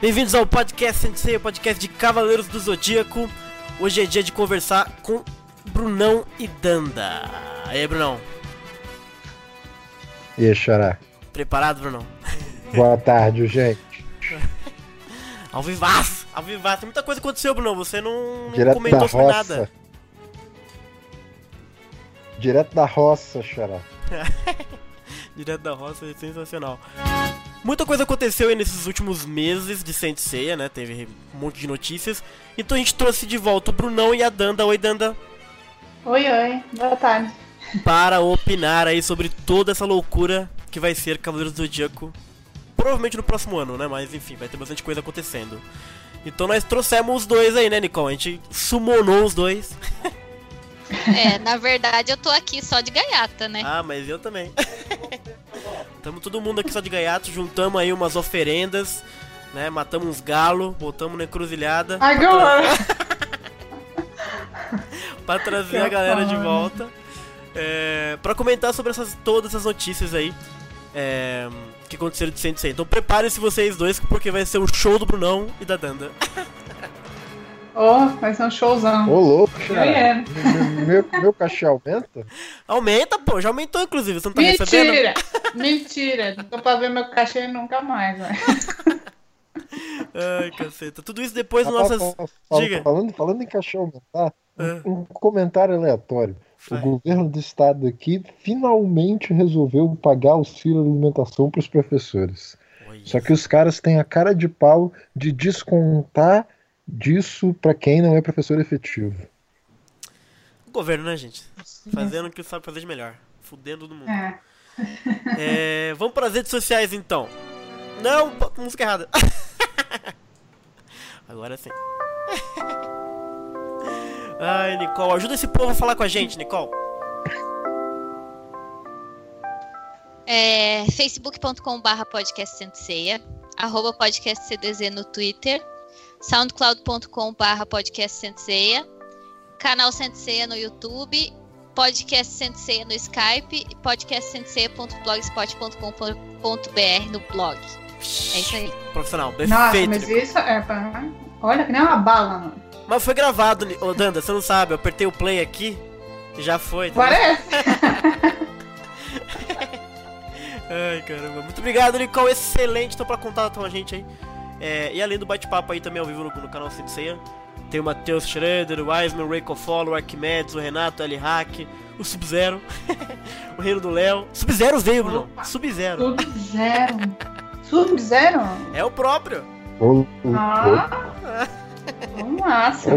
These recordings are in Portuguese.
Bem-vindos ao podcast Sensei, o podcast de Cavaleiros do Zodíaco. Hoje é dia de conversar com Brunão e Danda. E aí, Brunão? E aí, Xará? Preparado, Brunão? Boa tarde, gente. ao vivaço, ao vivaço. Muita coisa aconteceu, Brunão. Você não, não comentou sobre nada. Direto da roça, Xará. Direto da roça, é sensacional. Muita coisa aconteceu aí nesses últimos meses de Saint Seiya, né? Teve um monte de notícias. Então a gente trouxe de volta o Brunão e a Danda. Oi, Danda. Oi, oi, boa tarde. Para opinar aí sobre toda essa loucura que vai ser Cavaleiros do Zodíaco. Provavelmente no próximo ano, né? Mas enfim, vai ter bastante coisa acontecendo. Então nós trouxemos os dois aí, né, Nicole? A gente summonou os dois. É, na verdade eu tô aqui só de gaiata, né? Ah, mas eu também. Tamo todo mundo aqui só de gaiato, juntamos aí umas oferendas, né? Matamos uns galos, botamos na encruzilhada. Ai, galera. pra trazer a galera de volta. É, pra comentar sobre essas, todas essas notícias aí é, que aconteceram de Sensei. Então preparem-se vocês dois, porque vai ser o show do Brunão e da Danda. Oh, vai ser um showzão. Ô, louco, Xará. ia. Meu, meu cachê aumenta? Aumenta, pô, já aumentou inclusive, você não tá recebendo? Mentira! Mentira! Não tô pra ver meu cachê nunca mais, velho. Ai, caceta. Tudo isso depois Rapaz, nossas. fal- fal- Diga. Falando, falando em cachê aumentar, É. um comentário aleatório. Vai. O governo do estado aqui finalmente resolveu pagar auxílio alimentação para os professores. Oi. Só que os caras têm a cara de pau de descontar disso para quem não é professor efetivo. O governo, né, gente? Fazendo o que sabe fazer de melhor. Fudendo todo mundo. É. É, vamos para as redes sociais então. Não, música errada. Agora sim. Ai, Nicole, ajuda esse povo a falar com a gente, Nicole. É facebook.com.br podcast Senseia, arroba podcast CDZ no Twitter, soundcloud.com.br podcast Senseia, canal Senseia no YouTube, podcast Senseia no Skype e podcastsenseia.blogspot.com.br no blog. É isso aí. Profissional, Nossa, perfeito. mas Nicole. isso é pra... Olha, que nem uma bala, mano. Mas foi gravado, ô Danda, você não sabe, eu apertei o play aqui e já foi. tá? Parece. Ai, caramba. Muito obrigado, Nicole. Excelente. Então, pra contar com a gente aí. É, e além do bate-papo aí também ao vivo no, no canal Senseiya, tem o Matheus Schroeder, o Wiseman, o Reiko Follow, o Arquimedes, o Renato, o L Hack, o Sub-Zero, o Reino do Léo. Sub-Zero veio, Bruno. Sub-Zero. Sub-Zero. Sub-Zero? É o próprio. Ah. Massa.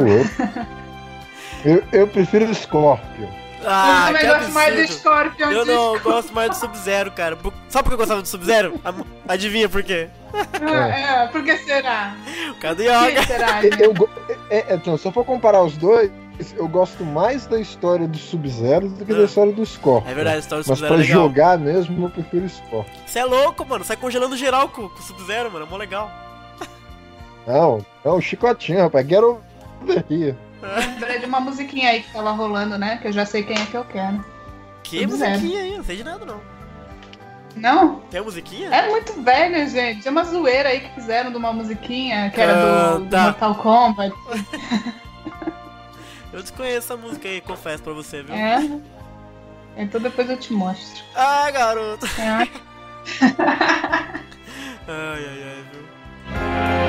Eu, eu prefiro o Scorpion. Ah, eu que também gosto mais do absurdo. Scorpion. Eu não gosto mais do Sub-Zero, cara. Por- Sabe por que eu gostava do Sub-Zero? Adivinha por quê? Ah, é, por que será? Por causa do Por Yoga. que será? Eu, eu go- é, é, então, se eu for comparar os dois, eu gosto mais da história do Sub-Zero do que Ah. da história do Scorpion. É verdade, a história do Mas Sub-Zero pra é legal. jogar mesmo, eu prefiro o Scorpion. Você é louco, mano. Sai congelando geral com, com o Sub-Zero, mano. É mó legal. Não, não, chicotinho, rapaz. Get over here. Lembrei de uma musiquinha aí que tava rolando, né? Que eu já sei quem é que eu quero. Que Sub-Zero. musiquinha aí? Não sei de nada, não. Não? Tem a musiquinha? É muito velho, gente. É uma zoeira aí que fizeram de uma musiquinha que era do, do Canta. Mortal Kombat. Eu desconheço essa música aí, confesso pra você, viu? É. Então depois eu te mostro. Ah, garoto. É. Ai, ai, ai, viu?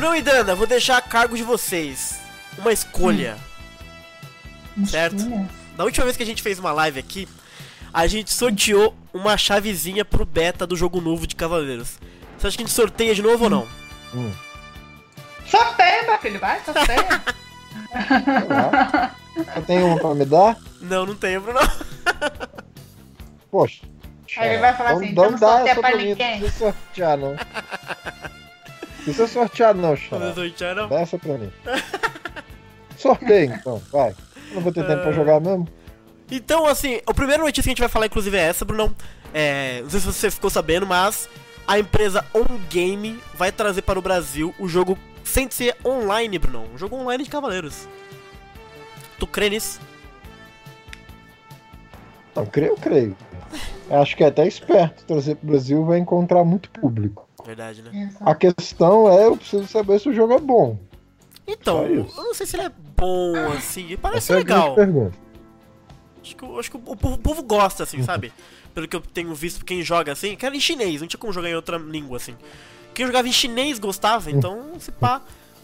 Brunão e Dana, vou deixar a cargo de vocês uma escolha. Certo. Mochila. Da última vez que a gente fez uma live aqui, a gente sorteou uma chavezinha pro beta do jogo novo de Cavaleiros. Você acha que a gente sorteia de novo ou não? Hum, Sorteia, meu filho. Vai, sorteia. Você tem uma pra me dar? Não, não tem, Bruno. Aí Poxa. ele vai falar assim, então então dá sorteia essa pra ninguém. Não sortear, não. Não precisa sortear, não, Não Xará. sortear, não. Dá essa pra mim. Sorteio, então, vai. Eu não vou ter tempo pra jogar mesmo. Então, assim, a primeira notícia que a gente vai falar, inclusive, é essa, Brunão. É, não sei se você ficou sabendo, mas a empresa On Game vai trazer para o Brasil o jogo sem ser online, Brunão. Um jogo online de Cavaleiros. Tu crê nisso? Não, creio, creio. Acho que é até esperto trazer pro Brasil vai encontrar muito público. Verdade, né? A questão é, eu preciso saber se o jogo é bom. Então, eu não sei se ele é bom, assim. Parece Essa é legal. pergunta. Acho que, acho que o, povo, o povo gosta, Uhum. assim, sabe? Pelo que eu tenho visto quem joga assim, que era em chinês, não tinha como jogar em outra língua, assim. Quem jogava em chinês Uhum. gostava, então se pá,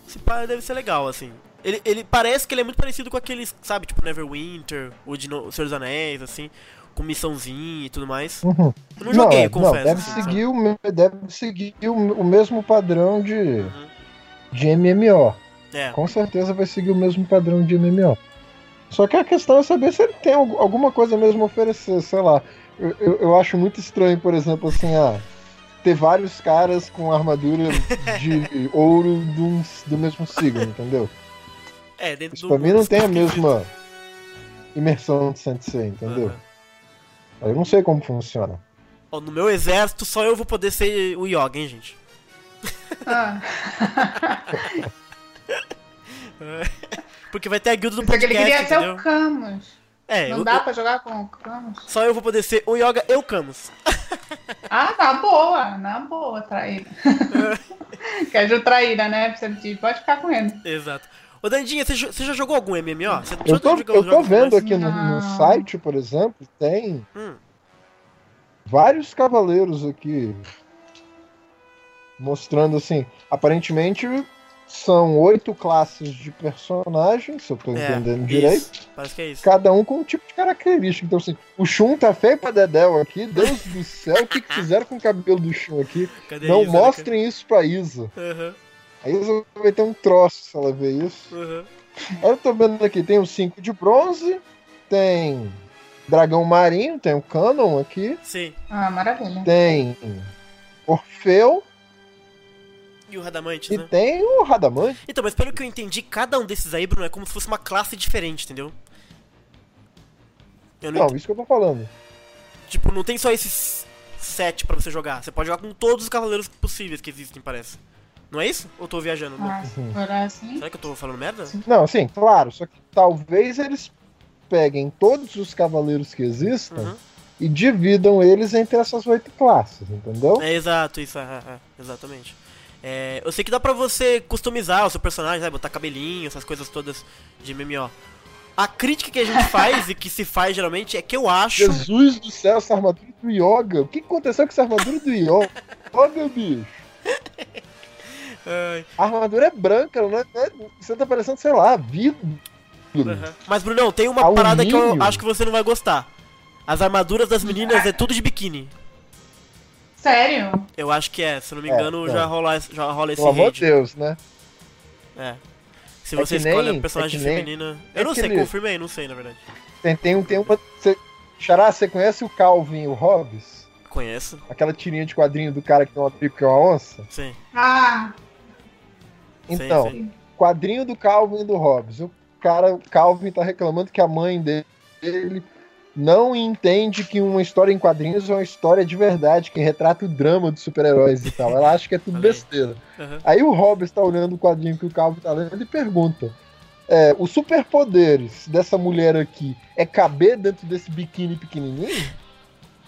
se pá deve ser legal, assim. Ele, ele parece que ele é muito parecido com aqueles, sabe, tipo Neverwinter, o de no, Senhor dos Anéis, assim, com missãozinha e tudo mais. Uhum. Eu não joguei, é, eu confesso. deve assim, seguir, o, deve seguir o, o mesmo padrão de, Uhum. de MMO. É, Com certeza vai seguir o mesmo padrão de MMO. Só que a questão é saber se ele tem algu- alguma coisa mesmo a oferecer, sei lá. Eu, eu, eu acho muito estranho, por exemplo, assim, ah, ter vários caras com armadura de ouro do, do mesmo signo, entendeu? é dentro Isso do pra mim não tem a específico. mesma imersão de Sensei, entendeu? Aham. Eu não sei como funciona. Ó, no meu exército, só eu vou poder ser o Yoga, hein, gente? Ah, Porque vai ter a guilda do pensei que ele podcast, queria ser entendeu? o Camus. É, Não eu- dá eu- pra jogar com o Camus? só eu vou poder ser o Yoga e o Camus. Ah, na boa, na boa, traíra. Quer traíra, né? De- Pode ficar com ele. Exato. Ô Dandinha, você, já jogou algum MMO? Você Eu tô, eu tô jogos vendo aqui no, no site, por exemplo, tem Hum, vários cavaleiros aqui mostrando assim. Aparentemente são oito classes de personagens, se eu tô é, entendendo isso. direito. Parece que é isso. Cada um com um tipo de característica. Então, assim, o Shun tá feio pra Dedéu aqui. Deus do céu, o que, que fizeram com o cabelo do Shun aqui? Cadê Não Isa, né, mostrem isso pra Isa. cara? Aham, A Isa vai ter um troço se ela ver isso. aham. Aí eu tô vendo aqui, tem o 5 de bronze, tem Dragão Marinho, tem o Canon aqui, Sim. Ah, maravilha. tem Orfeu E o Radamantes, e né? tem o Radamante. Então, mas pelo que eu entendi, cada um desses aí, Bruno, é como se fosse uma classe diferente, entendeu? Eu não, Não, ent- isso que eu tô falando. Tipo, não tem só esses sete pra você jogar. Você pode jogar com todos os cavaleiros possíveis que existem, parece. Não é isso? Ou eu tô viajando? Ah, assim. Será que eu tô falando merda? Não, sim, claro, só que talvez eles peguem todos os cavaleiros que existam Uhum. e dividam eles entre essas oito classes, entendeu? É exato, isso, é, é, exatamente. É, eu sei que dá pra você customizar o seu personagem, sabe? Botar cabelinho, essas coisas todas de MMO. A crítica que a gente faz e que se faz geralmente é que eu acho. Jesus do céu, essa armadura do Yoga. O que aconteceu com essa armadura do Yoga? Yoga, bicho. Ai, A armadura é branca, não é, não é- você tá parecendo, sei lá, vidro. aham. Mas, Brunão, tem uma Alumínio. parada que eu acho que você não vai gostar. As armaduras das meninas é tudo de biquíni. Sério? Eu acho que é, se eu não me É, engano, é. já, rola, já rola esse Pelo amor de. Deus, né? É. Se É você escolhe nem- a personagem é nem- feminina. é Eu não que sei, nem- confirmei, não sei, na verdade. Tem, tem, um- tem uma. Você, Xará, você conhece o Calvin e o Hobbes? Conheço, Aquela tirinha de quadrinho do cara que tem uma tripa que é uma onça? sim. Ah, Então, sim. quadrinho do Calvin e do Hobbes. O cara, o Calvin tá reclamando que a mãe dele não entende que uma história em quadrinhos é uma história de verdade, que retrata o drama dos super-heróis e tal. Ela acha que é tudo besteira. Aham. Aí o Hobbes tá olhando o quadrinho que o Calvin tá lendo e pergunta: é, os superpoderes dessa mulher aqui é caber dentro desse biquíni pequenininho?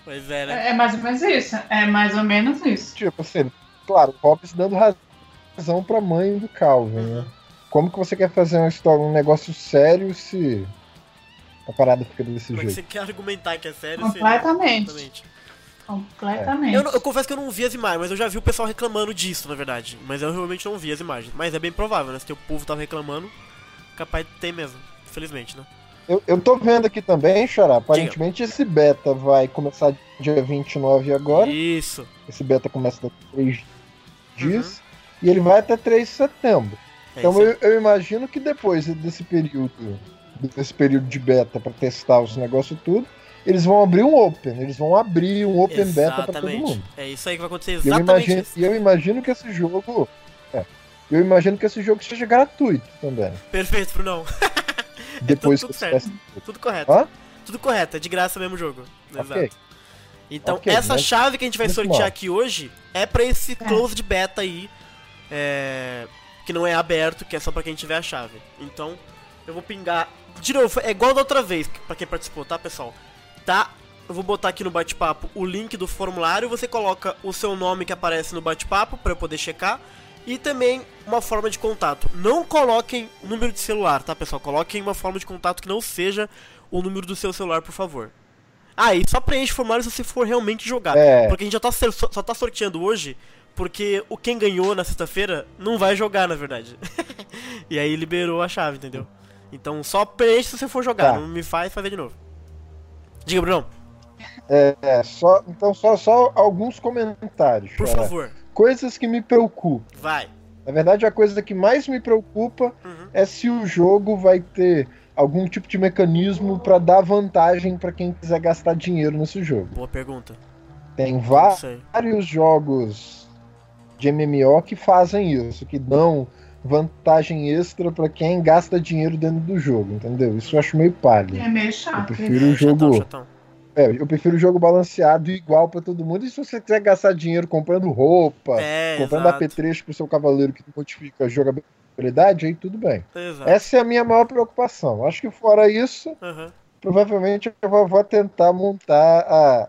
Pois é, né? é mais ou menos isso. É mais ou menos isso. Tipo assim, claro, o Hobbes dando razão pra mãe do Calvin, né? Como que você quer fazer uma história, um negócio sério se a parada fica desse Como é que jeito? você quer argumentar que é sério? Completamente. Completamente. Eu, não- eu confesso que eu não vi as imagens, mas eu já vi o pessoal reclamando disso, na verdade. Mas eu realmente não vi as imagens. Mas é bem provável, né? Se o povo tava reclamando, capaz de ter mesmo. Infelizmente, né? Eu, eu tô vendo aqui também, Xará, aparentemente esse beta vai começar dia 29 agora. Isso. Esse beta começa daqui a 3 dias. E ele vai até 3 de setembro. É Então eu, eu imagino que depois desse período, desse período de beta pra testar os negócios tudo, eles vão abrir um open, eles vão abrir um open beta pra todo Exatamente. mundo. É isso aí que vai acontecer E eu exatamente imagino, isso. e eu imagino que esse jogo, é, eu imagino que esse jogo seja gratuito também. Perfeito, Brunão. Depois tudo que certo. tivesse- Tudo correto. Hã? Tudo correto, é de graça mesmo o jogo. Exato. Ok. Então, Ok, essa mas- chave que a gente vai muito sortear mal. aqui hoje é pra esse closed beta aí. É, que não é aberto, que é só pra quem tiver a chave. Então, eu vou pingar de novo, é igual da outra vez, pra quem participou, tá, pessoal? Tá? Eu vou botar aqui no bate-papo o link do formulário, você coloca o seu nome que aparece no bate-papo pra eu poder checar. E também uma forma de contato. Não coloquem número de celular, tá, pessoal? Coloquem uma forma de contato que não seja o número do seu celular, por favor. Ah, e só preenche o formulário se você for realmente jogar. É. Porque a gente já tá, só tá sorteando hoje, porque o quem ganhou na sexta-feira não vai jogar, na verdade. e aí liberou a chave, entendeu? Então só preenche se você for jogar, Tá. não me faz fazer de novo. Diga, Bruno, É, é, só, então só, só alguns comentários. por cara. favor, Coisas que me preocupam. vai. Na verdade, a coisa que mais me preocupa Uhum. é se o jogo vai ter algum tipo de mecanismo pra dar vantagem pra quem quiser gastar dinheiro nesse jogo. Boa pergunta. Tem vários jogos de MMO que fazem isso, que dão vantagem extra pra quem gasta dinheiro dentro do jogo, entendeu? Isso eu acho meio palha. É meio Eu chato. prefiro o Chatão, jogo, chatão. é, eu prefiro o jogo balanceado e igual pra todo mundo. E se você quiser gastar dinheiro comprando roupa, É, comprando exato. apetrecho pro seu cavaleiro que modifica a jogabilidade, aí tudo bem. Exato. Essa é a minha maior preocupação. Acho que fora isso, Aham. provavelmente eu vou, vou tentar montar a,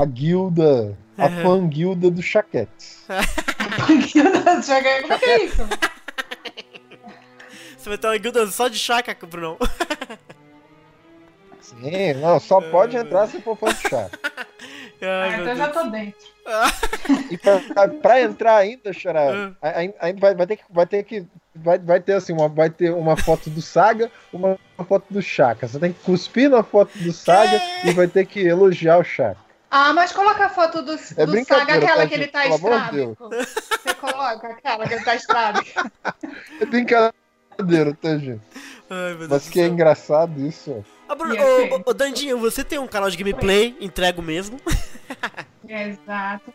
a guilda, a Uhum. fan guilda do Chaquetes. Joga- Como é que é isso? Você vai ter uma guilda só de chaca, Bruno. Sim, não, só pode entrar se for fã de. Ai, Ah, então eu já tô dentro. E pra, pra- pra entrar ainda, ai- ainda vai, vai ter que. Vai ter que. Vai, vai ter assim, uma, vai ter uma foto do Saga, uma foto do Chaka. Você tem que cuspir na foto do Saga Que? e vai ter que elogiar o Chaka. Ah, mas coloca a foto do, É do Saga, aquela tá, que ele tá amor de estrábico. Você coloca aquela que ele tá estrábico. É brincadeira, tá, gente? Ai, meu Deus Mas do que é engraçado isso. Ah, Bruno, assim? ô, ô, ô, Dandinho, você tem um canal de gameplay, entrego mesmo. Exato.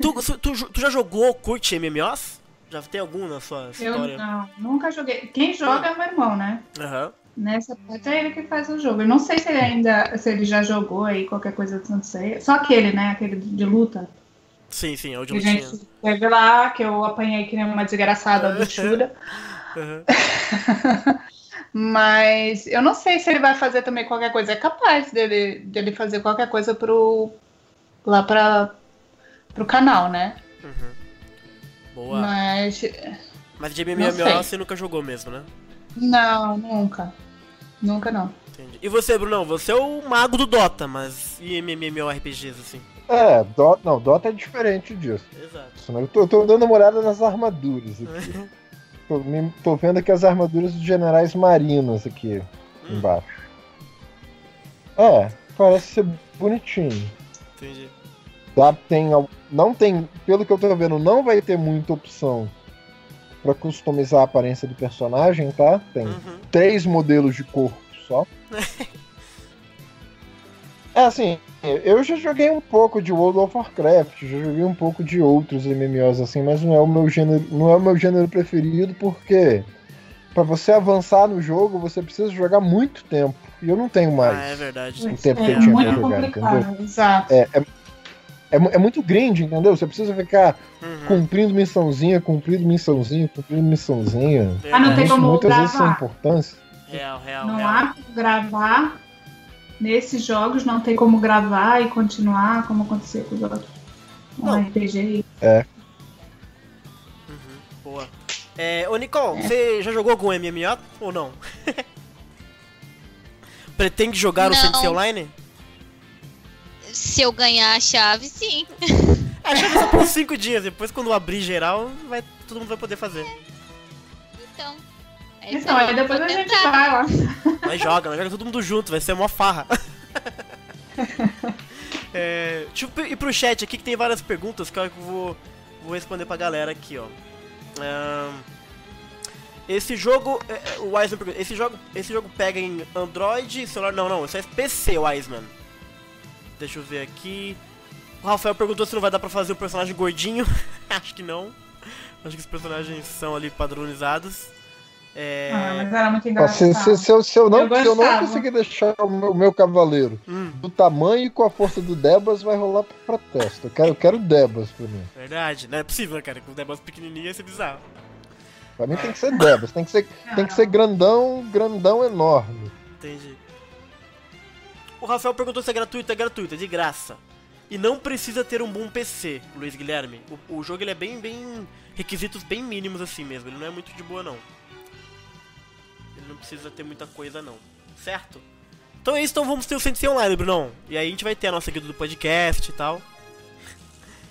tu, tu, tu- já jogou, curte MMOs? Já tem algum na sua Eu história? não, nunca joguei. Quem joga é meu irmão, né? Aham. Nessa parte é ele que faz o jogo. Eu não sei se ele ainda, se ele já jogou aí qualquer coisa do Sansei. Só aquele, né? Aquele de luta. Sim, sim, é o de Que a lutinha. gente teve lá, que eu apanhei que nem uma desgraçada do Shura. Aham. Mas eu não sei se ele vai fazer também qualquer coisa. É capaz dele, dele fazer qualquer coisa pro. lá pra, pro canal, né? Uhum. Boa. Mas, Mas. de não MMO sei. você nunca jogou mesmo, né? Não, nunca. Nunca não. Entendi. E você, Brunão? Você é o mago do Dota, mas e MMORPGs, assim? É, Dota, não, Dota é diferente disso. Exato. Eu tô, tô dando uma olhada nas armaduras aqui. tô, me- tô vendo aqui as armaduras dos generais marinos aqui Hum, embaixo. É, parece ser bonitinho. entendi. Tá? Tem, não tem, pelo que eu tô vendo, não vai ter muita opção pra customizar a aparência do personagem, tá? Tem Uhum. três modelos de corpo só. É assim, eu já joguei um pouco de World of Warcraft, já joguei um pouco de outros MMOs assim, mas não é o meu gênero, não é o meu gênero preferido porque pra você avançar no jogo, você precisa jogar muito tempo. E eu não tenho mais. Ah, é verdade. O tempo que é eu tinha muito pra jogar, complicado. Exato. É, é, é, é muito grind, entendeu? Você precisa ficar Uhum. cumprindo missãozinha, cumprindo missãozinha, cumprindo missãozinha. Ah, não tem Isso como muitas vezes sem gravar. importância. Real, real, Não real. há como gravar. Nesses jogos não tem como gravar e continuar como aconteceu com os outros. Um Não. RPG. Uhum. Boa. É, ô Nicole, você já jogou algum MMO ou não? Pretende jogar o Não. Sensei Online? Se eu ganhar a chave, sim. Acho que só por 5 dias, depois quando abrir geral, vai, todo mundo vai poder fazer. Então. é Então, aí depois a gente vai lá. Mas joga, mas joga todo mundo junto, vai ser uma farra. é, deixa eu ir pro chat aqui que tem várias perguntas que eu acho que eu vou, vou responder pra galera aqui, ó. Esse jogo. é, é, O Wiseman pergunta, esse jogo, esse jogo pega em Android, celular. Não, não, isso é PC, Wiseman. Deixa eu ver aqui. O Rafael perguntou se não vai dar pra fazer o personagem gordinho. acho que não. Acho que os personagens são ali padronizados. É. Ah, mas era muito engraçado. Se, se- se eu, se eu não, Eu se eu não conseguir deixar o meu, o meu cavaleiro Hum, do tamanho e com a força do Debas, vai rolar pro protesto. Eu quero, eu quero Debas pra mim. verdade, não é possível, né, cara? Com o negócio pequenininho ia ser bizarro. Pra mim tem que ser Debas, tem que ser, tem que ser grandão, grandão enorme. Entendi. O Rafael perguntou se é gratuito. É gratuito, é de graça. E não precisa ter um bom PC, Luiz Guilherme. O, o jogo ele é bem, bem. requisitos bem mínimos assim mesmo. Ele não é muito de boa, não. Ele não precisa ter muita coisa, não. Certo? Então é isso, então vamos ter o Sensei Online, Brunão. E aí a gente vai ter a nossa guia do podcast e tal.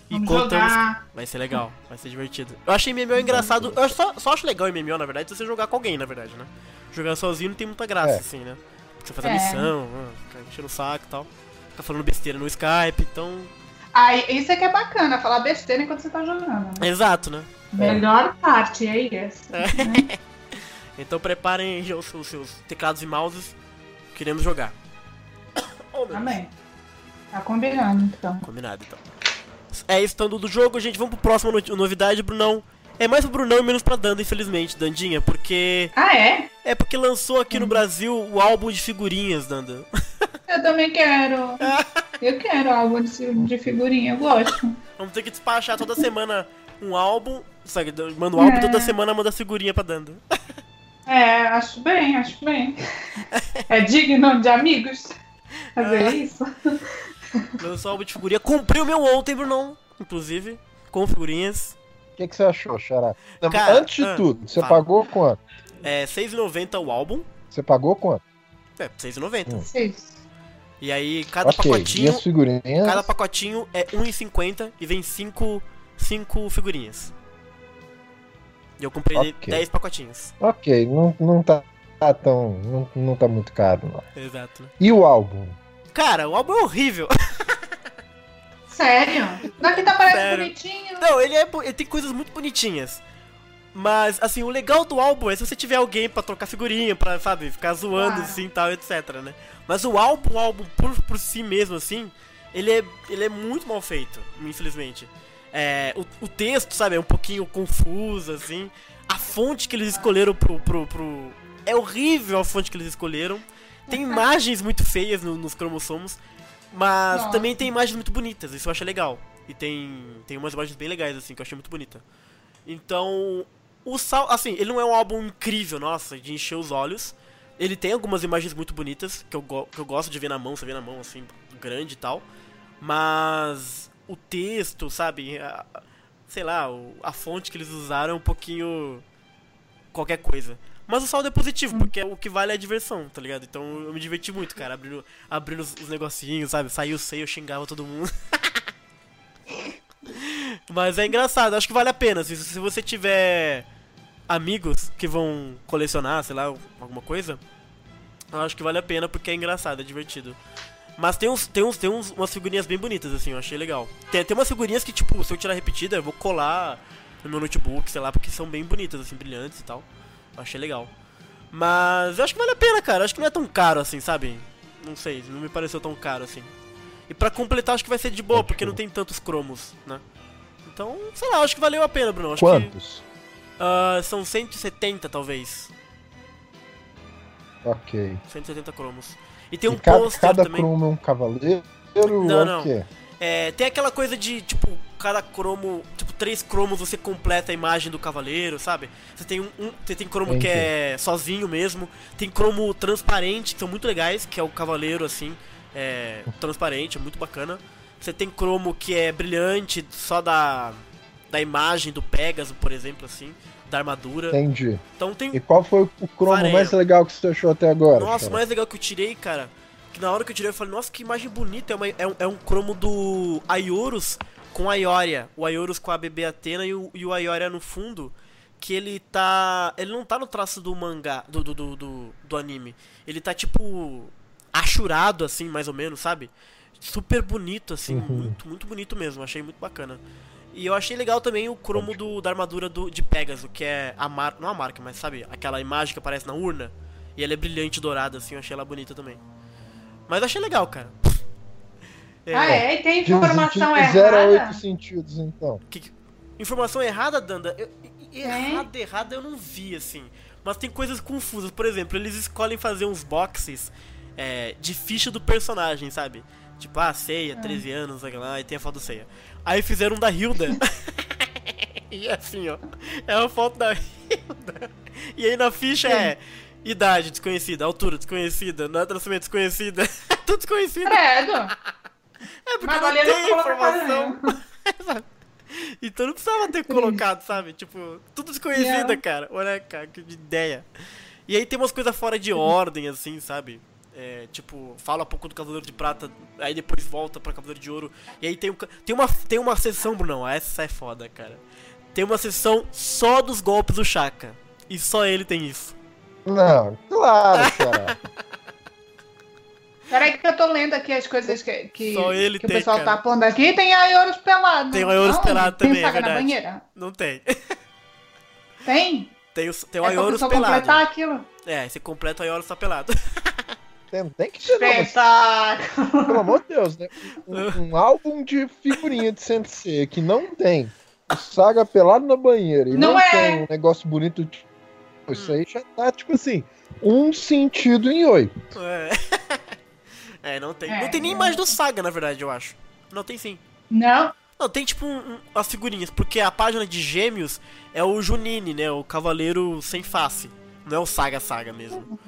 E Vamos contamos. jogar. Vai ser legal, vai ser divertido. Eu achei MMO engraçado. Eu só, só acho legal MMO, na verdade, se você jogar com alguém, na verdade, né? Jogar sozinho não tem muita graça, É. assim, né? Você faz a É. missão, ah, fica enchendo o saco e tal. Fica falando besteira no Skype, então. Aí, isso é que é bacana, falar besteira enquanto você tá jogando. né? Exato, né? Melhor parte é essa. né? Então preparem os seus, seus teclados e mouses. Queremos jogar. Oh. Amém. Tá combinando, então. Combinado, então. É isso, então, do jogo, gente. Vamos pro próximo no- novidade, Brunão. É mais pro Brunão e menos pra Danda, infelizmente, Dandinha, porque. Ah, é? É porque lançou aqui no Brasil o álbum de figurinhas, Danda. Eu também quero. Eu quero algo de, figurinha, eu gosto. Vamos ter que despachar toda semana um álbum. Sabe, manda um álbum É. toda semana manda figurinha pra Danda. É, acho bem, acho bem. É digno de amigos fazer isso. Lançou o álbum de figurinha. Comprei o meu ontem, Brunão. Inclusive, com figurinhas. O que, que você achou, Xará? Cara, Antes de ah, tudo, você fala. pagou quanto? É R$6,90 o álbum. Você pagou quanto? É, R$6,90. Hum. E aí, cada ok, e pacotinho. as figurinhas? Cada pacotinho é R$1,50 e vem 5 cinco figurinhas. E eu comprei Ok. 10 pacotinhos. Ok, não, não tá, tão. Não, não tá muito caro, não. Exato? E o álbum? Cara, o álbum é horrível. Sério? Daqui tá parecendo Sério. bonitinho. Não, ele, é, ele tem coisas muito bonitinhas. Mas, assim, o legal do álbum é se você tiver alguém pra trocar figurinha, pra, sabe, ficar zoando Claro. assim e tal, etc, né? Mas o álbum, o álbum por, por si mesmo, assim, ele é, ele é muito mal feito, infelizmente. É, o, o texto, sabe, é um pouquinho confuso, assim. A fonte que eles escolheram pro, pro, pro... É horrível a fonte que eles escolheram. Tem imagens muito feias no- nos cromossomos, mas Nossa. também tem imagens muito bonitas, isso eu achei legal. E tem, tem umas imagens bem legais, assim, que eu achei muito bonita. Então, o sal, assim, ele não é um álbum incrível, nossa, de encher os olhos. Ele tem algumas imagens muito bonitas, que eu, que eu gosto de ver na mão, você vê na mão, assim, grande e tal. Mas o texto, sabe, a- sei lá, a fonte que eles usaram é um pouquinho qualquer coisa. Mas o saldo é positivo, porque o que vale é a diversão, tá ligado? Então eu me diverti muito, cara, abrindo, abrindo os, os negocinhos, sabe? Saiu o seio, eu xingava todo mundo. Mas é engraçado, acho que vale a pena. Se, se você tiver amigos que vão colecionar, sei lá, alguma coisa, eu acho que vale a pena porque é engraçado, é divertido. Mas tem uns, tem uns, tem uns, umas figurinhas bem bonitas, assim, eu achei legal. Tem, tem umas figurinhas que, tipo, se eu tirar repetida, eu vou colar no meu notebook, sei lá, porque são bem bonitas, assim, brilhantes e tal. Eu achei legal. Mas eu acho que vale a pena, cara. Acho que não é tão caro assim, sabe? Não sei, não me pareceu tão caro assim. E pra completar, acho que vai ser de boa, porque não tem tantos cromos, né? Então, sei lá, acho que valeu a pena, Bruno. Acho que Quantos? ah, são 170, talvez. Ok. 170 cromos. E tem um e cada, pôster cada também. cromo é um cavaleiro? Não, é não. o quê? É, tem aquela coisa de, tipo, cada cromo, tipo, três cromos você completa a imagem do cavaleiro, sabe? Você tem um, um- você tem cromo que é sozinho mesmo, tem cromo transparente, que são muito legais, que é o cavaleiro assim, é transparente, é muito bacana. Você tem cromo que é brilhante, só da da imagem do Pegasus, por exemplo, assim, da armadura. Entendi. Então tem E qual foi o cromo mais legal que você achou até agora? nossa, o mais legal que eu tirei, cara, que na hora que eu tirei eu falei, nossa, que imagem bonita. É, uma- é um, é um cromo do Aiorus com a Ioria. O Aiorus com a bebê Atena e o, e o Ioria no fundo. Que ele tá. Ele não tá no traço do mangá, do, do, do, do, do anime. Ele tá tipo. achurado, assim, mais ou menos, sabe? Super bonito, assim, Uhum. muito, muito bonito mesmo. Achei muito bacana. E eu achei legal também o cromo do, da armadura do, de Pegasus, que é a marca. Não a marca, mas sabe? Aquela imagem que aparece na urna. E ela é brilhante dourada, assim, eu achei ela bonita também. Mas eu achei legal, cara. É, Ah, é? E tem informação de 0 a 8 errada? sentidos, então. que- informação errada, Danda? Eu, e- É? errada, errada eu não vi, assim. Mas tem coisas confusas. Por exemplo, eles escolhem fazer uns boxes é, de ficha do personagem, sabe? Tipo, ah, Ceia, 13 anos, sei lá, e tem a foto do Ceia. Aí fizeram um da Hilda. e assim, ó. É uma foto da E aí na ficha é idade desconhecida, altura desconhecida, data de nascimento desconhecida, tudo desconhecido. Credo. É porque Mas não ali não tem coloca informação. Então não precisava ter colocado, sabe? Tipo, tudo desconhecida, Não. cara. Olha, cara, que ideia. E aí tem umas coisas fora de ordem, assim, sabe? É, tipo, fala um pouco do Cavaleiro de Prata, aí depois volta pra Cavaleiro de Ouro. E aí tem, um, tem, uma, tem uma sessão, Brunão, essa é foda, cara. Tem uma sessão só dos golpes do Chaka. E só ele tem isso. Não, claro, cara. Peraí que eu tô lendo aqui as coisas que, que, Só ele que tem, o pessoal cara. tá pondo aqui. Tem a Euros pelado. Tem o Aioros Não, pelado tem também, é saga na verdade. banheira? Não tem. Tem? Tem o, tem o é Aioros pelado. completar aquilo. É, você completa o Aioros tá pelado. Tem, tem que ser, Espetáculo. pelo amor de Deus, né? Um, um álbum de figurinha de Sensei que não tem o Saga pelado na banheira e Não não, é. tem um negócio bonito. tipo, Isso aí já tá, tipo assim, um sentido em oito. É. É, não tem. É, não tem nem é. mais do Saga, na verdade, eu acho. Não tem sim. Não. Não, tem tipo um, um- as figurinhas, porque a página de gêmeos é o Junine, né? O cavaleiro sem face. Não é o Saga Saga mesmo.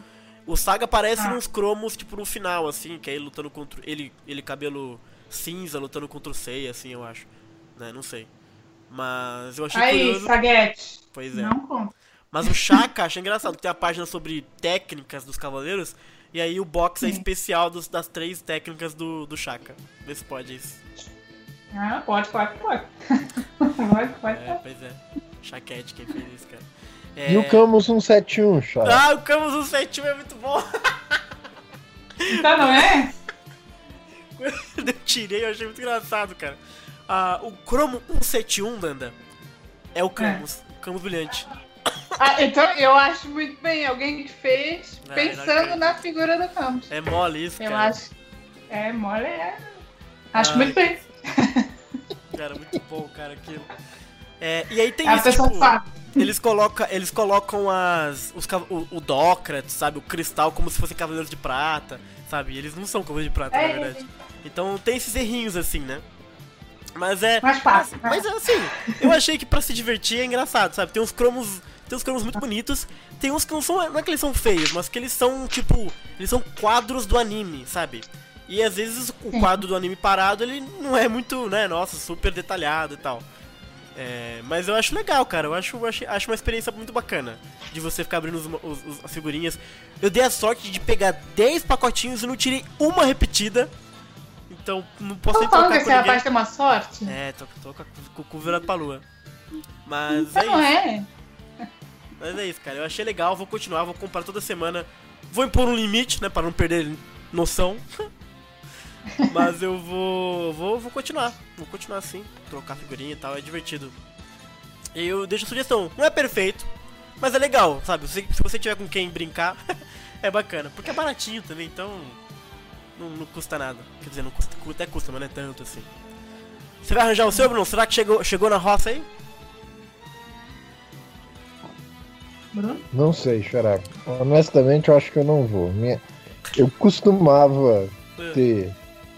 O Saga aparece Ah. nos cromos, tipo, no final, assim, que é ele lutando contra. Ele, ele cabelo cinza, lutando contra o Seiya, assim, eu acho. Né, não sei. Mas eu achei Aí, curioso. Saguete. Pois é. Não conta. Mas o Chaka, achei engraçado, que tem a página sobre técnicas dos cavaleiros, e aí o box é especial dos- das três técnicas do, do Chaka. Vê se pode isso. Ah, pode, pode, pode. pode, pode, É, pode. pois é. Chaquete quem fez isso, cara. E o Camus 171, cara. Ah, o Camus 171 é muito bom. Então não é? Quando eu tirei, eu achei muito engraçado, cara. Ah, o Cromo 171, Danda, é o Camus. O Camus brilhante. Ah, então eu acho muito bem. Alguém que fez É, pensando na figura do Campos. É mole isso, Eu cara. acho. É, mole é. Acho Ai. muito bem. Cara, muito bom, cara, aquilo. É, e aí tem É isso, tipo, eles colocam, eles colocam as, os, o, o Dócrates, sabe, o cristal como se fossem cavaleiros de prata, sabe, eles não são cavaleiros de prata, É, na verdade. Então tem esses errinhos assim, né? Mas é, Mais fácil. né? mas assim, eu achei que pra se divertir é engraçado, sabe? Tem uns cromos, tem uns cromos muito bonitos, tem uns que não são, não é que eles são feios, mas que eles são tipo, eles são quadros do anime, sabe? E às vezes o Sim. quadro do anime parado, ele não é muito, né, nossa, super detalhado e tal. É, mas eu acho legal, cara. Eu acho, acho, acho uma experiência muito bacana de você ficar abrindo os, os- os- as figurinhas. Eu dei a sorte de pegar 10 pacotinhos e não tirei uma repetida. Então não posso nem trocar que com ninguém. rapaz tem uma sorte? É, tô, tô com, com o cu virado pra lua. Mas é Então não isso. é. Mas é isso, cara. Eu achei legal, vou continuar, vou comprar toda semana. Vou impor um limite, né, pra não perder noção. Mas eu vou, vou, vou continuar. Vou continuar assim, trocar figurinha e tal, é divertido. E eu deixo a sugestão. Não é perfeito, mas é legal, sabe? Se, se você tiver com quem brincar, é bacana. Porque é baratinho também, então não, não custa nada. Quer dizer, não custa, até custa, mas não é tanto assim. Você vai arranjar o seu, Bruno? Será que chegou, chegou na roça aí? Bruno? Não sei, Xará. Honestamente, eu acho que eu não vou. Minha- Eu costumava ter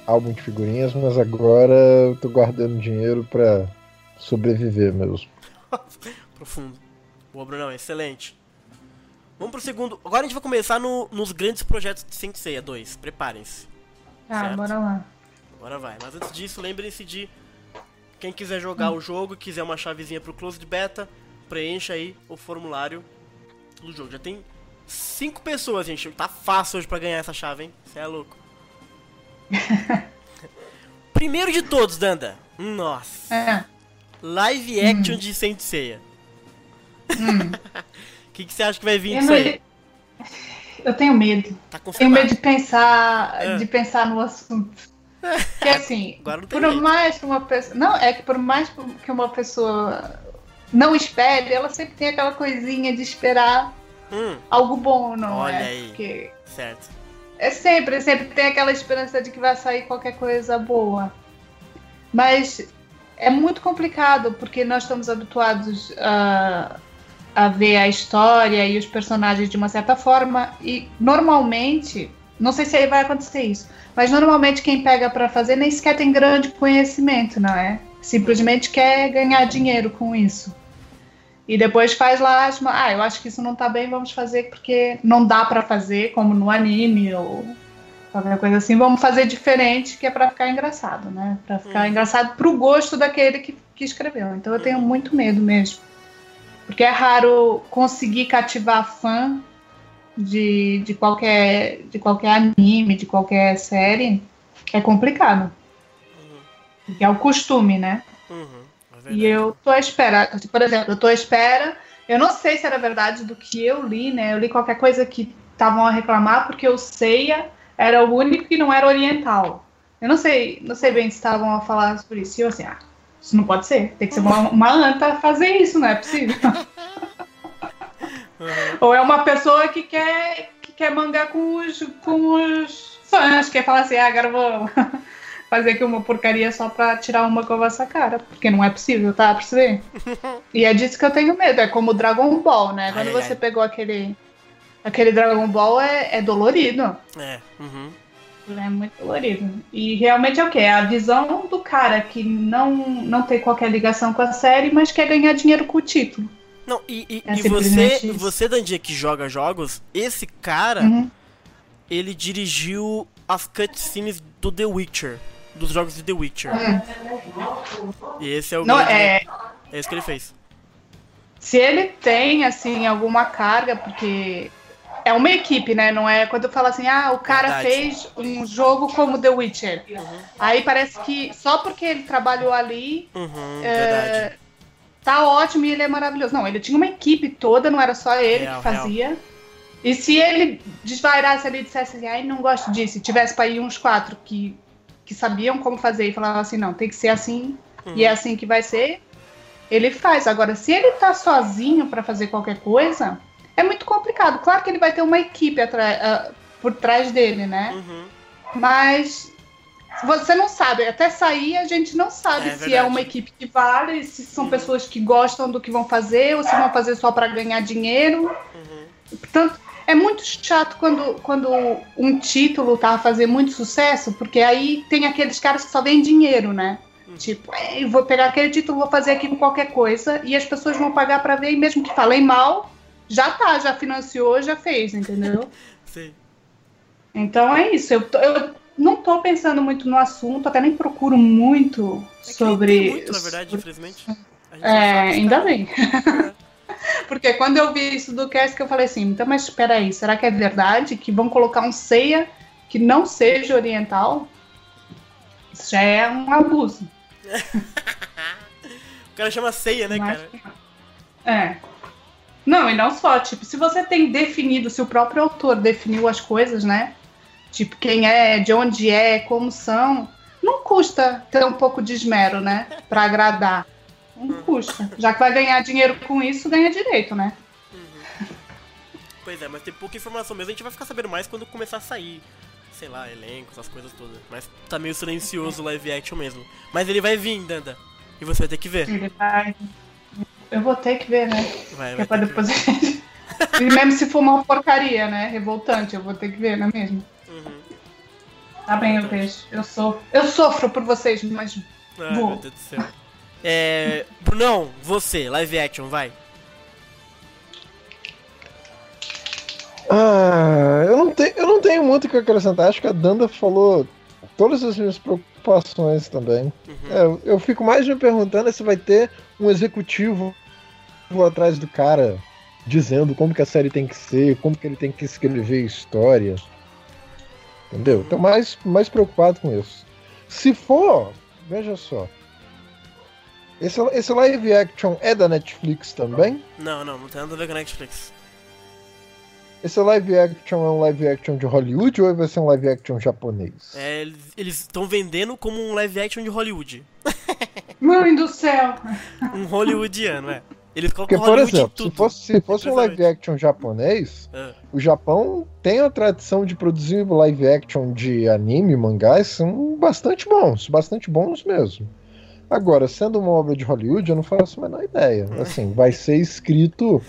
álbum de figurinhas, mas agora eu tô guardando dinheiro pra sobreviver mesmo. Profundo. Boa, Brunão, excelente. Vamos pro segundo. Agora a gente vai começar no- nos grandes projetos de Saint Seiya 2. Preparem-se. Tá, Certo. bora lá. Agora vai. Mas antes disso, lembrem-se de quem quiser jogar o jogo, quiser uma chavezinha pro Closed Beta, preencha aí o formulário do jogo. Já tem cinco pessoas, gente. Tá fácil hoje pra ganhar essa chave, hein? Você é louco. Primeiro de todos, Danda. Nossa. É. Live action de Saint Seiya. O que, que você acha que vai vir Eu, disso não- aí? eu tenho medo. Tá Tenho medo de pensar, É. de pensar no assunto. Porque assim, por jeito. mais que uma pessoa. Não, é que por mais que uma pessoa não espere, ela sempre tem aquela coisinha de esperar Hum, algo bom, não Olha é? aí. Porque certo. é sempre, sempre tem aquela esperança de que vai sair qualquer coisa boa. Mas é muito complicado, porque nós estamos habituados a, a ver a história e os personagens de uma certa forma, e normalmente, não sei se aí vai acontecer isso, mas normalmente quem pega pra fazer nem sequer tem grande conhecimento, não é? Simplesmente quer ganhar dinheiro com isso. E depois faz lá, ah, eu acho que isso não tá bem, vamos fazer porque não dá para fazer, como no anime ou qualquer coisa assim, vamos fazer diferente, que é para ficar engraçado, né? Para ficar Uhum. engraçado pro gosto daquele que, que escreveu. Então eu tenho muito medo mesmo. Porque é raro conseguir cativar fã de, de, qualquer, de qualquer anime, de qualquer série. É complicado. Porque é o costume, né? Uhum. É. E eu tô à espera, por exemplo, eu tô à espera. Eu não sei se era verdade do que eu li, né? Eu li qualquer coisa que estavam a reclamar, porque o Seiya era o único que não era oriental. Eu não sei, não sei bem se estavam a falar sobre isso. E eu assim, ah, isso não pode ser. Tem que ser uma, uma anta fazer isso, não é possível. Uhum. Ou é uma pessoa que quer, que quer mangar com os, com os fãs, quer falar assim, ah, agora vou fazer aqui uma porcaria só pra tirar uma com a vossa cara. Porque não é possível, tá? Pra ver. E é disso que eu tenho medo. É como o Dragon Ball, né? Quando Ai, você ai. pegou aquele. Aquele Dragon Ball é, é dolorido. É. Uhum. É muito dolorido. E realmente é o quê? É a visão do cara que não, não tem qualquer ligação com a série, mas quer ganhar dinheiro com o título. Não, e, e, É e você, isso. você, Dandia, que joga jogos, esse cara, Uhum. ele dirigiu as cutscenes do The Witcher. Dos jogos de The Witcher. E esse é o Não, grande- é, é isso que ele fez. se ele tem, assim, alguma carga, porque é uma equipe, né? Não é quando eu falo assim, ah, o cara Verdade. fez um jogo como The Witcher. Uhum. Aí parece que só porque ele trabalhou ali, Uhum, é, tá ótimo e ele é maravilhoso. Não, ele tinha uma equipe toda, não era só ele Real, que fazia. E se ele desvairasse ali e dissesse assim, ai, não gosto disso, e tivesse para ir uns quatro que, que sabiam como fazer e falavam assim, não, tem que ser assim, Uhum. e é assim que vai ser, ele faz. Agora, se ele tá sozinho para fazer qualquer coisa, é muito complicado. Claro que ele vai ter uma equipe ah, por trás dele, né? Uhum. Mas você não sabe, até sair a gente não sabe É se é verdade. uma equipe que vale, se são Uhum. pessoas que gostam do que vão fazer ou se vão fazer só para ganhar dinheiro. Uhum. Portanto, é muito chato quando, quando um título tá a fazer muito sucesso, porque aí tem aqueles caras que só veem dinheiro, né? Uhum. Tipo, "É, eu vou pegar aquele título, vou fazer aqui com qualquer coisa, e as pessoas vão pagar para ver, e mesmo que falem mal, já tá, já financiou, já fez, entendeu? Sei. Então é isso. Eu, tô- eu não tô pensando muito no assunto, até nem procuro muito É sobre. muito, na verdade, infelizmente. A gente É, ainda caras. bem. Porque quando eu vi isso do cast, que eu falei assim, então, mas espera aí, será que é verdade que vão colocar um ceia que não seja oriental? Isso já é um abuso. O cara chama ceia, né, Não cara? É. Não, e não só, tipo, se você tem definido, se o próprio autor definiu as coisas, né? Tipo, quem é, de onde é, como são, não custa ter um pouco de esmero, né? Pra agradar. Não custa. Já que vai ganhar dinheiro com isso, ganha direito, né? Pois é, mas tem pouca informação mesmo. A gente vai ficar sabendo mais quando começar a sair, sei lá, elencos, as coisas todas. Mas tá meio silencioso o live action mesmo. Mas ele vai vir, Danda. E você vai ter que ver. Ele vai. Eu vou ter que ver, né? Vai, vai pra depois. e mesmo se for uma porcaria, né? Revoltante, eu vou ter que ver, não é mesmo? Uhum. Tá bem, eu vejo. Eu sou. Eu sofro por vocês, mas Ai, Vou. meu Deus do céu. É. Brunão, você, live action, vai. Ah, eu não, tenho, eu não tenho muito o que acrescentar. Acho que a Danda falou todas as minhas preocupações também. Uhum. É, eu- eu fico mais me perguntando se vai ter um executivo atrás do cara dizendo como que a série tem que ser, como que ele tem que escrever história. Entendeu? Tô mais, mais preocupado com isso. Se for, veja só. Esse, esse live action é da Netflix também? Não, não, não tem nada a ver com a Netflix. Esse live action é um live action de Hollywood ou vai ser um live action japonês? É, eles- estão vendendo como um live action de Hollywood. Mãe do céu! Um hollywoodiano, é. Eles Porque, colocam por Hollywood em exemplo, tudo. se fosse, se fosse um live action japonês, É. o Japão tem a tradição de produzir live action de anime, mangás, são bastante bons, bastante bons mesmo. Agora, sendo uma obra de Hollywood, eu não faço a menor ideia. Assim, vai ser escrito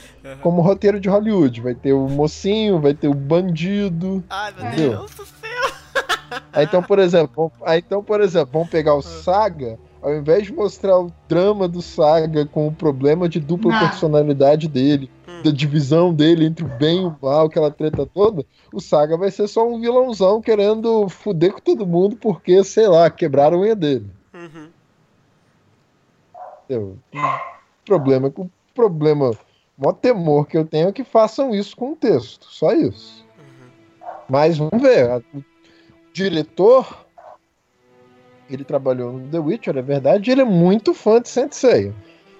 como roteiro de Hollywood. Vai ter o mocinho, vai ter o bandido. Ai, meu Entendeu? Deus do céu. Aí, então, por exemplo, vamos- aí, então, por exemplo, vamos pegar o Ah. Saga. ao invés de mostrar o drama do Saga com o problema de dupla Não. personalidade dele, Hum. da divisão dele entre o bem e o mal, aquela treta toda, o Saga vai ser só um vilãozão querendo fuder com todo mundo porque, sei lá, quebraram a unha dele. Uhum. Entendeu? Problema com problema, o maior temor que eu tenho é que façam isso com o texto, só isso. Mas vamos ver, o diretor ele trabalhou no The Witcher, é verdade, ele é muito fã de Sensei.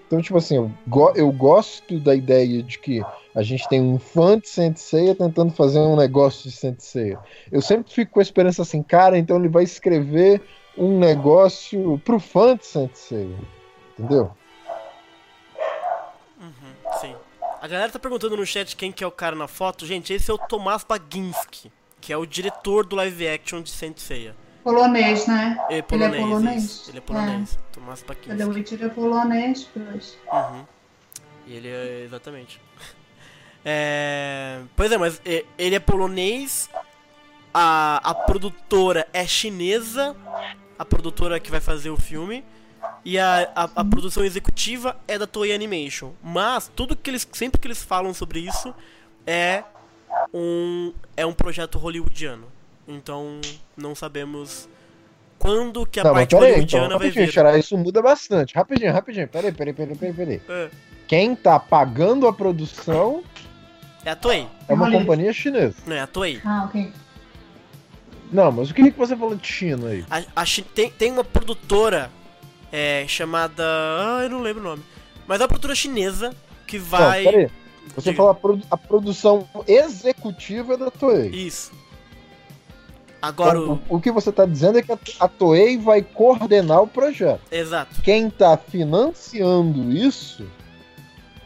Então, tipo assim, eu, go- eu gosto da ideia de que a gente tem um fã de Sensei tentando fazer um negócio de Sensei. Eu sempre fico com a esperança assim, cara, então ele vai escrever um negócio pro fã de Sensei. Entendeu? Uhum, sim. A galera tá perguntando no chat quem que é o cara na foto. Gente, esse é o Tomás Baginski, que é o diretor do live action de Saint Seiya. Polonês, né? É polonês, polonês? isso. Ele é polonês. Tomás O The Baginski. Witcher é polonês, pois. Uhum. E ele é. Exatamente. É, Pois é, mas é, ele é polonês. A, a produtora é chinesa. A produtora que vai fazer o filme. E a, a, a produção executiva é da Toei Animation. Mas tudo que eles. Sempre que eles falam sobre isso é um. É um projeto hollywoodiano. Então não sabemos quando que a Não, parte peraí, então, hollywoodiana vai rapidinho, vir. Xará, isso muda bastante. Rapidinho, rapidinho. Peraí, peraí, peraí, peraí, peraí. É, Quem tá pagando a produção é a Toei. é uma companhia chinesa. Não é a Toei. Ah, ok. Não, mas o que, que você falou de China aí? A, a tem, tem uma produtora é, chamada. Ah, eu não lembro o nome. Mas é uma produtora chinesa que vai. Não, peraí. Você Diga. falou a, produ- a produção executiva da Toei. Isso. Agora Então, o. o, que você tá dizendo é que a, Toei vai coordenar o projeto. Exato. Quem tá financiando isso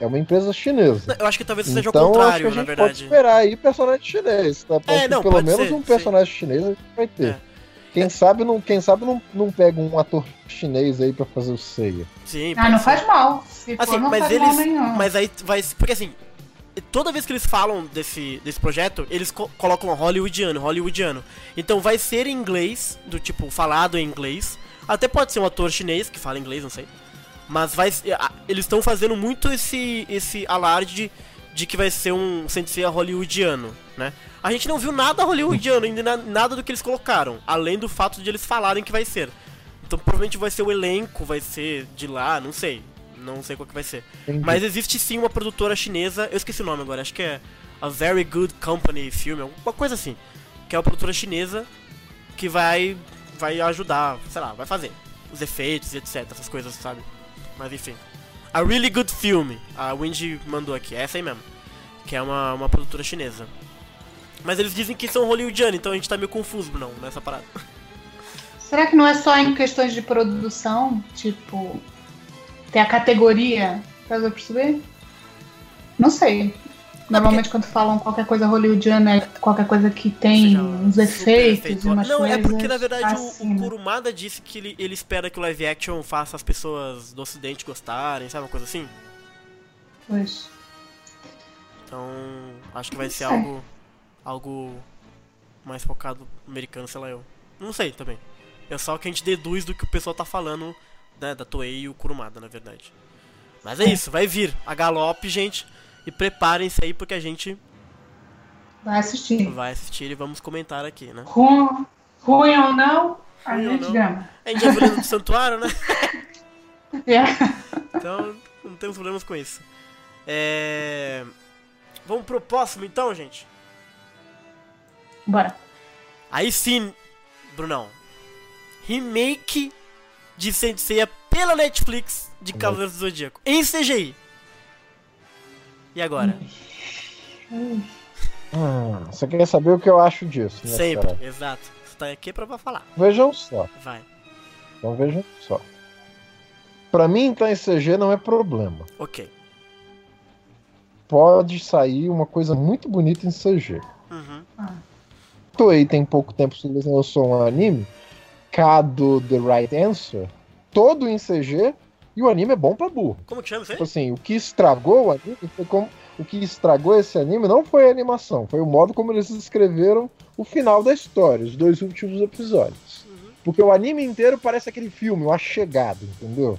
é uma empresa chinesa. Eu acho que talvez seja então, o contrário, acho que a na gente pode verdade. esperar aí personagem chinês, tá? Pode É, não, pelo pode menos ser, um personagem chinês a gente vai ter. É. Quem sabe não, quem sabe não, não pega um ator chinês aí pra fazer o Seiya. Sim, Ah, não ser. faz mal. Se Assim, for, não mas faz eles. mal nenhum. Mas aí vai. Porque assim. Toda vez que eles falam desse, desse projeto, eles co- colocam hollywoodiano, hollywoodiano. Então vai ser em inglês, do tipo, falado em inglês. Até pode ser um ator chinês que fala inglês, não sei. Mas vai, ser- eles estão fazendo muito esse, esse alarde de, de que vai ser um Sensei hollywoodiano, né? A gente não viu nada hollywoodiano, ainda na- nada do que eles colocaram, além do fato de eles falarem que vai ser. Então provavelmente vai ser o elenco, vai ser de lá, não sei. Não sei qual que vai ser. Entendi. Mas existe sim uma produtora chinesa, eu esqueci o nome agora, acho que é a Very Good Company Film, alguma coisa assim. Que é uma produtora chinesa que vai vai ajudar, sei lá, vai fazer os efeitos e etc, essas coisas, sabe? Mas enfim. A Really Good Film, a Wendy mandou aqui, é essa aí mesmo. Que é uma, uma produtora chinesa. Mas eles dizem que são hollywoodianos, então a gente tá meio confuso, não, nessa parada. Será que não é só em questões de produção? Tipo, tem a categoria, faz eu perceber? Não sei. Normalmente quando falam qualquer coisa hollywoodiana é qualquer coisa que tem Seja uns efeitos efeito- umas Não, coisas é porque na verdade o- o, acima. Kurumada disse que ele, ele espera que o live action faça as pessoas do ocidente gostarem, sabe? Uma coisa assim. Pois. Então, acho que vai ser algo algo mais focado americano, sei lá eu. Não sei também. É só o que a gente deduz do que o pessoal tá falando, né, da Toei e o Kurumada, na verdade. Mas é isso, vai vir a galope, gente, e preparem-se aí porque a gente Vai assistir. vai assistir e vamos comentar aqui, né? Ruim, ruim ou não, a Ruim gente gama. A gente viu Lenda do Santuário, né? É. Então, não temos problemas com isso. É... Vamos pro próximo então, gente? Bora. Aí sim, Brunão. Remake de Saint Seiya pela Netflix de Cavaleiros do Zodíaco. Em CGI. E agora? Hum. Você quer saber o que eu acho disso, né, Sempre, cara? exato. Você tá aqui pra falar. Vejam só. Vai. Então vejam só. Pra mim, então, em CG não é problema. Ok. Pode sair uma coisa muito bonita em CG. Uhum. Toei tem pouco tempo lançou um anime, Kado The Right Answer, todo em CG, e o anime é bom pra burro. Como que chama isso aí? Tipo assim, o que estragou o anime foi como. O que estragou esse anime não foi a animação, foi o modo como eles escreveram o final da história, os dois últimos episódios. Uhum. Porque o anime inteiro parece aquele filme, o A Chegada, entendeu?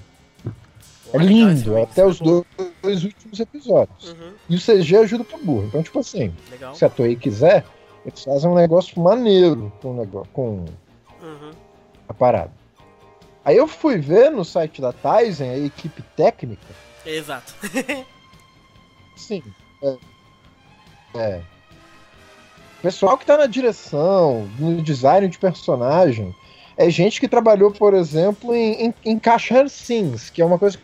É lindo, cara, até isso os dois, dois últimos episódios. Uhum, E o CG ajuda pro burro. Então, tipo assim, legal. se a Toei quiser, eles fazem um negócio maneiro com, negócio, com Uhum. a parada. Aí eu fui ver no site da Tizen, a equipe técnica, Exato. sim. É, é. O pessoal que tá na direção, no design de personagem, é gente que trabalhou, por exemplo, em, em, em Caixa Sims, que é uma coisa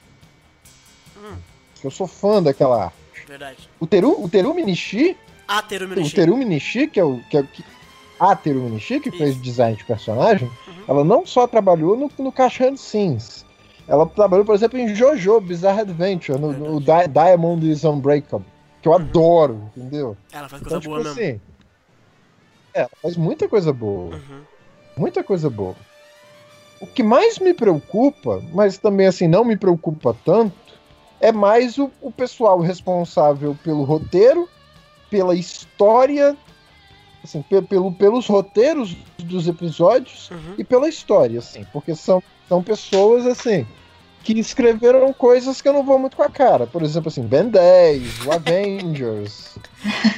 Hum, que eu sou fã daquela arte. verdade. O Teru, o Teru Nishi Ah, Teru O Minishi. Terumi Nishi, que é o que, é, que a Terumi Nishi, que fez Isso. design de personagem, Uhum. ela não só trabalhou no, no Cash Hand Sims, ela trabalhou, por exemplo, em Jojo Bizarre Adventure, no, no Di- Diamond is Unbreakable, que eu Uhum. adoro, entendeu? Ela faz coisa Então, tipo boa mesmo. assim. É, ela faz muita coisa boa. Uhum. Muita coisa boa. O que mais me preocupa, mas também assim não me preocupa tanto, é mais o, o pessoal responsável pelo roteiro, pela história, assim, pe- pelo, pelos roteiros dos episódios Uhum. e pela história, assim, porque são, são pessoas assim que escreveram coisas que eu não vou muito com a cara. Por exemplo, assim, Ben 10, o Avengers.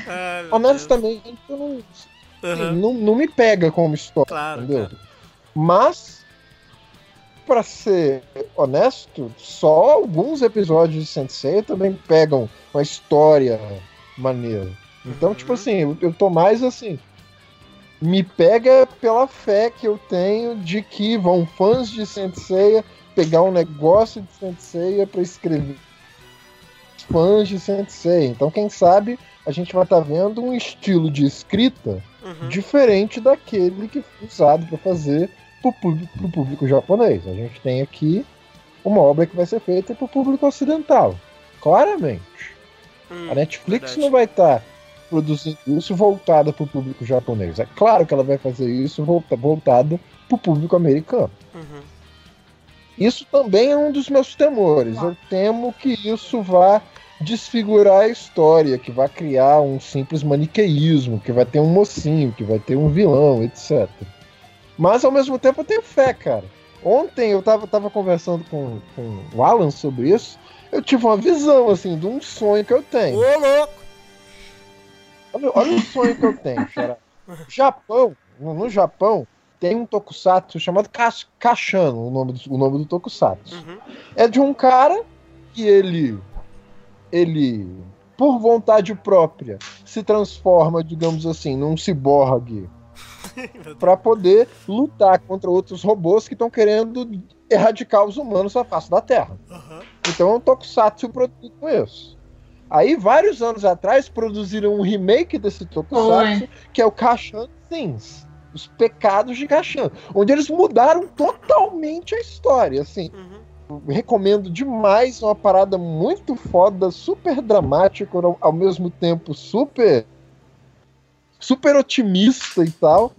Ah, Honestamente, eu não, Deus. Uhum. não, não me pega como história. Claro, entendeu? claro. Mas, pra ser honesto, só alguns episódios de Sensei também pegam uma história maneira. Então, Uhum. tipo assim, eu, eu tô mais assim. Me pega pela fé que eu tenho de que vão fãs de Sensei pegar um negócio de Sensei pra escrever fãs de Sensei. Então, quem sabe a gente vai estar vendo um estilo de escrita Uhum. diferente daquele que foi usado para fazer pro público, pro público japonês. A gente tem aqui uma obra que vai ser feita para o público ocidental. Claramente. Hum, A Netflix verdade. não vai estar produzindo isso voltada para o público japonês. É claro que ela vai fazer isso volta, voltada para o público americano. Uhum. Isso também é um dos meus temores. Eu temo que isso vá desfigurar a história, que vai criar um simples maniqueísmo, que vai ter um mocinho, que vai ter um vilão, etc. Mas ao mesmo tempo eu tenho fé, cara. Ontem eu tava, tava conversando com, com o Alan sobre isso. Eu tive uma visão, assim, de um sonho que eu tenho. Ô, louco! Olha, olha o sonho que eu tenho, Xará. Japão, no, Japão, tem um tokusatsu chamado Kas- Kashano, o nome do, o nome do tokusatsu. Uhum. É de um cara que ele, ele, por vontade própria, se transforma, digamos assim, num ciborgue para poder lutar contra outros robôs que estão querendo erradicar os humanos da face da Terra. Uhum. Então é um tokusatsu produzido com isso. Aí, vários anos atrás, produziram um remake desse tokusatsu, que é o Kashan Things. Os Pecados de Kashan. Onde eles mudaram totalmente a história. Assim, Uhum. recomendo demais. Uma parada muito foda, super dramática, ao mesmo tempo super. Super otimista e tal.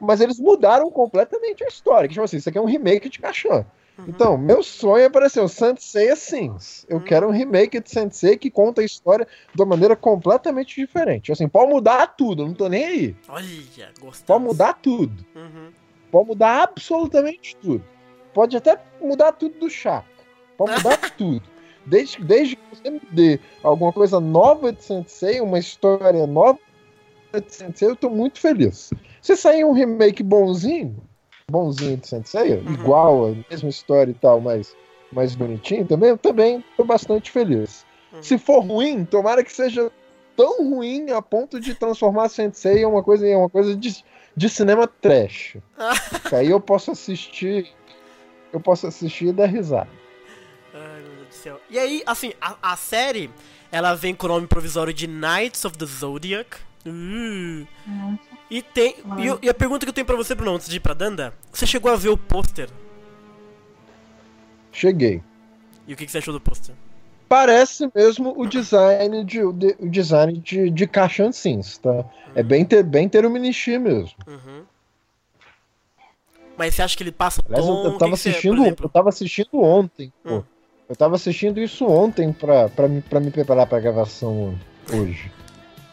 Mas eles mudaram completamente a história. Que, tipo assim, isso aqui é um remake de Kashan. Uhum. Então, meu sonho é aparecer o Sensei Sims. Eu Hum. quero um remake de Sensei que conta a história de uma maneira completamente diferente. Assim, pode mudar tudo, não tô nem aí. Olha, gostei. Pode mudar tudo. Uhum. Pode mudar absolutamente tudo. Pode até mudar tudo do Chaka. Pode mudar tudo. Desde, desde que você me dê alguma coisa nova de Sensei, uma história nova Sensei, eu tô muito feliz. Se sair um remake bonzinho, bonzinho de Sensei, Uhum. igual, a mesma história e tal, mas mais bonitinho também, eu também tô bastante feliz. Uhum. Se for ruim, tomara que seja tão ruim a ponto de transformar Sensei em uma coisa, em uma coisa de, de cinema trash. que aí eu posso assistir. Eu posso assistir e dar risada. Ai, meu Deus do céu. E aí, assim, a, a série, ela vem com o nome provisório de Knights of the Zodiac. Uh. E tem. E, eu- e a pergunta que eu tenho pra você, Bruno, antes de ir pra Danda, você chegou a ver o pôster? Cheguei. E o que, que você achou do pôster? Parece mesmo o design de, o de- o design de, de Kashan Sims, tá? É bem, ter, bem ter o Minishi mesmo. Uhum. Mas você acha que ele passa Aliás, tom? eu, que tava que você- por assistindo, eu tava assistindo ontem, pô. Hum. Eu tava assistindo isso ontem pra, pra, me, pra me preparar pra gravação hoje.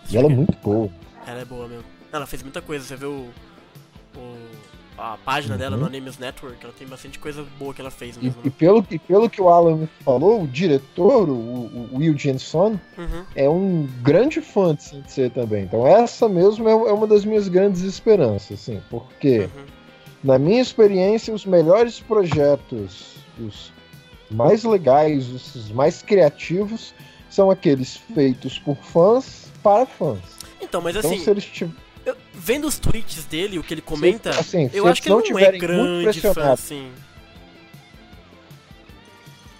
E ela é muito boa. Ela é boa mesmo. Ela fez muita coisa, você viu o. o a página dela Uhum. no Animes Network, ela tem bastante coisa boa que ela fez E, mesmo. e né? pelo, que- pelo que o Alan falou, o diretor, o, o Will Jenson, Uhum. é um grande fã de Sensei também. Então essa mesmo é, é uma das minhas grandes esperanças, assim, porque Uhum. na minha experiência os melhores projetos, os mais legais, os mais criativos são aqueles feitos por fãs para fãs. Então, mas Então assim, se eles tiverem eu- vendo os tweets dele, o que ele comenta, assim, se eu eles acho que ele não não é grande fã, assim.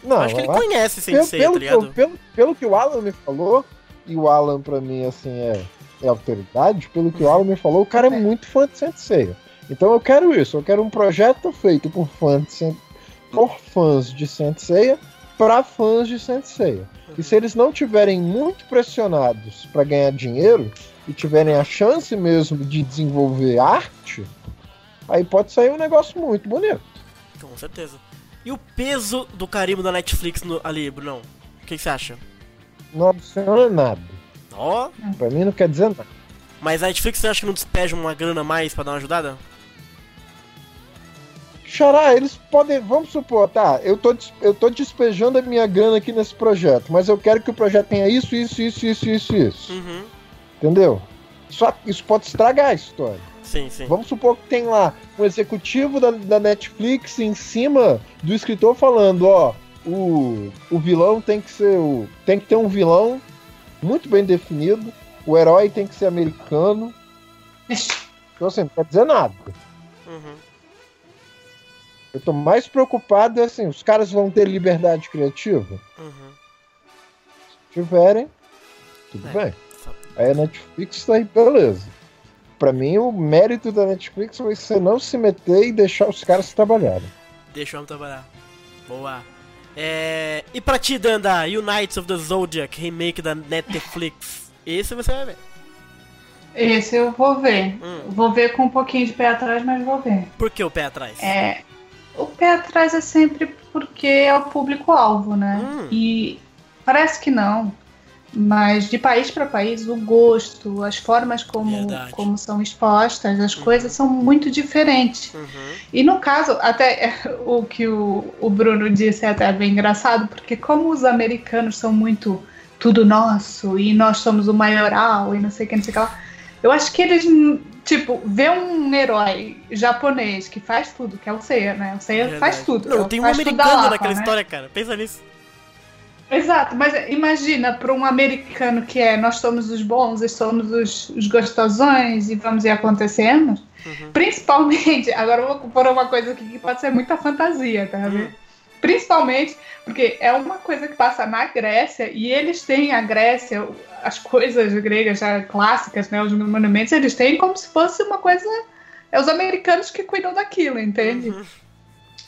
não, acho que ele eu conhece pelo, Sensei, tá pelo, que eu- ligado? pelo, pelo que o Alan me falou, e o Alan pra mim assim é, é autoridade, pelo que o Alan me falou, o cara é É. muito fã de Sensei. Então eu quero isso, eu quero um projeto feito por fãs de, por fãs de Sensei para fãs de Sensei. E se eles não tiverem muito pressionados para ganhar dinheiro e tiverem a chance mesmo de desenvolver arte, aí pode sair um negócio muito bonito. Com certeza. E o peso do carimbo da Netflix no- ali, Brunão? O que você acha? Não adiciona nada. Ó, Pra mim não quer dizer nada. mas a Netflix você acha que não despeja uma grana mais pra dar uma ajudada? Xará, eles podem. Vamos supor, tá? Eu tô, eu tô despejando a minha grana aqui nesse projeto, mas eu quero que o projeto tenha isso, isso, isso, isso, isso, isso. Uhum. Entendeu? Só isso pode estragar a história. Sim, sim. Vamos supor que tem lá um executivo da, da Netflix em cima do escritor falando, ó, o, o vilão tem que ser o. Tem que ter um vilão muito bem definido, o herói tem que ser americano. Então assim, não quer dizer nada. Uhum. Eu tô mais preocupado assim, os caras vão ter liberdade criativa? Uhum. Se tiverem, tudo É. bem. Só- Aí a Netflix tá aí, beleza. Pra mim, o mérito da Netflix vai ser não se meter e deixar os caras trabalharem. Deixa o homem trabalhar. Boa. É... E pra ti, Danda, Unites of the Zodiac, remake da Netflix. Esse você vai ver. Esse eu vou ver. Hum. Vou ver com um pouquinho de pé atrás, mas vou ver. Por que o pé atrás? É, o pé atrás é sempre porque é o público-alvo, né? Hum. E parece que não. Mas de país para país, o gosto, as formas como, Verdade. como são expostas, as coisas são muito diferentes. Uhum. E no caso, até o que o, o Bruno disse é até bem engraçado, porque como os americanos são muito tudo nosso e nós somos o maioral e não sei o que, não sei o que lá, eu acho que eles, tipo, ver um herói japonês que faz tudo, que é o Seiya, né? O Seiya Verdade. faz tudo. Não, é tem um americano Lapa, naquela né? história, cara. Pensa nisso. Exato, mas imagina para um americano que é nós somos os bons e somos os, os gostosões e vamos e acontecemos. Uhum. Principalmente, agora eu vou pôr uma coisa aqui que pode ser muita fantasia, tá vendo? Principalmente porque é uma coisa que passa na Grécia e eles têm a Grécia, as coisas gregas já clássicas, né, os monumentos, eles têm como se fosse uma coisa. É os americanos que cuidam daquilo, entende? Uhum.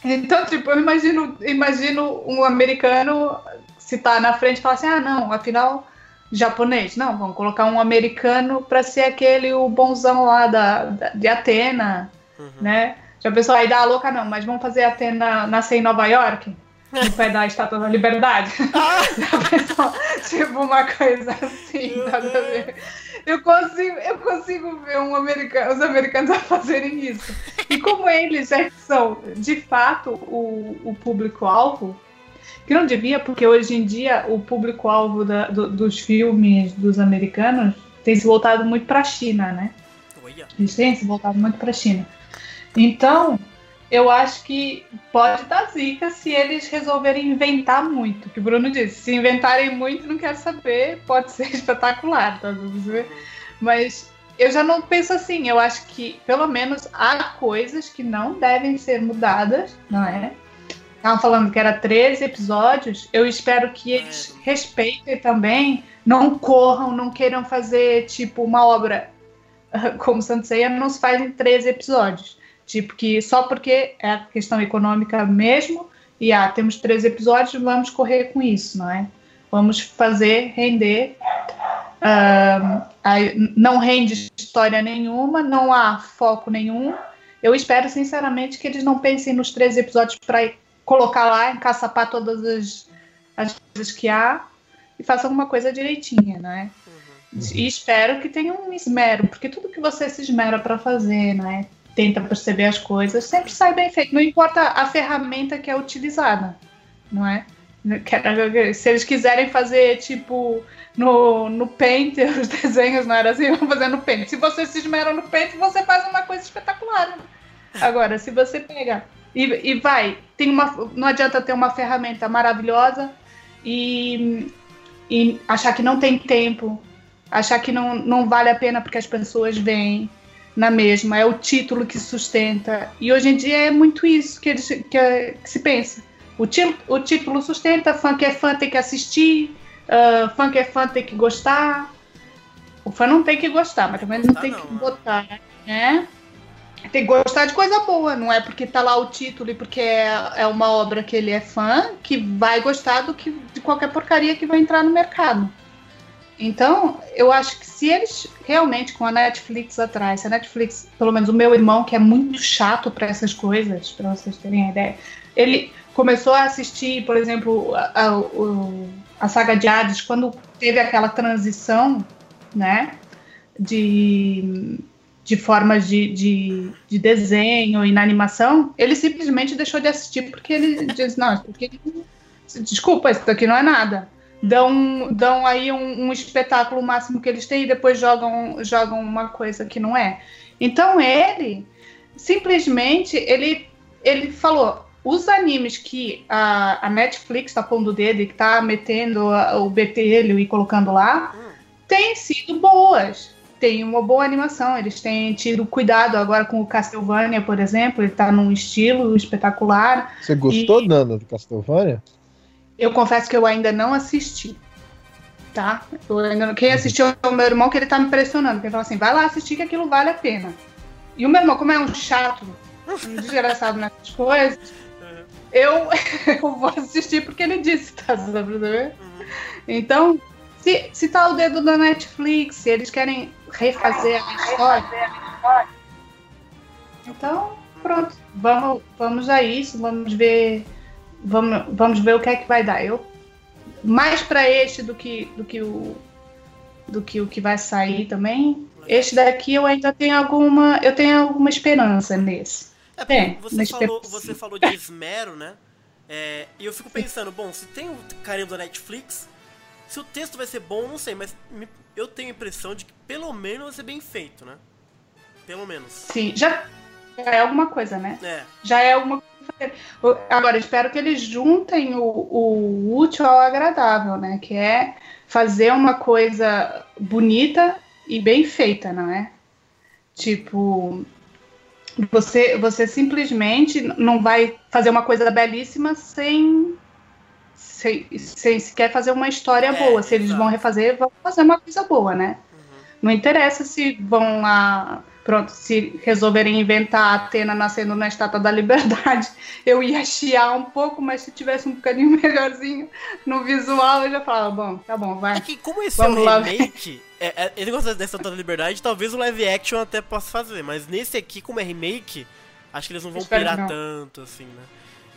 Então, tipo, eu imagino, imagino um americano se tá na frente e falar assim: ah, não, afinal, japonês. Não, vamos colocar um americano pra ser aquele o bonzão lá da, da- de Atena, Uhum. né? Já pensou, aí dá a louca, não, mas vamos fazer Atena nascer em Nova York? No pé da Estátua da Liberdade? Já pensou? tipo, uma coisa assim, nada a ver. Eu consigo, eu consigo ver um americano, os americanos a fazerem isso. E como eles é são, de fato, o, o público-alvo, que não devia, porque hoje em dia o público-alvo do- dos filmes dos americanos tem se voltado muito para a China, né? Eles têm se voltado muito para a China. Então, eu acho que pode dar zica se eles resolverem inventar muito. Que o Bruno disse, se inventarem muito, não quero saber, pode ser espetacular, tá? Mas eu já não penso assim. Eu acho que, pelo menos, há coisas que não devem ser mudadas, não é? Estavam falando que era 13 episódios. Eu espero que eles É. respeitem também, não corram, não queiram fazer, tipo, uma obra como Santo Ceia, não se faz em 13 episódios. Tipo, que só porque é questão econômica mesmo, e ah, temos 13 episódios, vamos correr com isso, não é? Vamos fazer render. não rende história nenhuma, não há foco nenhum. Eu espero, sinceramente, que eles não pensem nos 13 episódios para colocar lá, encaçapar todas as, as coisas que há e façam alguma coisa direitinha, não é? Uhum. E espero que tenha um esmero, porque tudo que você se esmera para fazer, né? Tenta perceber as coisas, sempre sai bem feito. Não importa a ferramenta que é utilizada, não é? Se eles quiserem fazer, tipo, no, no Paint, os desenhos não era assim, vão fazer no Paint. Se você se esmera no Paint, você faz uma coisa espetacular. Agora, se você pega e, e vai, tem uma, não adianta ter uma ferramenta maravilhosa e, e achar que não tem tempo, achar que não, não vale a pena porque as pessoas vêm na mesma, é o título que sustenta. E hoje em dia é muito isso que, eles, que, que se pensa. O, tí, o título sustenta, fã que é fã tem que assistir, uh, fã que é fã tem que gostar. O fã não tem que gostar, mas também não tem não, que botar, né? Tem que gostar de coisa boa, não é porque tá lá o título e porque é, é uma obra que ele é fã que vai gostar do que, de qualquer porcaria que vai entrar no mercado. Então, eu acho que se eles realmente, com a Netflix atrás, se a Netflix, pelo menos o meu irmão, que é muito chato para essas coisas, para vocês terem a ideia, ele começou a assistir, por exemplo, a, a, a saga de Hades, quando teve aquela transição, né, de, de formas de, de, de desenho e na animação, ele simplesmente deixou de assistir porque ele diz, não, porque, desculpa, isso daqui não é nada dão, dão aí um, um, espetáculo máximo que eles têm e depois jogam, jogam uma coisa que não é. Então ele simplesmente ele, ele falou os animes que a, a Netflix está pondo o dedo e que está metendo a, o betelho e colocando lá têm sido boas. Tem uma boa animação, eles têm tido cuidado agora com o Castlevania, por exemplo, ele está num estilo espetacular. Você gostou, e... Nana, do Castlevania? Eu confesso que eu ainda não assisti. Tá? Eu ainda, quem assistiu é o meu irmão, que ele tá me pressionando. Ele falou assim: vai lá assistir que aquilo vale a pena. E o meu irmão, como é um chato, um desgraçado nessas coisas, eu, eu vou assistir porque ele disse, tá? Uhum. Então, se, se tá o dedo da Netflix, se eles querem refazer a história. Então, pronto. Vamos, vamos a isso, vamos ver vamos, vamos ver o que é que vai dar. Eu mais para este do que do que o do que o que vai sair também. Este daqui eu ainda tenho alguma eu tenho alguma esperança nesse. É, é você, falou, você falou de esmero, né? É, e eu fico pensando, bom, se tem o carinho da Netflix, se o texto vai ser bom, não sei, mas eu tenho a impressão de que pelo menos vai ser bem feito, né? Pelo menos. Sim, já é alguma coisa, né? É. Já é alguma Agora, espero que eles juntem o, o útil ao agradável, né? Que é fazer uma coisa bonita e bem feita, não é? Tipo, você, você simplesmente não vai fazer uma coisa belíssima sem, sem, sem sequer fazer uma história é, boa. Se eles vão refazer, vão fazer uma coisa boa, né? Uhum. Não interessa se vão lá pronto, se resolverem inventar a Atena nascendo na Estátua da Liberdade, eu ia chiar um pouco, mas se tivesse um bocadinho melhorzinho no visual, eu já falava, bom, tá bom, vai. É que como esse Vamos é um remake, é, é, ele gosta da Estátua da Liberdade, talvez o live action até possa fazer, mas nesse aqui, como é remake, acho que eles não vão Espero pirar tanto, assim, né?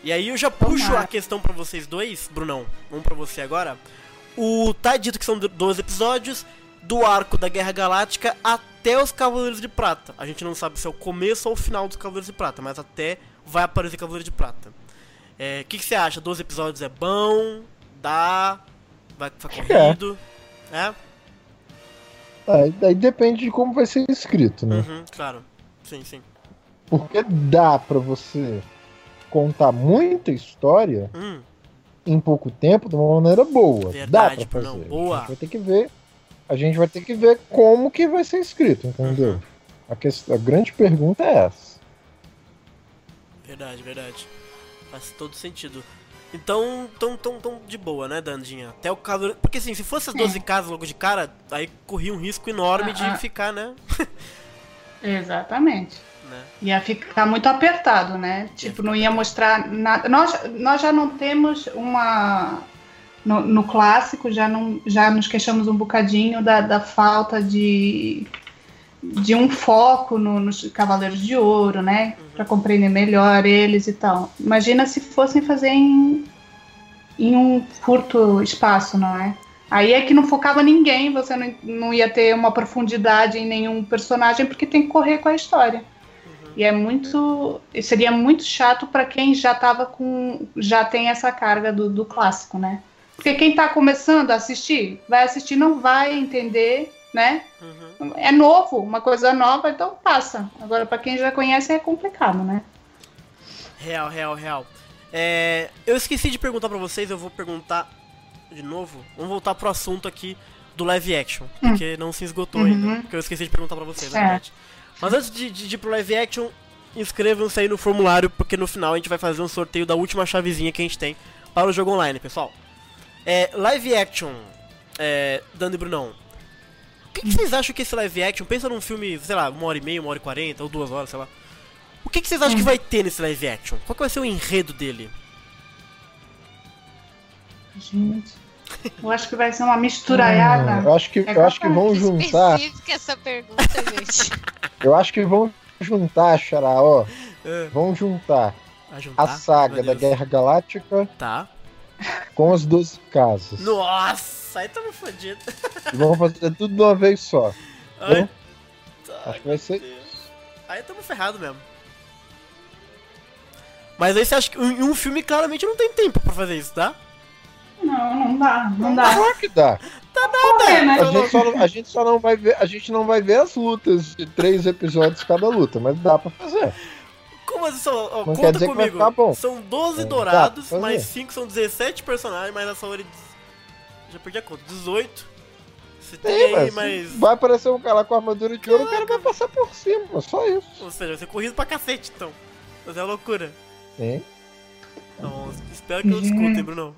E aí eu já puxo Tomara. a questão para vocês dois, Brunão, vamos para você agora. O tá dito que são 12 episódios, do arco da Guerra Galáctica até os Cavaleiros de Prata. A gente não sabe se é o começo ou o final dos Cavaleiros de Prata, mas até vai aparecer Cavaleiro de Prata. O é, que, que, você acha? 12 episódios é bom? Dá? Vai, vai é. corrido? É? é? Daí depende de como vai ser escrito, né? Uhum, claro. Sim, sim. Porque dá pra você contar muita história hum. em pouco tempo de uma maneira boa. Verdade, dá pra fazer. Não, boa. Vai ter que ver a gente vai ter que ver como que vai ser escrito, entendeu? Uhum. A, questão, a grande pergunta é essa. Verdade, verdade. Faz todo sentido. Então, tão, tão, tão de boa, né, Dandinha? Até o calor. Porque assim, se fosse as 12 é. casas logo de cara, aí corria um risco enorme ah, de ah. ficar, né? Exatamente. Né? Ia ficar muito apertado, né? Tipo, não ia mostrar nada. Nós, nós já não temos uma no, no, clássico já, não, já nos queixamos um bocadinho da, da falta de, de um foco no, nos Cavaleiros de Ouro, né? Uhum. Para compreender melhor eles e tal. Imagina se fossem fazer em, em um curto espaço, não é? Aí é que não focava ninguém, você não, não ia ter uma profundidade em nenhum personagem, porque tem que correr com a história. Uhum. E é muito. Seria muito chato para quem já tava com. já tem essa carga do, do clássico, né? Porque quem tá começando a assistir, vai assistir, não vai entender, né? Uhum. É novo, uma coisa nova, então passa. Agora, para quem já conhece, é complicado, né? Real, real, real. É, eu esqueci de perguntar pra vocês, eu vou perguntar de novo. Vamos voltar pro assunto aqui do live action, porque não se esgotou Uhum. ainda. Porque eu esqueci de perguntar pra vocês, na É. verdade. Mas antes de, de, de ir pro live action, inscrevam-se aí no formulário, porque no final a gente vai fazer um sorteio da última chavezinha que a gente tem para o jogo online, pessoal. É, live action, é, Dani e Brunão. O que, que vocês acham que esse live action, pensa num filme, sei lá, uma hora e meia, uma hora e quarenta, ou duas horas, sei lá. O que, que vocês acham que vai ter nesse live action? Qual que vai ser o enredo dele? Gente. Eu acho que vai ser uma misturaiada. Hum, eu acho que, eu acho que vão juntar. Essa pergunta, gente. Eu acho que vão juntar, Xará, ó. É, Vão juntar a juntar? a saga da. Guerra Galáctica Tá. Com as 12 casas. Nossa, aí tamo fodido. E vão fazer tudo de uma vez só. Ai, Acho que vai ser. Deus. Aí tamo ferrado mesmo. Mas aí você acha que em um filme claramente não tem tempo pra fazer isso, tá? Não, não dá, não dá. Claro que dá. É, né? A gente, só, não- a gente só não vai ver, a gente não vai ver as lutas de três episódios cada luta, mas dá pra fazer. Só, ó, Não conta comigo. São 12 É, dourados, fazer. mais 5 são 17 personagens, mais a Saori. Já perdi a conta. 18. Você tem Tem, aí mas vai aparecer um cara com armadura de ouro, o cara vai passar por cima, só isso. Ou seja, vai ser corrido pra cacete então. Mas é loucura. Sim. Então, espero que não discutem, Bruno.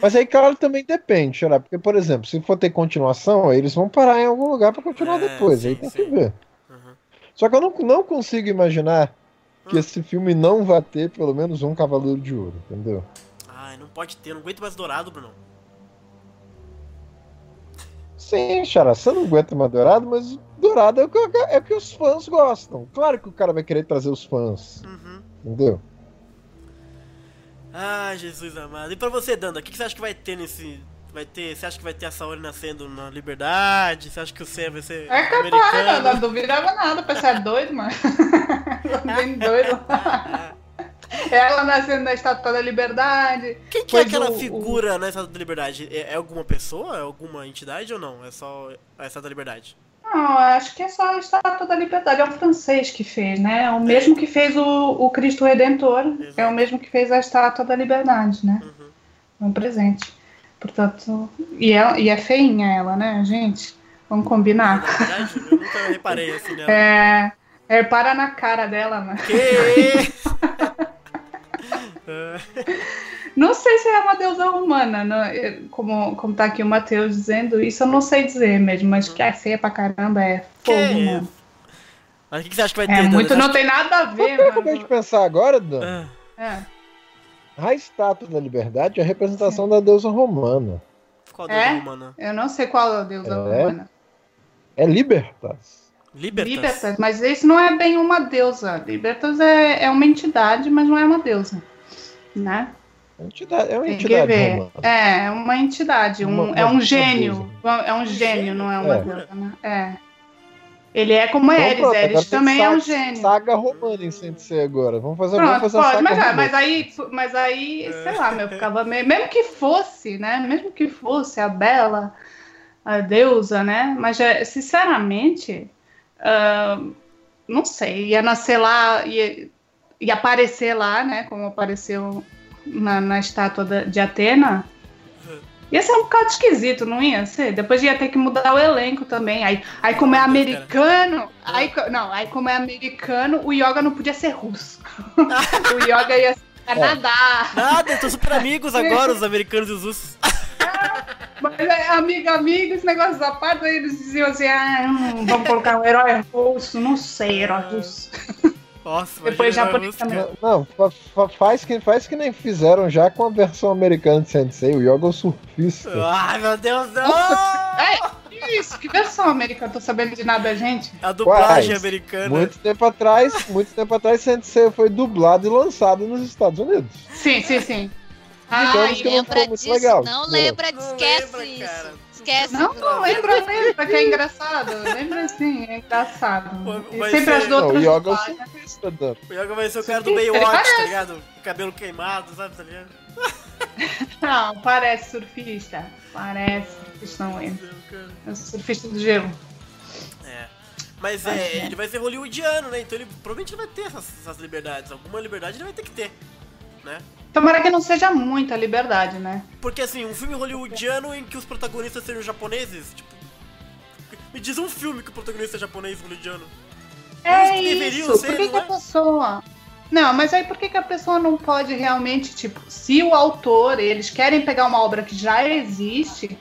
Mas aí, claro, também depende, Xará, porque, por exemplo, se for ter continuação, aí eles vão parar em algum lugar pra continuar É, depois, sim, aí tem sim. que ver. Uhum. Só que eu não, não consigo imaginar que Hum. esse filme não vai ter pelo menos um Cavaleiro de Ouro, entendeu? Ai, não pode ter, não aguento mais dourado, Bruno. Sim, Xará, você não aguenta mais Dourado, mas Dourado é o, que, é o que os fãs gostam. Claro que o cara vai querer trazer os fãs, Uhum. entendeu? Ai, Jesus amado. E pra você, Danda, o que, que você acha que vai ter nesse. Vai ter. Você acha que vai ter a Saori nascendo na liberdade? Você acha que o Sam vai ser É capaz, americano? não, não duvidava nada, o pessoal é doido, mano. Bem doido. Ela nascendo na Estátua da Liberdade. Quem que é aquela o- figura na Estátua da Liberdade? É, é alguma pessoa? É alguma entidade ou não? É só a Estátua da Liberdade? Não, acho que é só a Estátua da Liberdade. É o francês que fez, né? É o mesmo que fez o, o Cristo Redentor. Exato. É o mesmo que fez a Estátua da Liberdade, né? Uhum. É um presente. Portanto. E é, e é feinha ela, né, gente? Vamos combinar. Na verdade, eu nunca reparei assim nela. É. É, para na cara dela, né? Que? Ah, Não sei se é uma deusa romana, não- é, como, como tá aqui o Matheus dizendo, isso eu não sei dizer mesmo, mas que é feia pra caramba, é que fogo, isso? mano. Mas o que que você acha que vai ter, É muito, não tem nada a ver, o que eu acabei de mano. pensar agora, Dan? que- É. A estátua da liberdade é a representação da deusa romana. Qual É? deusa romana? Eu não sei qual é a deusa É? romana. É Libertas. Libertas? Libertas, mas isso não é bem uma deusa. Libertas é, é uma entidade, mas não é uma deusa. Né? É uma entidade, é uma Tem entidade romana. É, é uma entidade, um, Uma- é um gênio. É um gênio, não é uma É. deusa, né? É. Ele é como Então, Eris, pronto, Eris também é um gênio. Saga romana em Sensei agora. Vamos fazer, vamos Pronto, fazer a pode, saga mas, ah, romana. mas aí, mas aí, sei lá, meu, ficava meio, mesmo que fosse, né? Mesmo que fosse a Bela, a deusa, né? Mas é, sinceramente, ah, não sei, ia nascer lá, ia, ia aparecer lá, né? Como apareceu na, na estátua de Atena. Ia ser um bocado esquisito, não ia ser? Depois ia ter que mudar o elenco também. Aí, aí como é americano, aí, co- não, aí como é americano, o yoga não podia ser russo. o yoga ia ser Canadá. Nada, estão super amigos agora, os americanos e os russos. Mas é, amigo, amigo, esse negócio da parte, aí eles diziam assim, ah, vamos colocar um herói russo, não sei, herói russo. Nossa, Depois japonês também. Não, fa- fa- faz, que, faz que nem fizeram já com a versão americana de Sensei, o Yoga é surfista. Ai, meu Deus do céu! É, isso, que versão americana? Tô sabendo de nada, gente. A dublagem Quais? americana. Muito tempo atrás, muito tempo atrás, Sensei foi dublado e lançado nos Estados Unidos. Sim, sim, sim. Digamos Ah, que não lembra foi muito disso, legal. não Não. lembra, Não esquece lembra, isso. cara. Esquece. Não, não, lembra, lembra que é engraçado. Lembra sim, é engraçado. Vai- E vai sempre ser- as Não, outras. o Yoga é o né? O Yoga vai ser o cara do Baywatch, tá ligado? Cabelo queimado, sabe, tá ligado? Não, parece surfista. Parece surfista não. É o surfista do gelo. É. Mas Vai é, ele vai ser hollywoodiano, né? Então ele provavelmente vai ter essas, essas liberdades. Alguma liberdade ele vai ter que ter, né? Tomara que não seja muita liberdade, né? Porque assim, um filme hollywoodiano em que os protagonistas sejam japoneses, tipo. Me diz um filme que o protagonista é japonês hollywoodiano. É isso. ser, Por que, que a é? pessoa. Não, mas aí por que, que a pessoa não pode realmente, tipo, se o autor, eles querem pegar uma obra que já existe,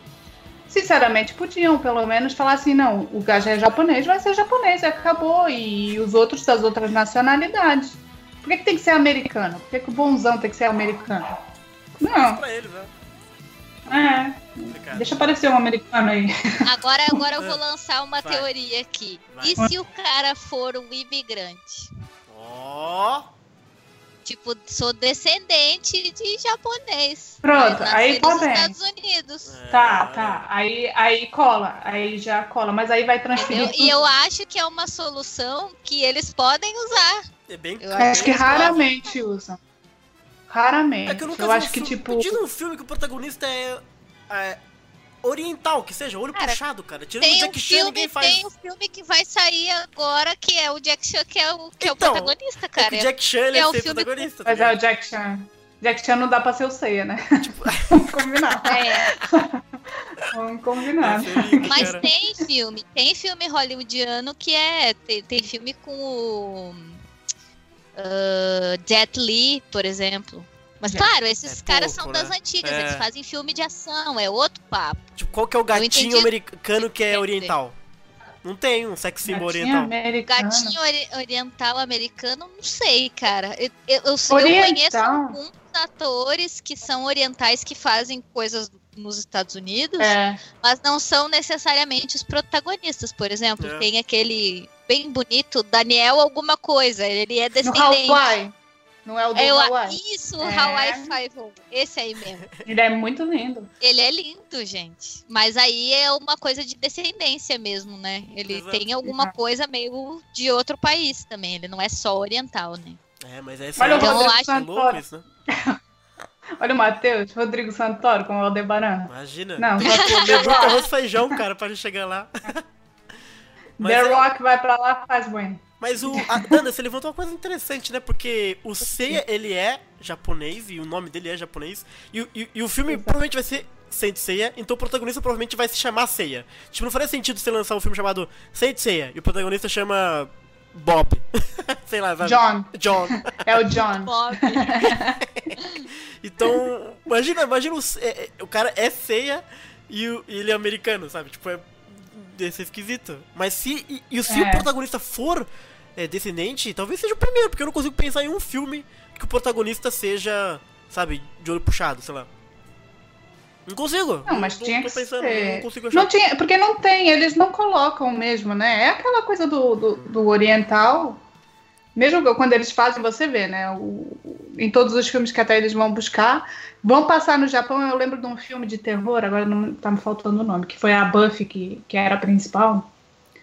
sinceramente podiam pelo menos falar assim, não, o gajo é japonês, vai ser japonês, e acabou. E os outros das outras nacionalidades. Por que, que tem que ser americano? Por que, que o bonzão tem que ser americano? Não, Pra eles, né? é. Complicado. Deixa aparecer um americano aí. Agora, agora eu vou lançar uma Vai. teoria aqui. Vai. E se o cara for um imigrante? Ó. Tipo, sou descendente de japonês. Pronto, aí tá nos bem. Estados Unidos. É. Tá, tá. Aí, aí cola. Aí já cola. Mas aí vai transferir. E eu acho que é uma solução que eles podem usar. É bem Eu é Acho que bem raramente usam. Raramente. É que eu nunca eu acho um que, filme- tipo. Diz um filme que o protagonista é, é oriental, que seja, olho Cara, puxado, cara. Tirando o Tem um Jack Chan, filme, ninguém faz. tem um filme que vai sair agora que é o Jack Chan, que é o, que é o Então, protagonista, É que cara. o Jack Chan ele é é, o protagonista. Mas tá é o? Jack Chan. Jack Chan não dá pra ser o Ceia, né? Tipo, Vamos combinar. É, Vamos combinar. Esse é mas cara. tem filme, tem filme hollywoodiano que é. Tem, tem filme com o. ah, Jet Li, por exemplo. Mas É. claro, esses É caras pouco, são das né? antigas, É. eles fazem filme de ação, é outro papo. Tipo, qual que é o gatinho americano que é oriental? Não tem um sex symbol Gatinho oriental. americano. Gatinho ori- oriental americano, não sei, cara. Eu, eu, eu, eu conheço alguns atores que são orientais que fazem coisas nos Estados Unidos, É. mas não são necessariamente os protagonistas. Por exemplo, É. tem aquele bem bonito Daniel alguma coisa, ele é No descendente. Hawaii. Não é o do Eu, Hawaii. isso, É. Hawaii Five-O, esse aí mesmo. Ele é muito lindo. Ele é lindo, gente. Mas aí é uma coisa de descendência mesmo, né? Ele Exato. tem alguma Exato. coisa meio de outro país também. Ele não é só oriental, né? É, mas é Olha o Então, eu Rodrigo acho- é louco Santoro. isso, né? Olha o Matheus, Rodrigo Santoro com o Aldebaran. Imagina. Não, só comer muito arroz feijão, cara, pra gente chegar lá. Mas, The é- Rock vai pra lá, faz bueno. mas o. A Dana, você levantou uma coisa interessante, né? Porque o Seiya, ele é japonês, e o nome dele é japonês. E, o- e, e o filme Exato. provavelmente vai ser Saint Seiya, então o protagonista provavelmente vai se chamar Seiya. Tipo, não faria sentido você lançar um filme chamado Saint Seiya, e o protagonista chama. Bob. Sei lá, sabe? John. John. É o John. Bob. Então, imagina, imagina o, é- é- o cara é ceia e, o- e ele é americano, sabe? Tipo, é desse esquisito. Mas se, e, e se É. o protagonista for é, descendente, talvez seja o primeiro, porque eu não consigo pensar em um filme que o protagonista seja, sabe, de olho puxado, sei lá. Não consigo. Não, mas tô- tinha tô que pensando, ser. Não consigo achar. Não tinha, porque não tem, eles não colocam mesmo, né? É aquela coisa do, do, do oriental. Mesmo quando eles fazem, você vê, né? O- em todos os filmes que até eles vão buscar, vão passar no Japão. Eu lembro de um filme de terror, agora não tá me faltando o nome, que foi a Buffy, que, que era a principal.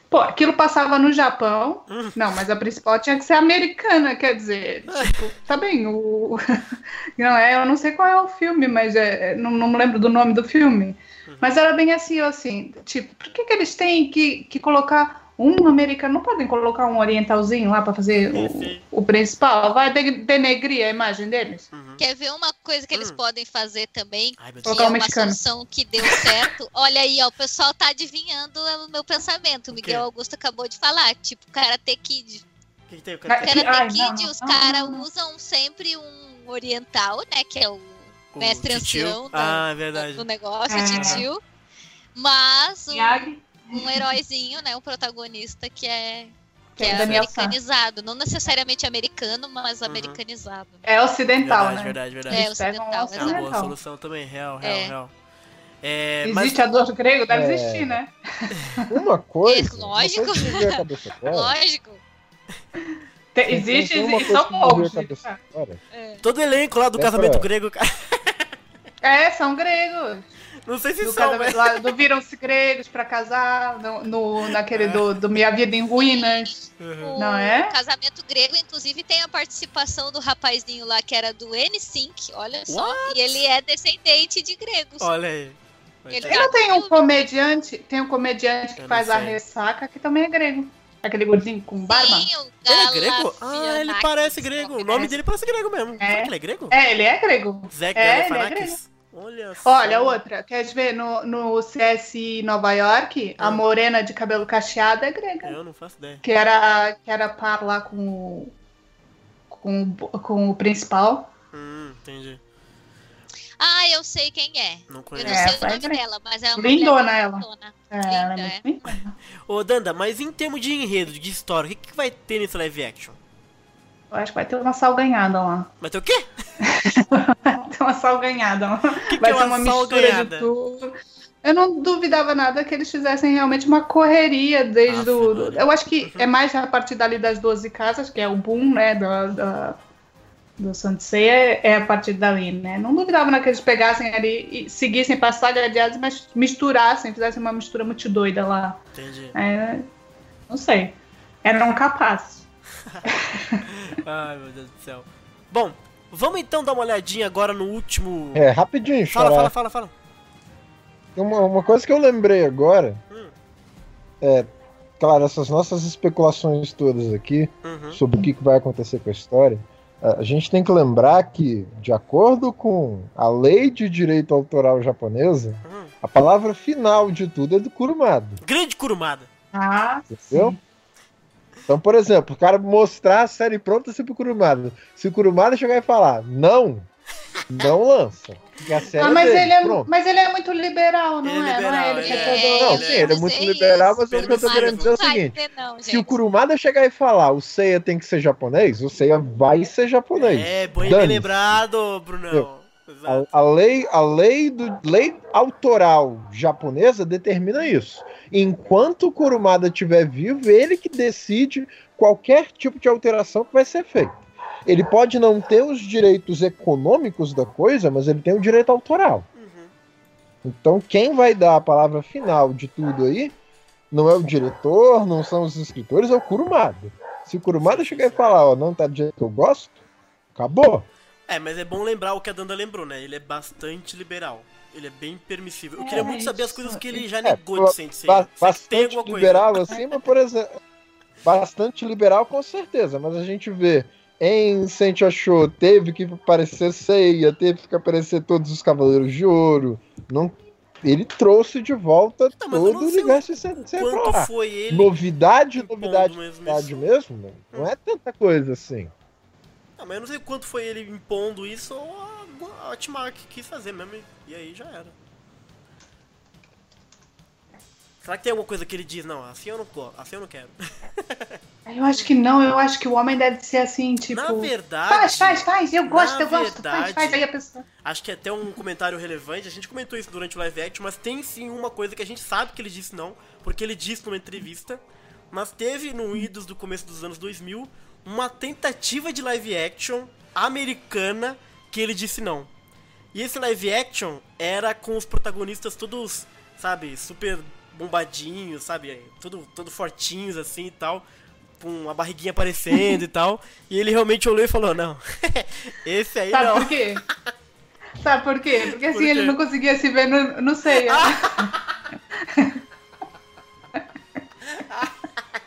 Pô, aquilo passava no Japão. Hum. Não, mas a principal tinha que ser americana, quer dizer, tipo, tá bem, o. Não é, eu não sei qual é o filme, mas é, não, não me lembro do nome do filme. Mas era bem assim, assim, tipo, por que, que eles têm que, que colocar um americano? Não podem colocar um orientalzinho lá pra fazer o, o principal? Vai de- denegrir a imagem deles? Uhum. Quer ver uma coisa que eles Hum. podem fazer também? Ai, Que. Colocar é um uma mexicano. solução que deu certo. Olha aí, ó, o pessoal tá adivinhando o meu pensamento. O? Miguel Augusto acabou de falar. Tipo, Karate Kid. O que, que tem? O Que- Karate ai, Kid, não, os caras usam sempre um oriental, né? Que é o o mestre ancião da- Ah, é verdade. do negócio, É. o titio. Mas um, Miyagi? Um heróizinho, né? Um protagonista que é, que é é San. americanizado. Não necessariamente americano, mas Uhum. americanizado. É ocidental, verdade, né? verdade, verdade. É, ocidental, É uma boa solução também, real, real, É. real. É, mas Existe a dor grego? Deve É. existir, né? Uma coisa. É, lógico. Lógico. Te- Tem- existe, tem existe. São poucos. É. todo elenco lá do É casamento pra- grego, cara. É, são gregos. Não sei se são, mas... lá do Viram-se Gregos pra casar, no, no- naquele do, do Minha Vida em Ruínas. Uhum. Não é? O casamento grego, inclusive, tem a participação do rapazinho lá que era do N5, olha só. What? E ele é descendente de gregos. Olha aí. Ele E não tem um comediante, tem um comediante que faz a sei. ressaca que também é grego. Aquele gordinho com barba. Sim, o Ele é grego? Ah, ele parece grego. O nome É. dele parece grego mesmo. Será que ele é grego? É, ele é grego. Zé É, ele é Galifianakis? Olha só. Olha, outra, quer ver no, no CS Nova York, a Ah. morena de cabelo cacheado é grega. Eu não faço ideia. Que era, que era par lá com o, com, o- com o principal. Hum, entendi. Ah, eu sei quem é. Não Eu conheço. não É, sei o vai nome dela, mas é uma Lindona mulher ela. lindona. É, ela é Linda, muito linda. Ô, Danda, mas em termos de enredo, de história, o que, que vai ter nesse live action? Eu acho que vai ter uma salganhada lá. Vai ter o quê? Vai ter uma salganhada lá. Que, que Vai é ser uma, uma mistura de tudo. Eu não duvidava nada que eles fizessem realmente uma correria desde Aff, o. Maria. Eu acho que Uhum. é mais a partir dali das 12 casas, que é o boom, né? Da, da, do Sanseia, é a partir dali, né? Não duvidava nada que eles pegassem ali e seguissem para saga adiados, mas misturassem, fizessem uma mistura muito doida lá. Entendi. É, não sei. Eram capazes. Ai, meu Deus do céu. Bom, vamos então dar uma olhadinha agora no último. É, rapidinho, Fala, fala, fala, fala. Uma, uma coisa que eu lembrei agora Hum. é, claro, essas nossas especulações todas aqui Uhum. sobre o que vai acontecer com a história, a gente tem que lembrar que, de acordo com a lei de direito autoral japonesa, Uhum. a palavra final de tudo é do Kurumada, Grande Kurumada. Ah, entendeu? Então, por exemplo, o cara mostrar a série pronta assim pro Kurumada. Se o Kurumada chegar e falar, não, não lança. Porque a série Ah, mas, dele, ele é, pronto. mas ele é muito liberal, não Ele é é? não é liberal, ele que ele é é-. Não, sim, é- ele é Não muito liberal, isso, mas o que eu tô querendo dizer é o Não seguinte: ter, não, se o. Kurumada chegar e falar o Seiya tem que ser japonês, o Seiya vai ser japonês. É, bem, lembrado, Brunão. A, a lei, a lei, do, lei autoral japonesa determina isso. Enquanto o Kurumada estiver vivo, ele que decide qualquer tipo de alteração que vai ser feita. Ele pode não ter os direitos econômicos da coisa, mas ele tem o direito autoral. Uhum. Então, quem vai dar a palavra final de tudo aí não é o diretor, não são os escritores, é o Kurumada. Se o Kurumada chegar e falar, ó, não tá do jeito que eu gosto, acabou. É, mas é bom lembrar o que a Danda lembrou, né? Ele é bastante liberal. Ele é bem permissível. Eu queria É, muito saber as coisas que ele já É, negou de Sensei. Ba- bastante alguma coisa. liberal assim, mas por exemplo, bastante liberal com certeza, mas a gente vê em Sente Achou teve que aparecer Ceia, teve que aparecer todos os Cavaleiros de Ouro, não ele trouxe de volta eu todo o universo lá. foi ele Novidade, novidade, mesmo novidade isso? mesmo, não é tanta coisa assim. Não, mas eu não sei quanto foi ele impondo isso ou a, a Hotmark quis fazer mesmo. E- aí já era. Será que tem alguma coisa que ele diz, não, assim eu não, assim eu não quero. Eu acho que não, eu acho que o homem deve ser assim, tipo. Na verdade, Faz, faz, faz, eu gosto, eu gosto, verdade- faz, faz. Aí a pessoa. acho que é até um comentário relevante, a gente comentou isso durante o live action, mas tem sim uma coisa que a gente sabe que ele disse não, porque ele disse numa entrevista, mas teve no idos do começo dos anos 2000 uma tentativa de live action americana que ele disse não. E esse live action era com os protagonistas todos, sabe, super bombadinhos, sabe, todo, todo fortinhos assim e tal, com a barriguinha aparecendo e tal. E ele realmente olhou e falou: Não, esse aí Sabe não. por quê? Sabe por quê? Porque assim Por quê? ele não conseguia se ver no, no ceia.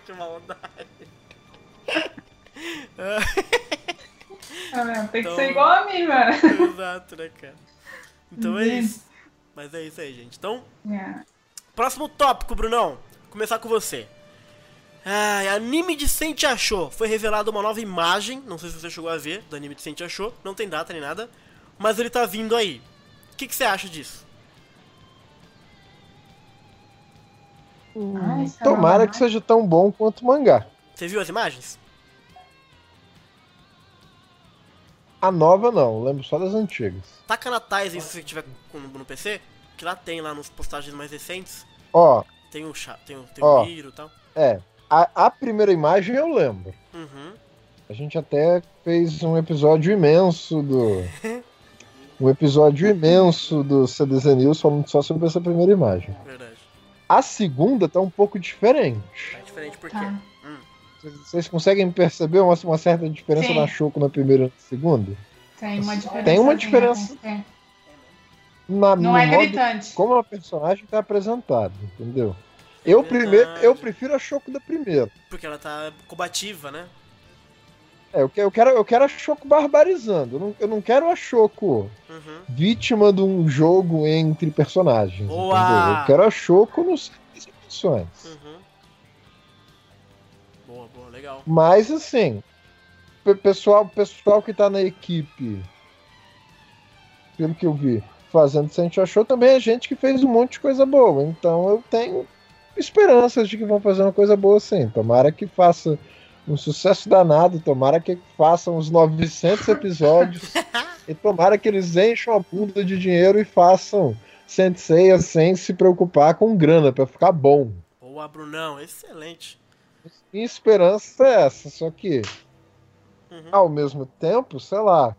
Que maldade. Ah, tem que Então- ser igual a mim, mano. Exato, né, cara? Então é isso. Mas é isso aí, gente. Então, É. próximo tópico, Brunão. Vou começar com você. Ai, anime de Sente Achou. Foi revelada uma nova imagem. Não sei se você chegou a ver do anime de Sente Achou. Não tem data nem nada. Mas ele tá vindo aí. O que, que você acha disso? Ai, essa Tomara que seja tão bom quanto o mangá. Você viu as imagens? A nova não, lembro só das antigas. Taca na aí se você tiver com- no PC. Que lá tem, lá nos postagens mais recentes. Ó, Tem o tem o, tem Ó. o Miro e tal. é, a, a primeira imagem eu lembro. Uhum. A gente até fez um episódio imenso do. um episódio imenso do CDZ News falando só sobre essa primeira imagem. Verdade. A segunda tá um pouco diferente. É diferente porque. Tá. Vocês conseguem perceber uma, uma certa diferença Sim. na Choco na primeira e na segunda? Tem uma diferença. Tem uma diferença. Tem. Na, Não é modo gritante. como a personagem tá apresentada, entendeu? Eu, É Verdade. primeiro, eu prefiro a Choco da primeira. Porque ela tá combativa, né? É, eu, que- eu, quero, eu quero a Choco barbarizando. Eu não, eu não quero a Choco Uhum. vítima de um jogo entre personagens. Boa! entendeu? Eu quero a Choco nos situações. Uhum. Legal. Mas assim, pe- pessoal, pessoal que tá na equipe, pelo que eu vi, fazendo Sente Achou também é gente que fez um monte de coisa boa. Então eu tenho esperanças de que vão fazer uma coisa boa sim. Tomara que faça um sucesso danado, tomara que façam uns 900 episódios e tomara que eles encham a bunda de dinheiro e façam Sensei sem se preocupar com grana pra ficar bom. Boa, Brunão, excelente. Minha esperança é essa, só que Uhum. ao mesmo tempo, sei lá.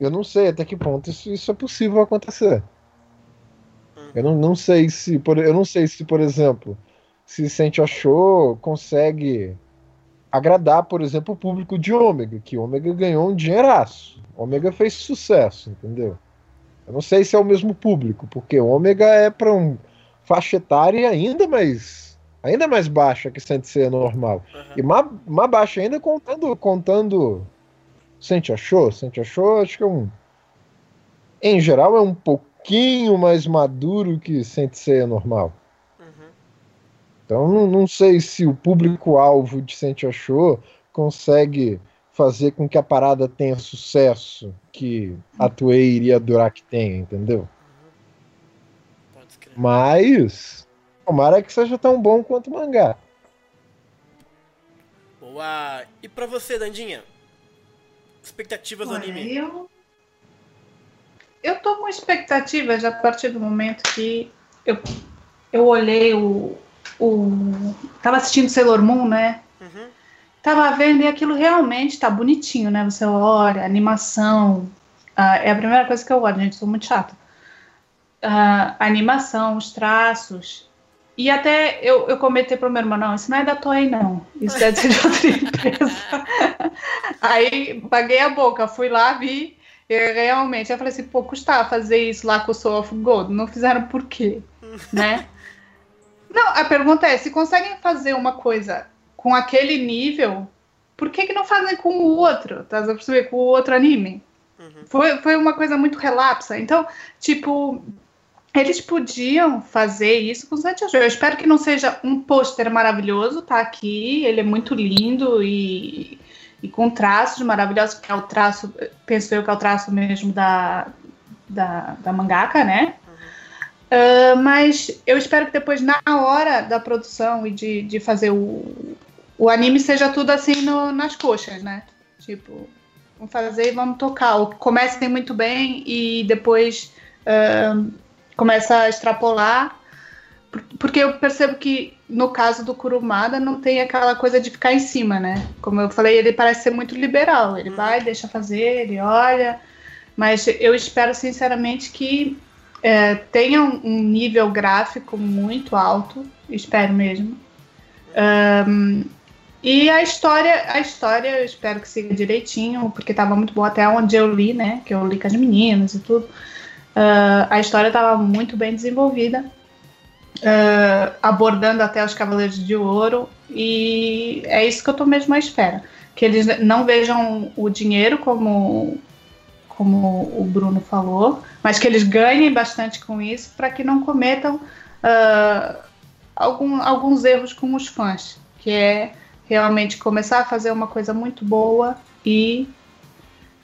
Eu não sei até que ponto isso, isso é possível acontecer. Uhum. Eu não, não sei se, por, eu não sei se, por exemplo, se Sente Achou consegue agradar, por exemplo, o público de Ômega, que Ômega ganhou um dinheiraço. Ômega fez sucesso, entendeu? Eu não sei se é o mesmo público, porque Ômega é para um faixa etária ainda mais ainda mais baixa que Sensei normal. Uhum. E mais, mais baixa ainda contando contando Sente Achou, Sente Achou, acho que é um em geral é um pouquinho mais maduro que Sensei normal. Uhum. Então não, não sei se o público-alvo de Sente Achou consegue fazer com que a parada tenha sucesso que a Toei iria adorar que tenha, entendeu? Escrever. Mas tomara que seja tão bom quanto o mangá. Boa. E pra você, Dandinha? Expectativas do anime? Eu, eu tô com expectativas a partir do momento que eu, eu olhei o, o. Tava assistindo Sailor Moon, né? Uhum. Tava vendo e aquilo realmente tá bonitinho, né? Você olha, a animação. ah, é a primeira coisa que eu olho, gente, sou muito chata. A animação, os traços. E até eu, eu comentei pro meu irmão, não, isso não é da Toei, não. Isso deve ser de outra empresa. Aí paguei a boca, fui lá, vi. E realmente, eu falei assim, pô, custava fazer isso lá com o Soul of Gold. Não fizeram por quê? né? Não, a pergunta é, se conseguem fazer uma coisa com aquele nível, por que, que não fazem com o outro? Tá a perceber? Com o outro anime? Uhum. Foi, foi uma coisa muito relapsa. Então, tipo, eles podiam fazer isso com Santi Eu espero que não seja um pôster maravilhoso, tá aqui. Ele é muito lindo e, e com traços maravilhosos, que é o traço, penso eu que é o traço mesmo da, da, da mangaka, né? Ah, mas eu espero que depois, na hora da produção e de, de fazer o, o anime, seja tudo assim no- nas coxas, né? Tipo, vamos fazer e vamos tocar. Ou comecem muito bem e depois ah, começa a extrapolar. Por- Porque eu percebo que no caso do Kurumada não tem aquela coisa de ficar em cima, né? Como eu falei, ele parece ser muito liberal. Ele Uhum. vai, deixa fazer, ele olha. Mas eu espero sinceramente que é, tenha um, um nível gráfico muito alto, espero mesmo. Ahn, e a história, a história eu espero que siga direitinho, porque estava muito boa até onde eu li, né? Que eu li com as meninas e tudo. Ah, a história estava muito bem desenvolvida, ah, abordando até os Cavaleiros de Ouro, e é isso que eu tô mesmo à espera. Que eles não vejam o dinheiro como, como o Bruno falou, mas que eles ganhem bastante com isso para que não cometam ah, algum- alguns erros com os fãs, que é realmente começar a fazer uma coisa muito boa e,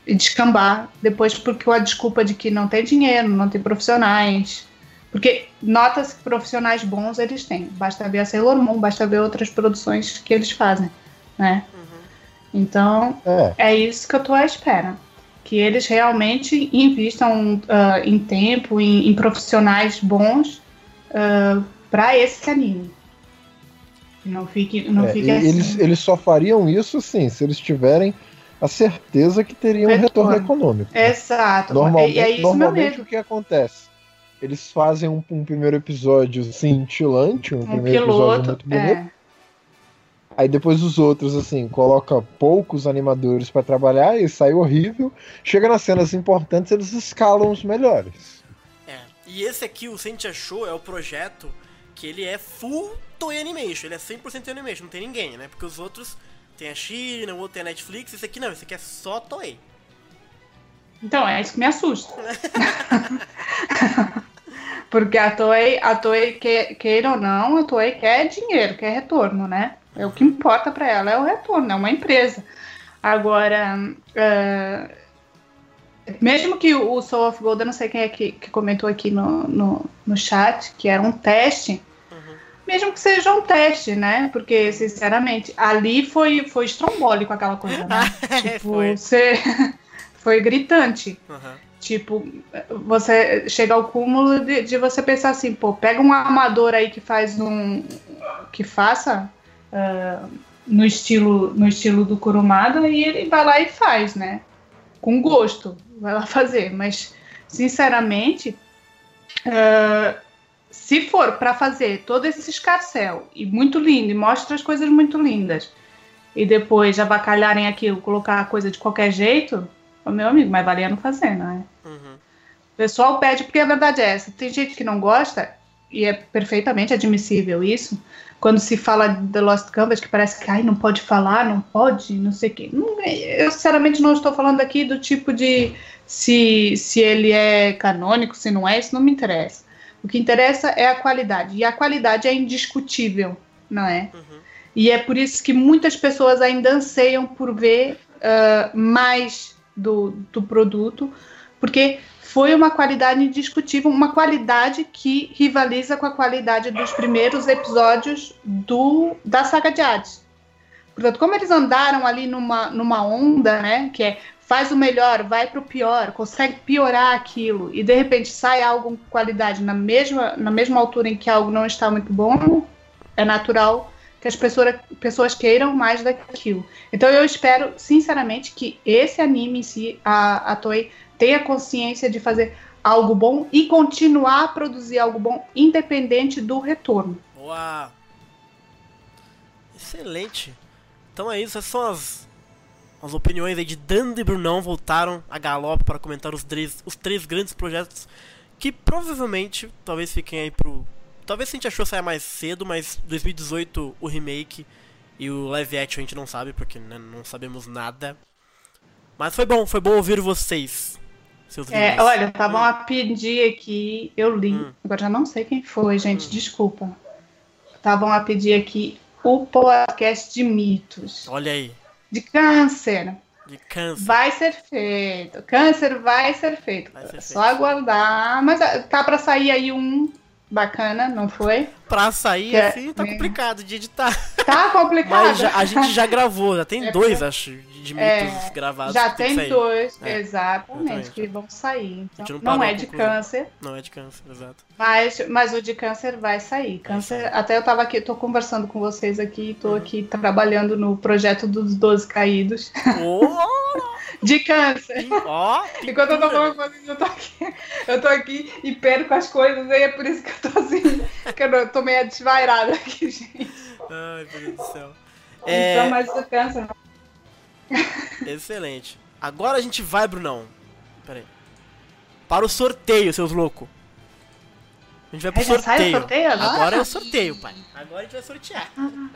e descambar depois porque a desculpa de que não tem dinheiro, não tem profissionais. Porque nota-se que profissionais bons eles têm. Basta ver a Sailor Moon, basta ver outras produções que eles fazem, né? Uhum. Então, É, é isso que eu tô à espera. Que eles realmente invistam ah, em tempo, em, em profissionais bons para esse anime. Não fique, não é, fique assim. eles, eles só fariam isso sim, se eles tiverem a certeza que teria um Retorno. retorno econômico. Exato. Normalmente, é isso meu normalmente o que acontece? Eles fazem um, um primeiro episódio cintilante, um, Um primeiro piloto. episódio muito bonito. É. Aí depois os outros, assim, coloca poucos animadores pra trabalhar e sai horrível. Chega nas cenas importantes, eles escalam os melhores. É. E esse aqui, o Sentia Show, é o projeto que ele é full Toei Animation. Ele é 100% Toei Animation, não tem ninguém, né? Porque os outros tem a China, o outro tem a Netflix. Esse aqui não, esse aqui é só Toei. Então, é isso que me assusta. Porque a Toei, a Toei queira ou não, a Toei quer dinheiro, quer retorno, né? É o que importa pra ela, é o retorno, é uma empresa. Agora, é, mesmo que o Soul of Gold, eu não sei quem é que, que comentou aqui no, no, no chat, que era um teste. Mesmo que seja um teste, né? Porque, sinceramente, ali foi, foi estrombólico aquela coisa, né? tipo, Foi. você... foi gritante. Uhum. Tipo, você chega ao cúmulo de, de você pensar assim, pô, pega um amador aí que faz um. que faça ah, no, estilo, no estilo do Kurumada e ele vai lá e faz, né? Com gosto, vai lá fazer. Mas, sinceramente, ah, se for para fazer todo esse escarcel e muito lindo, e mostra as coisas muito lindas, e depois avacalharem aquilo, colocar a coisa de qualquer jeito, meu amigo, mas valia não fazer, não é? Uhum. O pessoal pede, porque a verdade é essa. Tem gente que não gosta, e é perfeitamente admissível isso, quando se fala de The Lost Canvas, que parece que ai, não pode falar, não pode, não sei o quê. Não, eu, sinceramente, não estou falando aqui do tipo de se, se ele é canônico, se não é, isso não me interessa. O que interessa é a qualidade, e a qualidade é indiscutível, não é? Uhum. E é por isso que muitas pessoas ainda anseiam por ver ah, mais do, do produto, porque foi uma qualidade indiscutível, uma qualidade que rivaliza com a qualidade dos primeiros episódios do, da saga de Hades. Portanto, como eles andaram ali numa, numa onda, né, que é faz o melhor, vai para o pior, consegue piorar aquilo, e de repente sai algo com qualidade na mesma, na mesma altura em que algo não está muito bom, é natural que as pessoas, pessoas queiram mais daquilo. Então eu espero, sinceramente, que esse anime em si, a, a Toei, tenha consciência de fazer algo bom e continuar a produzir algo bom, independente do retorno. Boa! Excelente! Então é isso, essas são as, as opiniões aí de Dando e Brunão voltaram a galope para comentar os três, os três grandes projetos que provavelmente talvez fiquem aí pro. Talvez a gente achou sair mais cedo, mas 2018 o remake e o live action a gente não sabe, porque né, não sabemos nada. Mas foi bom, foi bom ouvir vocês. Seus É, olha, estavam a pedir aqui, eu li, Hum. agora já não sei quem foi, gente, desculpa. Estavam a pedir aqui o podcast de mitos. Olha aí, De câncer. de câncer. Vai ser feito. Câncer vai ser feito. Vai ser É feito. Só aguardar. Mas ah, tá pra sair aí um bacana, não foi? Pra sair é- assim tá complicado de editar. Tá complicado. Mas já- a gente já gravou, já tem É, dois, acho, de mitos é, gravados. Já tem dois, É, exatamente, exatamente. que vão sair. Então, não não, é de câncer, Não é de câncer, exato. mas, mas o de câncer vai sair. Câncer, até eu tava aqui, tô conversando com vocês aqui, tô Uhum. aqui trabalhando no projeto dos 12 caídos Ó, de câncer. ó, Enquanto eu tô falando com vocês, eu tô aqui, eu tô aqui e perco as coisas, aí é por isso que eu tô assim, que eu tô meio desvairada aqui, gente. Ai, meu Deus do céu. Então, É, mas o câncer excelente. Agora a gente vai, Brunão. Pera aí. Para o sorteio, seus loucos. A gente vai pro já sai o sorteio. sorteio agora? Agora é o sorteio, pai. Agora a gente vai sortear.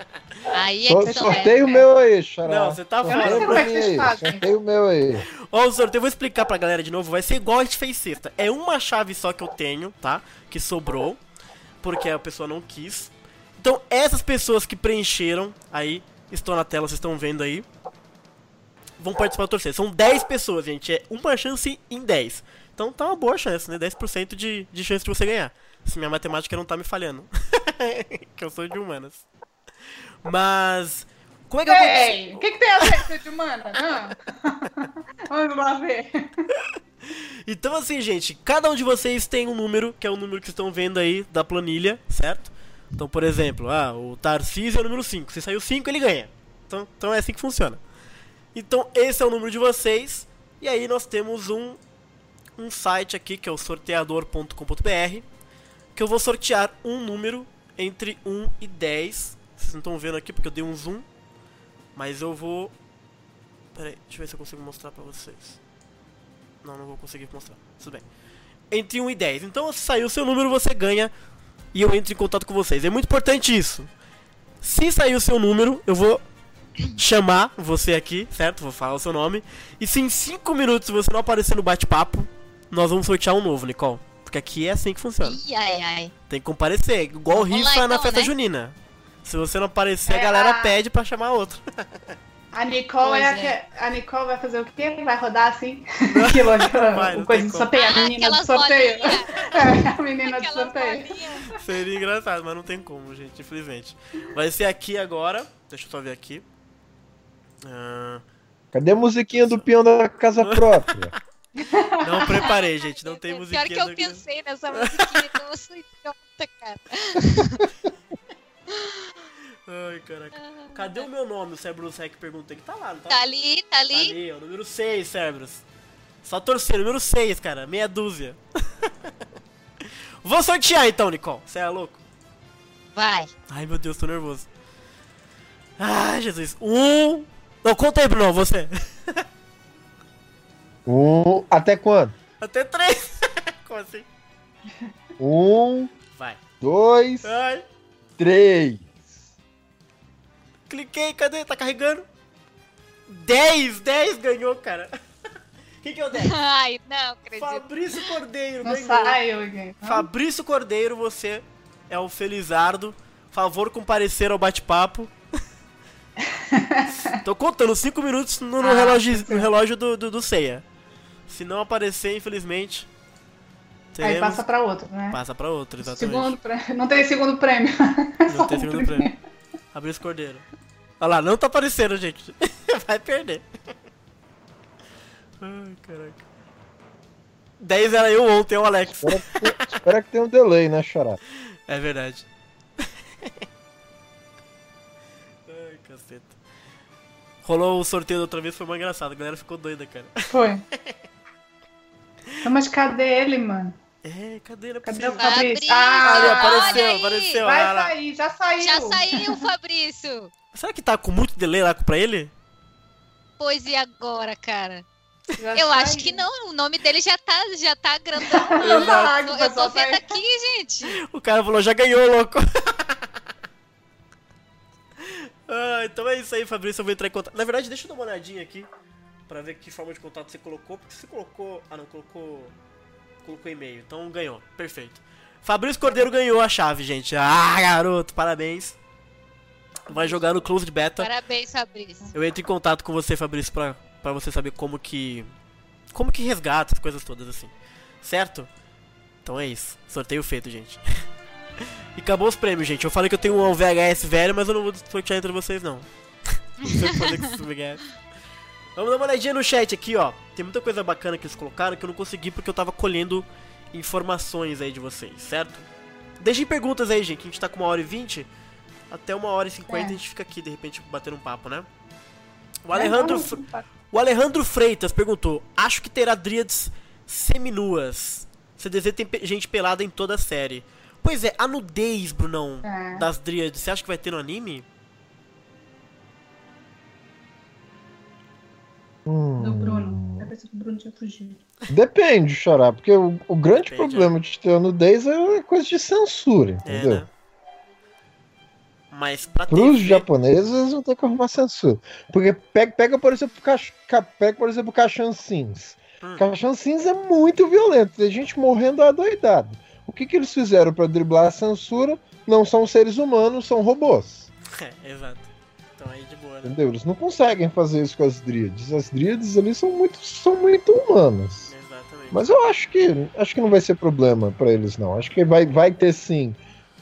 Aí é que sorteio o meu aí, Xará. Não, você tá Sorteio fora. Sei como pra é mim aí, fazem. Sorteio meu aí. Ó, o sorteio, eu vou explicar pra galera de novo. Vai ser igual a gente fez sexta. É uma chave só que eu tenho, tá? Que sobrou. Porque a pessoa não quis. Então, essas pessoas que preencheram aí, estão na tela, vocês estão vendo aí. Vão participar do torneio. São 10 pessoas, gente. É uma chance em 10. Então tá uma boa chance, né? 10% de, de chance de você ganhar. Se minha matemática não tá me falhando. que eu sou de humanas. Mas. Como é que eu Ei, o que, que tem a ver com de humana? Ah. Vamos lá ver. Então assim, gente, cada um de vocês tem um número, que é o número que vocês estão vendo aí da planilha, certo? Então, por exemplo, ah, o Tarcísio é o número 5. Se saiu 5, ele ganha. Então, então é assim que funciona. Então esse é o número de vocês. E aí nós temos um, um site aqui que é o sorteador.com.br que eu vou sortear um número entre 1 e 10. Vocês não estão vendo aqui porque eu dei um zoom. Mas eu vou. Pera aí, deixa eu ver se eu consigo mostrar pra vocês. Não, não vou conseguir mostrar. Tudo bem. Entre 1 e 10. Então, se sair o seu número, você ganha. E eu entro em contato com vocês. É muito importante isso. Se sair o seu número, eu vou chamar você aqui, certo? Vou falar o seu nome. E se em 5 minutos você não aparecer no bate-papo, nós vamos sortear um novo, Nicole. Porque aqui é assim que funciona. Ih, ai, ai. Tem que comparecer, igual Vamos rifa lá, na então, festa né? junina. Se você não aparecer, a É, galera a- pede pra chamar outro. A Nicole, é a é. que- a Nicole vai fazer o quê? Vai rodar assim? Vai, não coisa tem de sorteio, a Ah, menina do sorteio. É, a menina sorteio. Seria engraçado, mas não tem como, gente, infelizmente. Vai ser aqui agora. Deixa eu só ver aqui. Ah, Cadê a musiquinha do peão da casa própria? não preparei, gente. Não tem Pior musiquinha. que eu pensei nessa musiquinha, então eu sou idiota, cara. Ai, caraca. Cadê o meu nome? O Cerberus Rec pergunta aqui. Tá lá, não tá? Tá ali, tá Tá ali. ali, ó. Número 6, Cerberus. Só torcer, número 6, cara. Meia dúzia. Vou sortear então, Nicole. Você é louco? Vai. Ai, meu Deus, tô nervoso. Ai, Jesus. Um. Não, conta aí, Bruno, você. Um. Até quando? Até três. Como assim? Um, Vai. dois, Ai. três. Cliquei, cadê? Tá carregando? 10, 10 ganhou, cara. Quem que é o 10? Ai, não acredito. Fabrício Cordeiro Não ganhou. Fabrício Cordeiro, você é o Felizardo. Favor comparecer ao bate-papo. Tô contando 5 minutos no, no Ah, relógio, sim. no relógio do, do, do Ceia. Se não aparecer, infelizmente. Aí teremos- passa pra outro, né? passa pra outro, exatamente. Segundo prêmio. Não tem segundo prêmio. Não tem segundo prêmio. Fabrício Cordeiro. Olha lá, não tá aparecendo, gente. Vai perder. Ai, caraca. 10 era eu ontem, o Alex. Espera que, espera que tem um delay, né, Xará? É verdade. Rolou o sorteio da outra vez, foi mais engraçado. A galera ficou doida, cara. Foi. Não, Mas cadê ele, mano? É, cadê? Não é Cadê o Fabrício? Ah, Ali, apareceu, apareceu. Vai sair, já saiu. Já saiu, Fabrício. Será que tá com muito delay lá pra ele? Pois e agora, cara? Já Eu acho saiu. que não, o nome dele já tá, já tá grandão. Exato, Eu tô vendo aqui, gente. O cara falou, já ganhou, louco. ah, então é isso aí, Fabrício. Eu vou entrar em contato. Na verdade, deixa eu dar uma olhadinha aqui. Pra ver que forma de contato você colocou. Porque você colocou. Ah, não, colocou. Colocou e-mail. Então ganhou. Perfeito. Fabrício Cordeiro ganhou a chave, gente. Ah, garoto, parabéns. Vai jogar no Closed Beta. Parabéns, Fabrício. Eu entro em contato com você, Fabrício, pra, pra você saber como que. Como que resgata as coisas todas assim. Certo? Então é isso. Sorteio feito, gente. e acabou os prêmios, gente. Eu falei que eu tenho um VHS velho, mas eu não vou sortear entre vocês, não. não sei o que fazer com esse VHS. Vamos dar uma olhadinha no chat aqui, ó. Tem muita coisa bacana que eles colocaram que eu não consegui porque eu tava colhendo informações aí de vocês, certo? Deixem perguntas aí, gente. que A gente tá com uma hora e vinte. Até uma hora e cinquenta É. a gente fica aqui, de repente, batendo um papo, né? O Alejandro, o Alejandro Freitas perguntou: Acho que terá dríades seminuas. CDZ tem gente pelada em toda a série. Pois é, a nudez, Brunão, É. das dríades, você acha que vai ter no anime? Hum, Do Bruno. Eu pensei que o Bruno tinha fugido. Depende, Xará, porque o, o grande Depende, problema de ter a nudez é coisa de censura, É, entendeu? né? Mas pra Para os TV, japoneses, eles vão ter que arrumar censura. Porque pega, pega por exemplo, Cach- Ca- pega, por exemplo, Cachan Sims. Hum. Cachan Sims é muito violento, tem gente morrendo adoidado. O que, que eles fizeram para driblar a censura? Não são seres humanos, são robôs. É, exato. Então aí de boa, né? Entendeu? Eles não conseguem fazer isso com as dríades. As dríades ali são muito, são muito humanas. Exatamente. Mas eu acho que acho que não vai ser problema para eles, não. Acho que vai, vai ter sim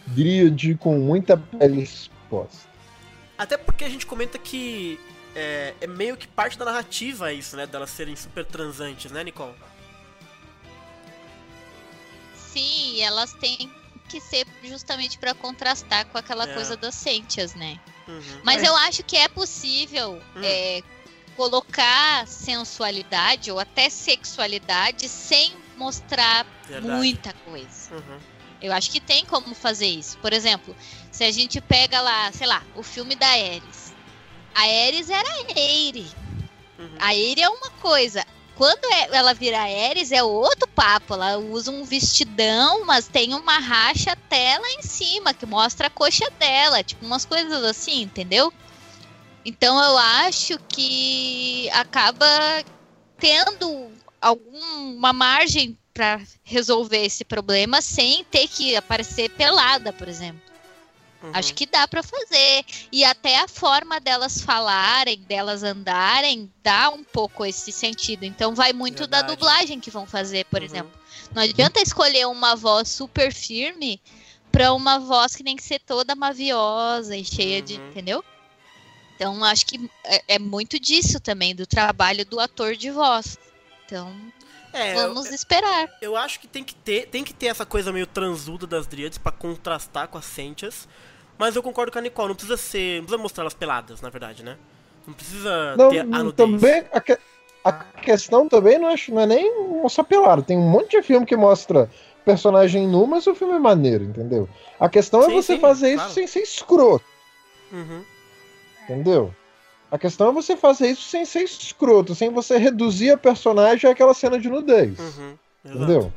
dríade com muita pele exposta. Até porque a gente comenta que é, é meio que parte da narrativa isso, né? Delas serem super transantes, né, Nicole? Sim, elas têm que ser justamente pra contrastar com aquela É. coisa das Sentias, né? Uhum. Mas É. eu acho que é possível Hum. é, colocar sensualidade ou até sexualidade sem mostrar Verdade. muita coisa. Uhum. Eu acho que tem como fazer isso. Por exemplo, se a gente pega lá, sei lá, o filme da Ares. A Ares era Eire. Uhum. A Eire é uma coisa. Quando é- ela vira Ares é outro papo. Ela usa um vestidão, mas tem uma racha até lá em cima que mostra a coxa dela. Tipo, umas coisas assim, entendeu? Então eu acho que acaba tendo alguma margem para resolver esse problema sem ter que aparecer pelada, por exemplo. Uhum. Acho que dá pra fazer. E até a forma delas falarem, delas andarem, dá um pouco esse sentido. Então vai muito da Verdade. dublagem que vão fazer, por Uhum. exemplo. Não adianta escolher uma voz super firme pra uma voz que tem que ser toda maviosa e cheia de. Uhum. Entendeu? Então acho que é, é muito disso também, do trabalho do ator de voz. Então É, eu- vamos esperar. Eu acho que tem que ter, tem que ter essa coisa meio transuda das Dríades pra contrastar com as Sentias. Mas eu concordo com a Nicole, não precisa ser. Não precisa mostrar elas peladas, na verdade, né? Não precisa Não, ter a nudez. também a, que- a questão também não é, não é nem mostrar pelado. Tem um monte de filme que mostra personagem nu, mas o filme é maneiro, entendeu? A questão é Sim, você sim, fazer isso claro. sem ser escroto, Uhum. entendeu? A questão é você fazer isso sem ser escroto, sem você reduzir a personagem àquela cena de nudez, Uhum. Entendeu?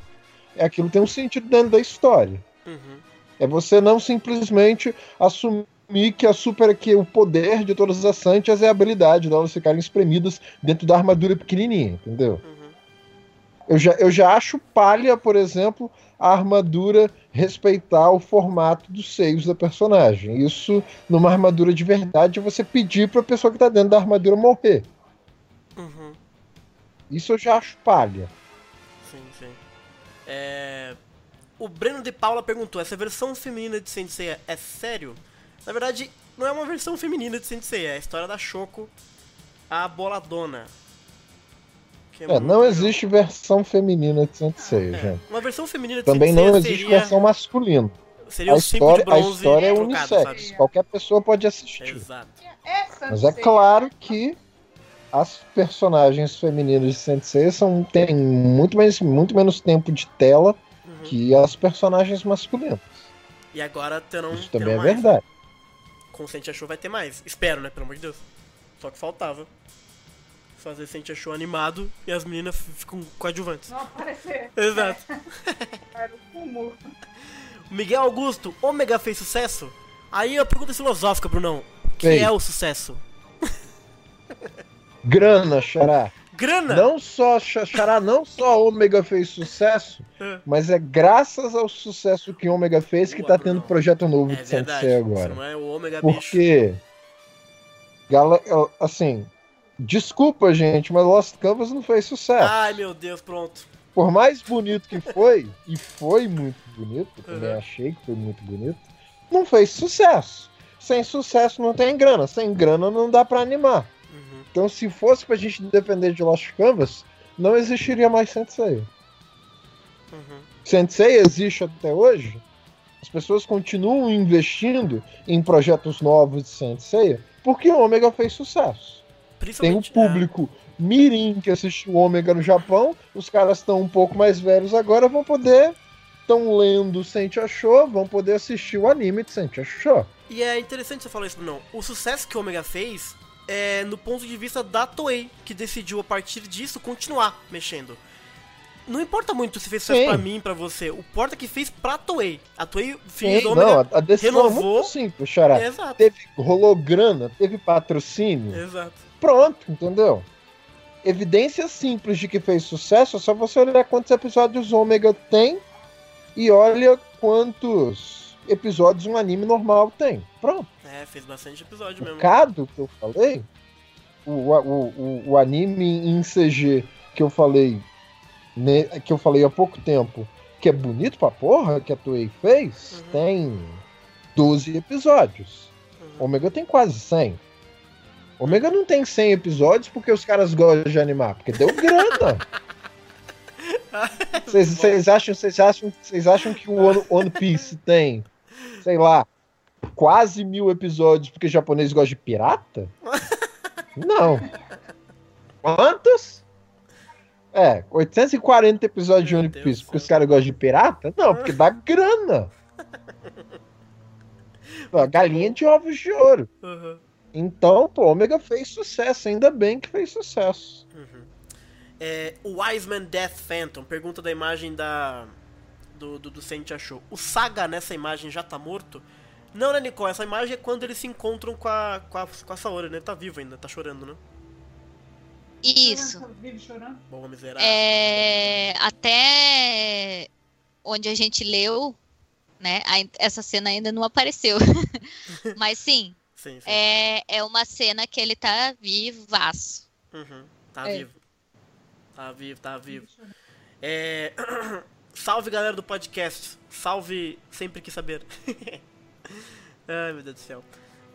É aquilo que tem um sentido dentro da história. Uhum. É você não simplesmente assumir que a super que o poder de todas as Santias é a habilidade delas ficarem espremidas dentro da armadura pequenininha, entendeu? Uhum. Eu já, eu já acho palha, por exemplo, a armadura respeitar o formato dos seios da personagem. Isso, numa armadura de verdade, é você pedir pra pessoa que tá dentro da armadura morrer. Uhum. Isso eu já acho palha. Sim, sim. É... O Breno de Paula perguntou: essa versão feminina de Sensei é sério? Na verdade, não é uma versão feminina de Sensei, é a história da Shoko, a boladona. É, muito não legal. existe versão feminina de Sensei, É, gente. Uma versão feminina de Também Sensei não existe seria, versão masculina. seria A o cinco de história, a história é trocado, unissex. sabe? Qualquer pessoa pode assistir. Exato. Mas é claro que as personagens femininas de Sensei são, têm muito, mais, muito menos tempo de tela Uhum. que as personagens masculinas. E agora terão, Isso também terão é mais. verdade. Com o Sentia Show vai ter mais. Espero, né? Pelo amor de Deus. Só que faltava. Fazer Sentia Show animado e as meninas ficam coadjuvantes. Não aparecer. Exato. Era o fumo. Miguel Augusto, Ômega fez sucesso? Aí a pergunta filosófica, Brunão. O que Fez. é o sucesso? Grana, Xará. Grana! Não só, Xa- Xará, não só a Ômega fez sucesso, É. mas é graças ao sucesso que a Ômega fez que Boa, tá tendo Bruno. projeto novo É de verdade. Sensei Isso agora. não é o Ômega. Porque. Gala, assim. Desculpa, gente, mas Lost Canvas não fez sucesso. Ai meu Deus, pronto. Por mais bonito que foi, e foi muito bonito, eu também Uhum. achei que foi muito bonito, não fez sucesso. Sem sucesso não tem grana, sem grana não dá pra animar. Então, se fosse pra gente depender de Lost Canvas, não existiria mais Sensei. Uhum. Sensei existe até hoje, as pessoas continuam investindo em projetos novos de Sensei porque o Ômega fez sucesso. Tem um Principalmente. público mirim que assistiu o Ômega no Japão, os caras estão um pouco mais velhos agora, vão poder. Estão lendo Sente Achou, vão poder assistir o anime de Sente Achou. é, E é interessante você falar isso, Brunão. O sucesso que o Ômega fez é no ponto de vista da Toei, que decidiu a partir disso continuar mexendo. Não importa muito se fez sucesso pra mim, pra você. O importa é que fez pra Toei. A Toei fez Sim, o não, Ômega. a, decisão é renovou. muito simples, Xará. Exato. Teve, rolou grana, teve patrocínio. Exato. Pronto, entendeu? Evidência simples de que fez sucesso é só você olhar quantos episódios Ômega tem e olha quantos episódios um anime normal tem. Pronto. É, fez bastante episódio O mesmo. Kado que eu falei, o, o, o, o anime em CG que eu falei ne- que eu falei há pouco tempo, que é bonito pra porra, que a Toei fez, Uhum. tem 12 episódios. Uhum. Ômega tem quase 100. Ômega não tem 100 episódios porque os caras gostam de animar, porque deu grana. Vocês acham, acham, acham que o One, One Piece tem, sei lá, quase mil episódios porque japonês gosta de pirata? Não. Quantos? É, 840 episódios de Meu One Deus Piece, porque os caras gostam de pirata? Não, porque dá grana. Galinha de ovos de ouro. Uhum. Então, pô, Ômega fez sucesso, ainda bem que fez sucesso. É, o Wiseman Death Phantom pergunta da imagem da do, do, do Saint achou. O Saga nessa imagem já tá morto? Não, né, Nicole? Essa imagem é quando eles se encontram com a, com a, com a Saori, né? Ele tá vivo ainda, tá chorando, né? Isso. Vive chorando. Bom, miserável. É, até onde a gente leu, né? Essa cena ainda não apareceu. Mas sim, Sim, sim. é, é uma cena que ele tá vivaço. Uhum. Tá É. vivo. Tá vivo, tá vivo. É... Salve galera do podcast. Salve sempre quis saber. Ai meu Deus do céu.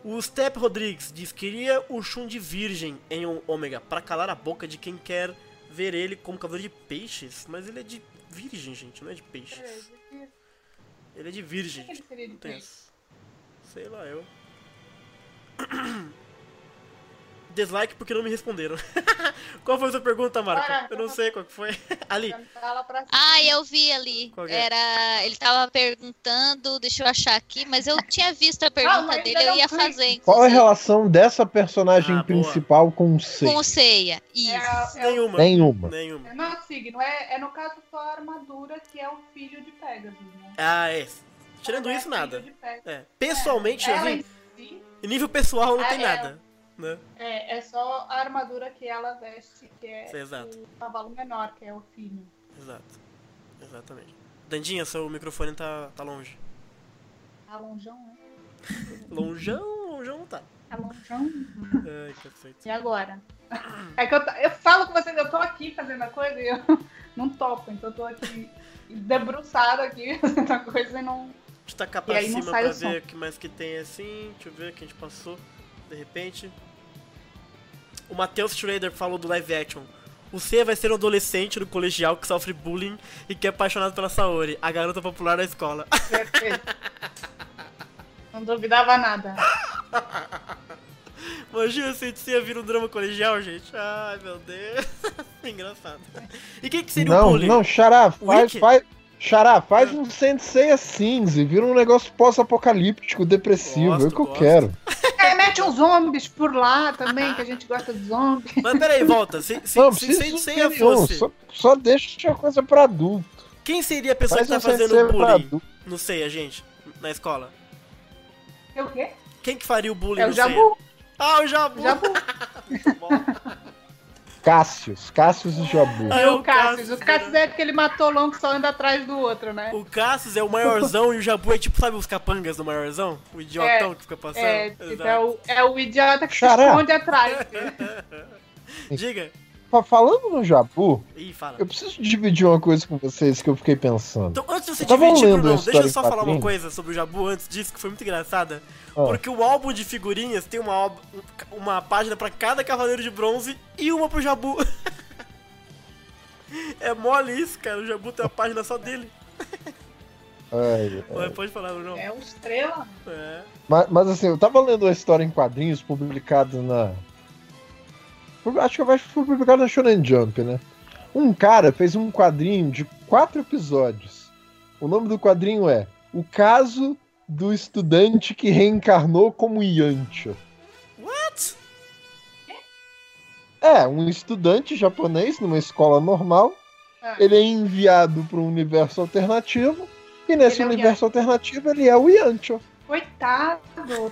O Step Rodrigues diz: Queria o Shun de virgem em um ômega para calar a boca de quem quer ver ele como cavaleiro de peixes. Mas ele é de virgem, gente, não é de peixes. Ele é de virgem. Ele seria de Não tem peixe. essa. Sei lá, eu. Dislike porque não me responderam. qual foi a sua pergunta, Marco? Eu não sei qual que foi. Ali. Ah, eu vi ali. Qual que é? Era. Ele tava perguntando, deixa eu achar aqui, mas eu tinha visto a pergunta mas dele, eu ia fazer. Qual é a inclusive, relação dessa personagem Ah, boa. principal com o C? Com o Ceia. Isso. É, é, Nenhuma. Nenhuma. Nenhuma. é não, signo. É, é no caso só a armadura que é o filho de Pegasus, né? Ah, é. Tirando É isso, nada. de Pegasus. É. Pessoalmente, Ela assim, em si, nível pessoal não Ah, tem é. nada. Né? é, é só a armadura que ela veste, que é Exato. o cavalo menor, que é o filho. Exato. Exatamente. Dandinha, seu microfone tá, tá longe. A lonjão, né? Lonjão não tá. A lonjão. Ai, cacete. E agora? É que eu, eu falo com vocês, eu tô aqui fazendo a coisa e eu não topo, então eu tô aqui debruçada aqui fazendo a coisa e não. Deixa eu tacar pra E cima pra ver o que mais que tem assim. Deixa eu ver o que a gente passou. De repente. O Matheus Schrader falou do live action. O C vai ser um adolescente no colegial que sofre bullying e que é apaixonado pela Saori, a garota popular da escola. Perfeito. Não duvidava nada. Imagina se isso ia vir um drama colegial, gente. Ai, meu Deus. Engraçado. E quem que seria o Não, bullying? não, Xará, faz, faz, Xará, faz um Sensei cinza, vira um negócio pós-apocalíptico, depressivo, é o Gosto, que eu gosto. quero. É, mete uns zombies por lá também, que a gente gosta de zombies. Mas peraí, volta. Se, se, não, se, precisa se, de se nenhum, fosse, só, só deixa a coisa pra adulto. quem seria a pessoa Faz que tá um fazendo Sensei bullying adulto. no Seiya, gente? Na escola? É o quê? Quem que faria o bullying É o? Jabu. Ah, o Jabu! Jabu. Muito bom. Cássius, Cássius e Jabu. Ah, é o Cassius. O? Cassius é aquele matolão que só anda atrás do outro, né? O Cassius é o maiorzão e o Jabu é tipo, sabe os capangas do maiorzão? O idiotão que fica passando? É, tipo, é, o, é o idiota que Xará. se esconde atrás. Diga. Fa- Falando no Jabu, Ih, fala. eu preciso dividir uma coisa com vocês que eu fiquei pensando. Então, antes de você dividir, a deixa eu só falar uma coisa sobre o Jabu antes disso, que foi muito engraçada. Ah. Porque o álbum de figurinhas tem uma, uma página pra cada cavaleiro de bronze e uma pro Jabu. é mole isso, cara. O Jabu tem uma página só dele. Ai, Ué, Pode falar, Bruno. É o estrela. É. Mas, mas assim, eu tava lendo uma história em quadrinhos publicada na. Acho que eu acho que foi publicado na Shonen Jump, né? Um cara fez um quadrinho de quatro episódios. O nome do quadrinho é O Caso do Estudante que Reencarnou como Yantia. What? É, um estudante japonês numa escola normal. Ah. Ele é enviado para um universo alternativo. E nesse Ele é universo alternativo ele é o Yantia. Coitado.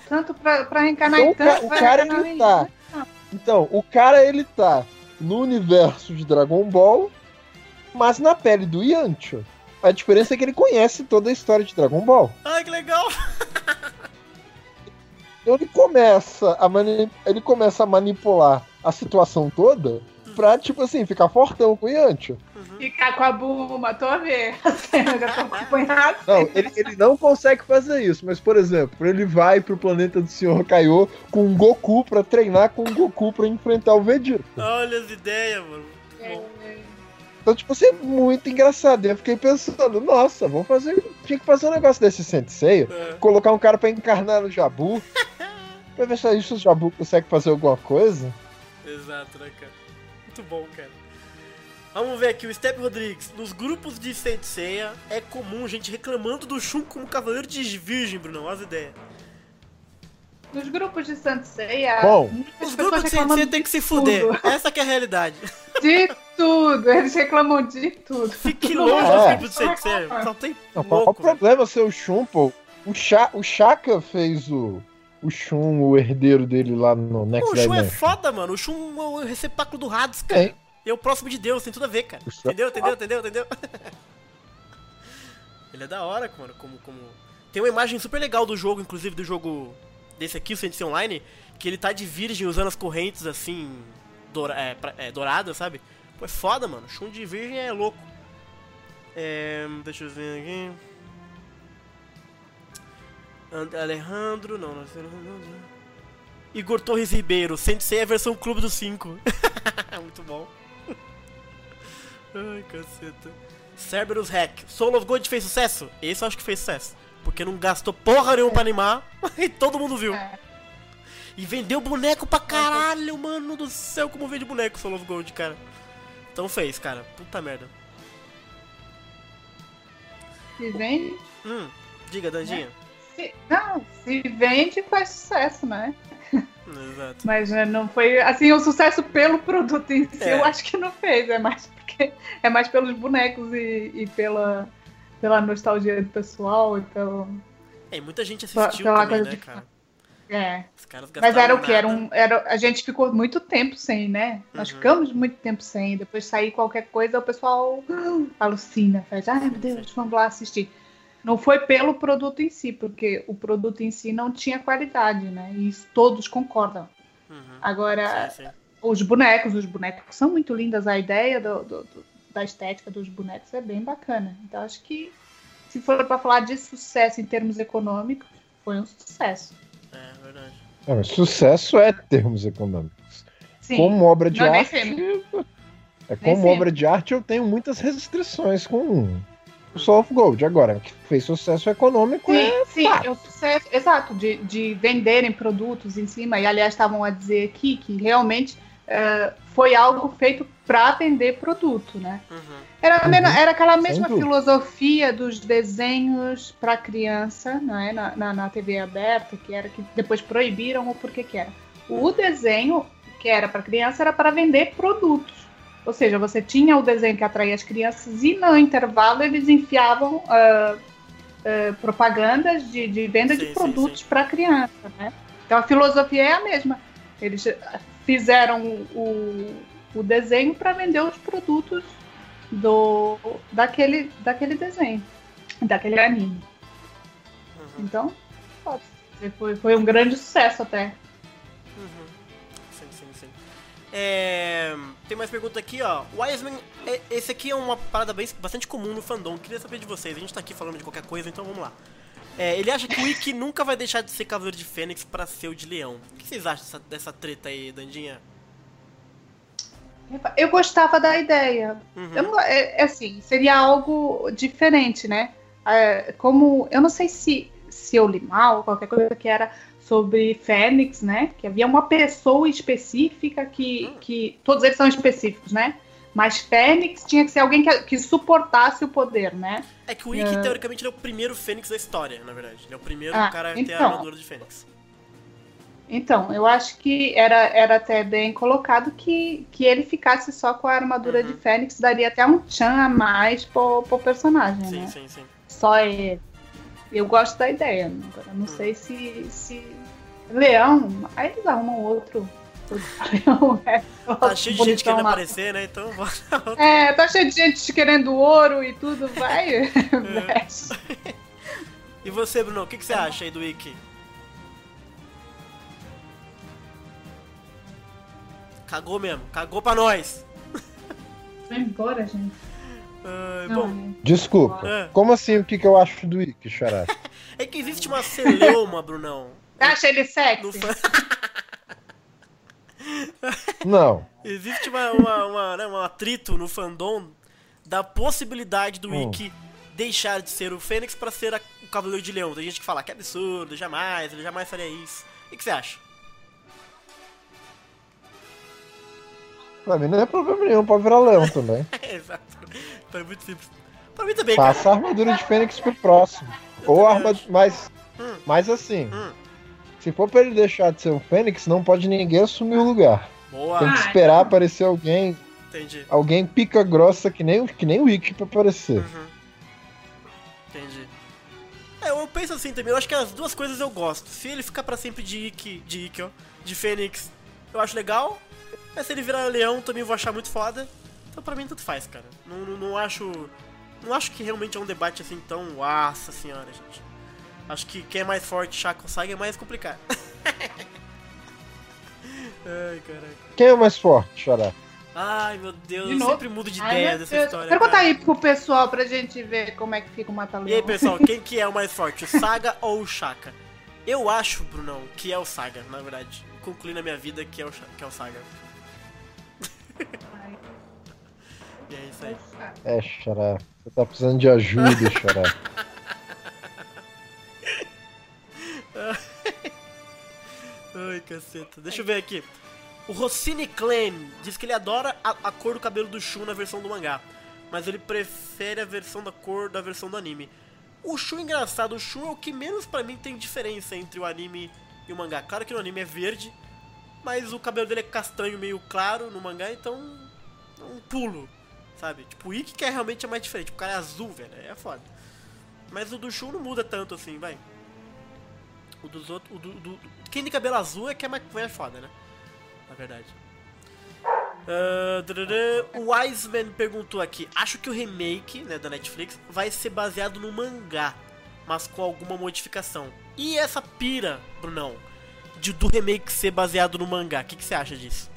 Tanto pra, pra reencarnar Então, tanto. o cara, ele tá. Então, o cara ele tá no universo de Dragon Ball, mas na pele do Yantia. A diferença é que ele conhece toda a história de Dragon Ball. Ai, que legal. Então ele começa a ele começa a manipular a situação toda pra, tipo assim, ficar fortão com o Yantia. Ficar com a Buma, tô a ver. Não, ele, ele não consegue fazer isso, mas, por exemplo, ele vai pro planeta do Senhor Kaiô com o Goku pra treinar com o Goku pra enfrentar o Vegeta. Olha as ideias, mano. É, Bom, Então, tipo assim, é muito engraçado. Eu fiquei pensando, nossa, vamos fazer. Tinha que fazer um negócio desse Sensei, é. colocar um cara pra encarnar no Jabu. pra ver se o Jabu consegue fazer alguma coisa. Exato, né, cara? Muito bom, cara. Vamos ver aqui, o Step Rodrigues. Nos grupos de Senseiya é comum gente reclamando do Shun como cavaleiro de virgem, Bruno. Olha as ideias. Nos grupos de Sanseia, Bom. muitas Os grupos de reclamam Senseiya tem que se tudo. fuder. Essa que é a realidade. De tudo, eles reclamam de tudo. Fique longe É. dos grupos de Senseiya. Só tem Não, qual o louco, problema ser o Shun, pô? O, Cha, o Shaka fez o, o Shun, o herdeiro dele lá no Next O Shun é foda, mano. O Shun é o receptáculo do Hades, cara. É. E é o próximo de Deus, tem tudo a ver, cara. É Entendeu, entendeu, entendeu, entendeu? Ele é da hora, mano, como, como... Tem uma imagem super legal do jogo, inclusive do jogo desse aqui, o Sensei Online, que ele tá de virgem usando as correntes, assim, doura, é, é, douradas, sabe? Pô, é foda, mano. Shun de virgem é louco. É, deixa eu ver aqui... And- Alejandro, não, não sei... Igor Torres Ribeiro, Sensei é a versão Clube dos 5. Muito bom. Ai, caceta. Cerberus Hack. Soul of Gold fez sucesso? Esse eu acho que fez sucesso. Porque não gastou porra nenhuma pra animar e todo mundo viu. É. E vendeu boneco pra caralho, mano do céu, como vende boneco Soul of Gold, cara. Então fez, cara. Puta merda. Se vende. Hum, diga, Dandinha. Se- não, se vende faz sucesso, né? Exato. Mas né, não foi assim o sucesso pelo produto em si, É. eu acho que não fez. É mais porque é mais pelos bonecos e, e pela, pela nostalgia do pessoal e pelo. É, muita gente assistiu pela também, né, de cara? É. Mas era o que? Era um, era, a gente ficou muito tempo sem, né? Nós Uhum. ficamos muito tempo sem. Depois sair qualquer coisa, o pessoal ah, alucina. Faz, ai meu Deus, vamos lá assistir. Não foi pelo produto em si, porque o produto em si não tinha qualidade, né? E isso todos concordam. Uhum. Agora, Sim, sim. os bonecos, os bonecos são muito lindas. A ideia do- do- do- da estética dos bonecos é bem bacana. Então, acho que se for para falar de sucesso em termos econômicos, foi um sucesso. É, verdade. Não, mas sucesso é termos econômicos. Sim. Como obra de Não, arte. É, como obra de arte, eu tenho muitas restrições com o Soul of Gold. Agora, que fez sucesso econômico Sim, é. sim, fato. é o sucesso, exato, de, de venderem produtos em cima. E aliás, estavam a dizer aqui que realmente eh, foi algo feito para vender produto, né? Uhum. Era, Uhum. era aquela mesma filosofia dos desenhos para criança, não é? Na, na, na TV aberta, que era que depois proibiram ou por que que era. O desenho que era para criança era para vender produtos. Ou seja, você tinha o desenho que atraía as crianças e no intervalo eles enfiavam ah, ah, propagandas de, de venda Sim, de produtos para criança, né? Então a filosofia é a mesma. Eles ah, fizeram o, o desenho para vender os produtos do daquele, daquele desenho, daquele anime. Uhum. Então, pode dizer, foi, foi um grande sucesso até. Uhum. Sim, sim, sim. É, Tem mais pergunta aqui, ó. Wiseman, é- esse aqui é uma parada bem, bastante comum no fandom. Queria saber de vocês. A gente tá aqui falando de qualquer coisa, então vamos lá. É, ele acha que o Ikki nunca vai deixar de ser Cavaleiro de Fênix pra ser o de Leão. O que vocês acham dessa, dessa treta aí, Dandinha? Eu gostava da ideia. Uhum. Eu é, é assim, seria algo diferente, né? É, como eu não sei se se eu li mal, qualquer coisa que era sobre Fênix, né? Que havia uma pessoa específica que, que todos eles são específicos, né? Mas Fênix tinha que ser alguém que, que suportasse o poder, né? É que o Ikki, teoricamente, ele é o primeiro Fênix da história, na verdade. Ele é o primeiro Ah, cara a ter a então. armadura de Fênix. Então, eu acho que era, era até bem colocado que, que ele ficasse só com a armadura Uhum. de Fênix, daria até um tchan a mais pro, pro personagem, Sim, né? sim, sim. Só ele. Eu gosto da ideia. né? Agora, não Hum. sei se, se. Leão, aí eles arrumam outro. outro leão, é, Tá cheio de gente querendo lá. aparecer, né? Então bora. É, tá cheio de gente querendo ouro e tudo, vai. veste. E você, Bruno, o que, que você acha aí do Ikki? Cagou mesmo, cagou pra nós. Vai embora, gente. Não, bom, né? Desculpa. É. Como assim o que, que eu acho do Ikki, Xará? é que existe uma celeuma, Brunão. Você acha ele sexy? Não. Existe uma, uma, uma, né, um atrito no fandom da possibilidade do Hum. Ikki deixar de ser o Fênix pra ser a- o Cavaleiro de Leão. Tem gente que fala que absurdo, jamais, ele jamais faria isso. O que, você acha? Pra mim não é problema nenhum, pode virar leão também. Exato. Então é muito simples. Pra mim também, Passa cara. a armadura de Fênix pro próximo. Ou a armadura. Mas, Hum. mas assim, Hum, se for pra ele deixar de ser o Fênix, não pode ninguém assumir o lugar. boa. Tem que Ah, esperar então. aparecer alguém. Entendi. Alguém pica grossa que nem, o- que nem o Wiki pra aparecer. Uhum. Entendi. É, eu penso assim também, eu acho que as duas coisas eu gosto. Se ele ficar pra sempre de Ikki, de Ikki, ó, de Fênix, eu acho legal. Mas se ele virar leão, também eu vou achar muito foda. Então pra mim tudo faz, cara. Não, não, não acho. Não acho que realmente é um debate assim tão. Nossa senhora, gente. Acho que quem é mais forte, Chaco ou Saga, é mais complicado. Ai, caraca. Quem é o mais forte, Xará? Ai, meu Deus, De eu novo? sempre mudo de Ai, ideia meu dessa Deus. história. Pergunta cara. aí pro pessoal pra gente ver como é que fica o Mata-Leão. E aí, pessoal, quem que é o mais forte, o Saga ou o Shaka? Eu acho, Brunão, que é o Saga, na verdade. Concluí na minha vida que é o, que é o Saga. E é isso aí. É, Xará. Você tá precisando de ajuda, Xará. Caceta. Deixa eu ver aqui. O Rossini Claim diz que ele adora a, a cor do cabelo do Shun na versão do mangá, mas ele prefere a versão da cor da versão do anime. O Shun, engraçado, o Shun é o que menos pra mim tem diferença entre o anime e o mangá. Claro que no anime é verde, mas o cabelo dele é castanho meio claro no mangá, então é um pulo, sabe? Tipo, o Ikki que é realmente é mais diferente, o cara é azul, velho, é foda. Mas o do Shun não muda tanto assim, vai. O dos outros. O do, do- quem tem cabelo azul é que é mais, mais foda, né? Na verdade. Drará, o Wiseman perguntou aqui: Acho que o remake né, da Netflix vai ser baseado no mangá, mas com alguma modificação. E essa pira, Brunão, de, do remake ser baseado no mangá? O que, que você acha disso?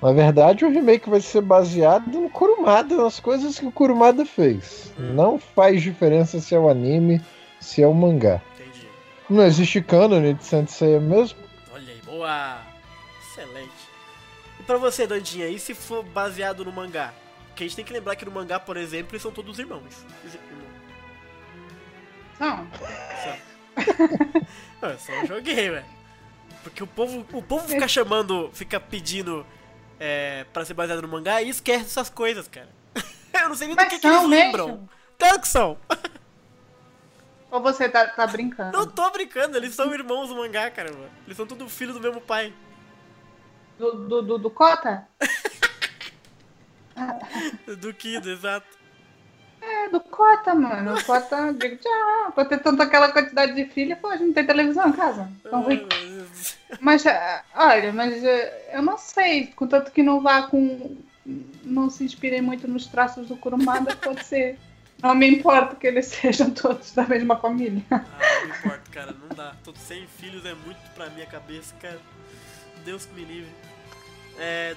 Na verdade, o remake vai ser baseado no Kurumada, nas coisas que o Kurumada fez. Hum. Não faz diferença se é o anime, se é o mangá. Entendi. Não existe cânone de Sensei mesmo? Olha aí, boa! Excelente. E pra você, Dandinha, e se for baseado no mangá? Porque a gente tem que lembrar que no mangá, por exemplo, eles são todos irmãos. Não, Só. Eu só joguei, velho. Porque o povo, o povo fica chamando, fica pedindo é, pra ser baseado no mangá e esquece essas coisas, cara. Eu não sei nem do Mas que, que eles são lembram. mesmo? Claro que são. Ou você tá, tá brincando? Não tô brincando, eles são irmãos do mangá, cara. Mano. Eles são tudo filho do mesmo pai. Do, do, do, do Cota? Do Kido, exato. É, do Cota, mano. O Cota, digo, tchau. Pra ter tanta aquela quantidade de filha, pô, a gente não tem televisão em casa. Tão Ai, rico. meu Deus. Mas, ah, olha, mas eh, eu não sei. Contanto que não vá com. Não se inspirem muito nos traços do Kurumada, pode ser. Não me importa que eles sejam todos da mesma família. Ah, não importa, cara, não dá. Todos sem filhos é muito pra minha cabeça, cara. Deus que me livre. É.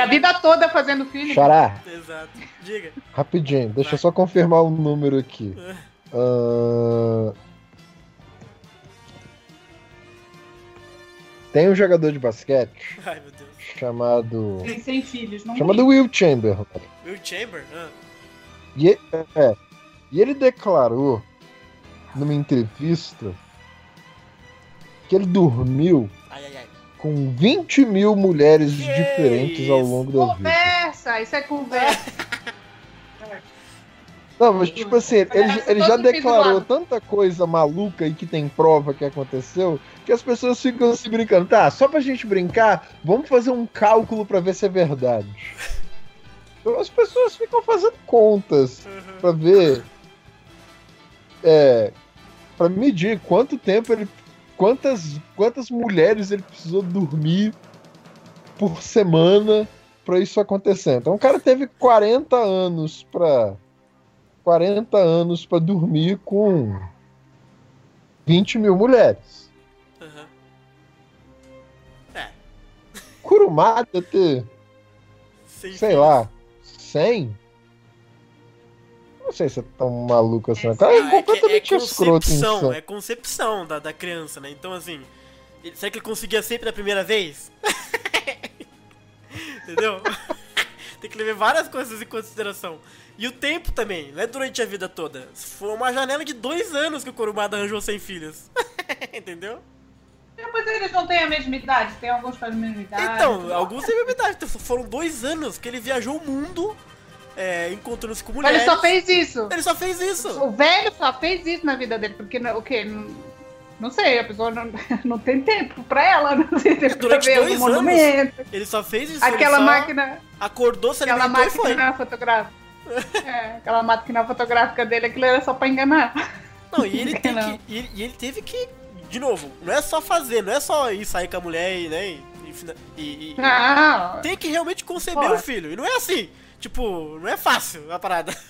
A vida toda fazendo filho. Xará, Exato. Diga. rapidinho, deixa Vai. eu só confirmar o número aqui. Ahn, Tem um jogador de basquete Ai, meu Deus. chamado. Tem sem filhos, não chamado Will Chamberlain. Will Chamber? Ah. E, e- é, e ele declarou numa entrevista que ele dormiu Ai, ai, ai. com 20 mil mulheres Que diferentes ao isso? longo da vida. Conversa, isso é conversa. Não, mas tipo assim, ele, ele já declarou tanta coisa maluca e que tem prova que aconteceu, que as pessoas ficam se brincando. Tá, só pra gente brincar, vamos fazer um cálculo pra ver se é verdade. Então as pessoas ficam fazendo contas Uhum. pra ver. É. Pra medir quanto tempo ele. Quantas, quantas mulheres ele precisou dormir por semana pra isso acontecer. Então o cara teve 40 anos pra. 40 anos pra dormir com 20 mil mulheres. Uhum. É, Kurumada ter, sei lá, 100? Não sei se é tão maluco assim. O cara é é, que é completamente escroto concepção, é concepção da, da criança, né? Então assim, ele, será que ele conseguia sempre da primeira vez? Entendeu? Tem que levar várias coisas em consideração. E o tempo também, não é durante a vida toda. Foi uma janela de dois anos que o Kurumada arranjou sem filhos. Entendeu? Depois eles não têm a mesma idade, tem alguns com a mesma idade. Então, alguns têm a mesma idade. Então, foram dois anos que ele viajou o mundo é, encontrando-se com Mas mulheres. ele só fez isso. Ele só fez isso. O velho só fez isso na vida dele, porque não- o quê? Não, não sei, a pessoa não, não tem tempo pra ela, não tem tempo pra Durante ver dois o monumento. Ele só fez isso. Aquela máquina, Acordou, se aquela máquina fotográfica. É, aquela máquina fotográfica dele, aquilo era só pra enganar. Não, e ele, que, e ele teve que. De novo, não é só fazer, não é só ir sair com a mulher e, né? E, e e- Não, tem que realmente conceber o filho. E não é assim. Tipo, não é fácil a parada.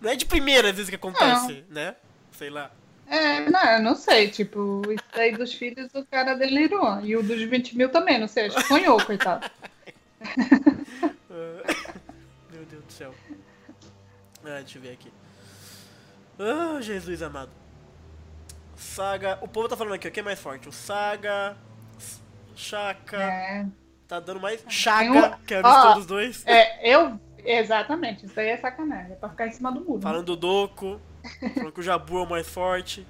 Não é de primeira vez que acontece, né? Sei lá. é, não, eu não sei, tipo, isso aí dos filhos o cara delirou. E o dos 20 mil também, não sei, acho que sonhou, coitado. Ah, Meu Deus do céu. Ah, deixa eu ver aqui. Ah, Jesus amado. Saga. O povo tá falando aqui, o que é mais forte? O Saga. Chaka. É, Tá dando mais. Chaka, um- que é a mistura dos dois. é, eu. Exatamente, isso aí é sacanagem, é pra ficar em cima do muro. Falando do Doku. Falando que o Jabu é o mais forte.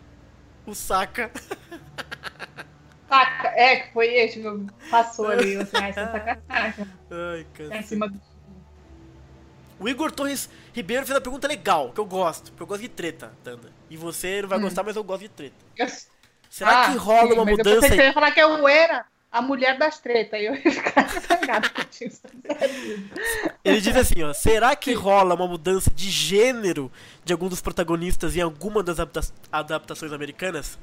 O Saka. Saca, é, que foi esse que passou ali, assim, é sacanagem. Ai, Tá em cara. cima do. O Igor Torres Ribeiro fez uma pergunta legal, que eu gosto. Porque eu gosto de treta, Tanda. E você não vai Hum. gostar, mas eu gosto de treta. Eu- Será Ah, que rola sim, uma mas Eu mudança pensei que você ia falar que eu era a mulher das tretas, e eu ia ficar cagada com isso. Ele diz assim, ó, será que rola uma mudança de gênero de algum dos protagonistas em alguma das adapta- adaptações americanas?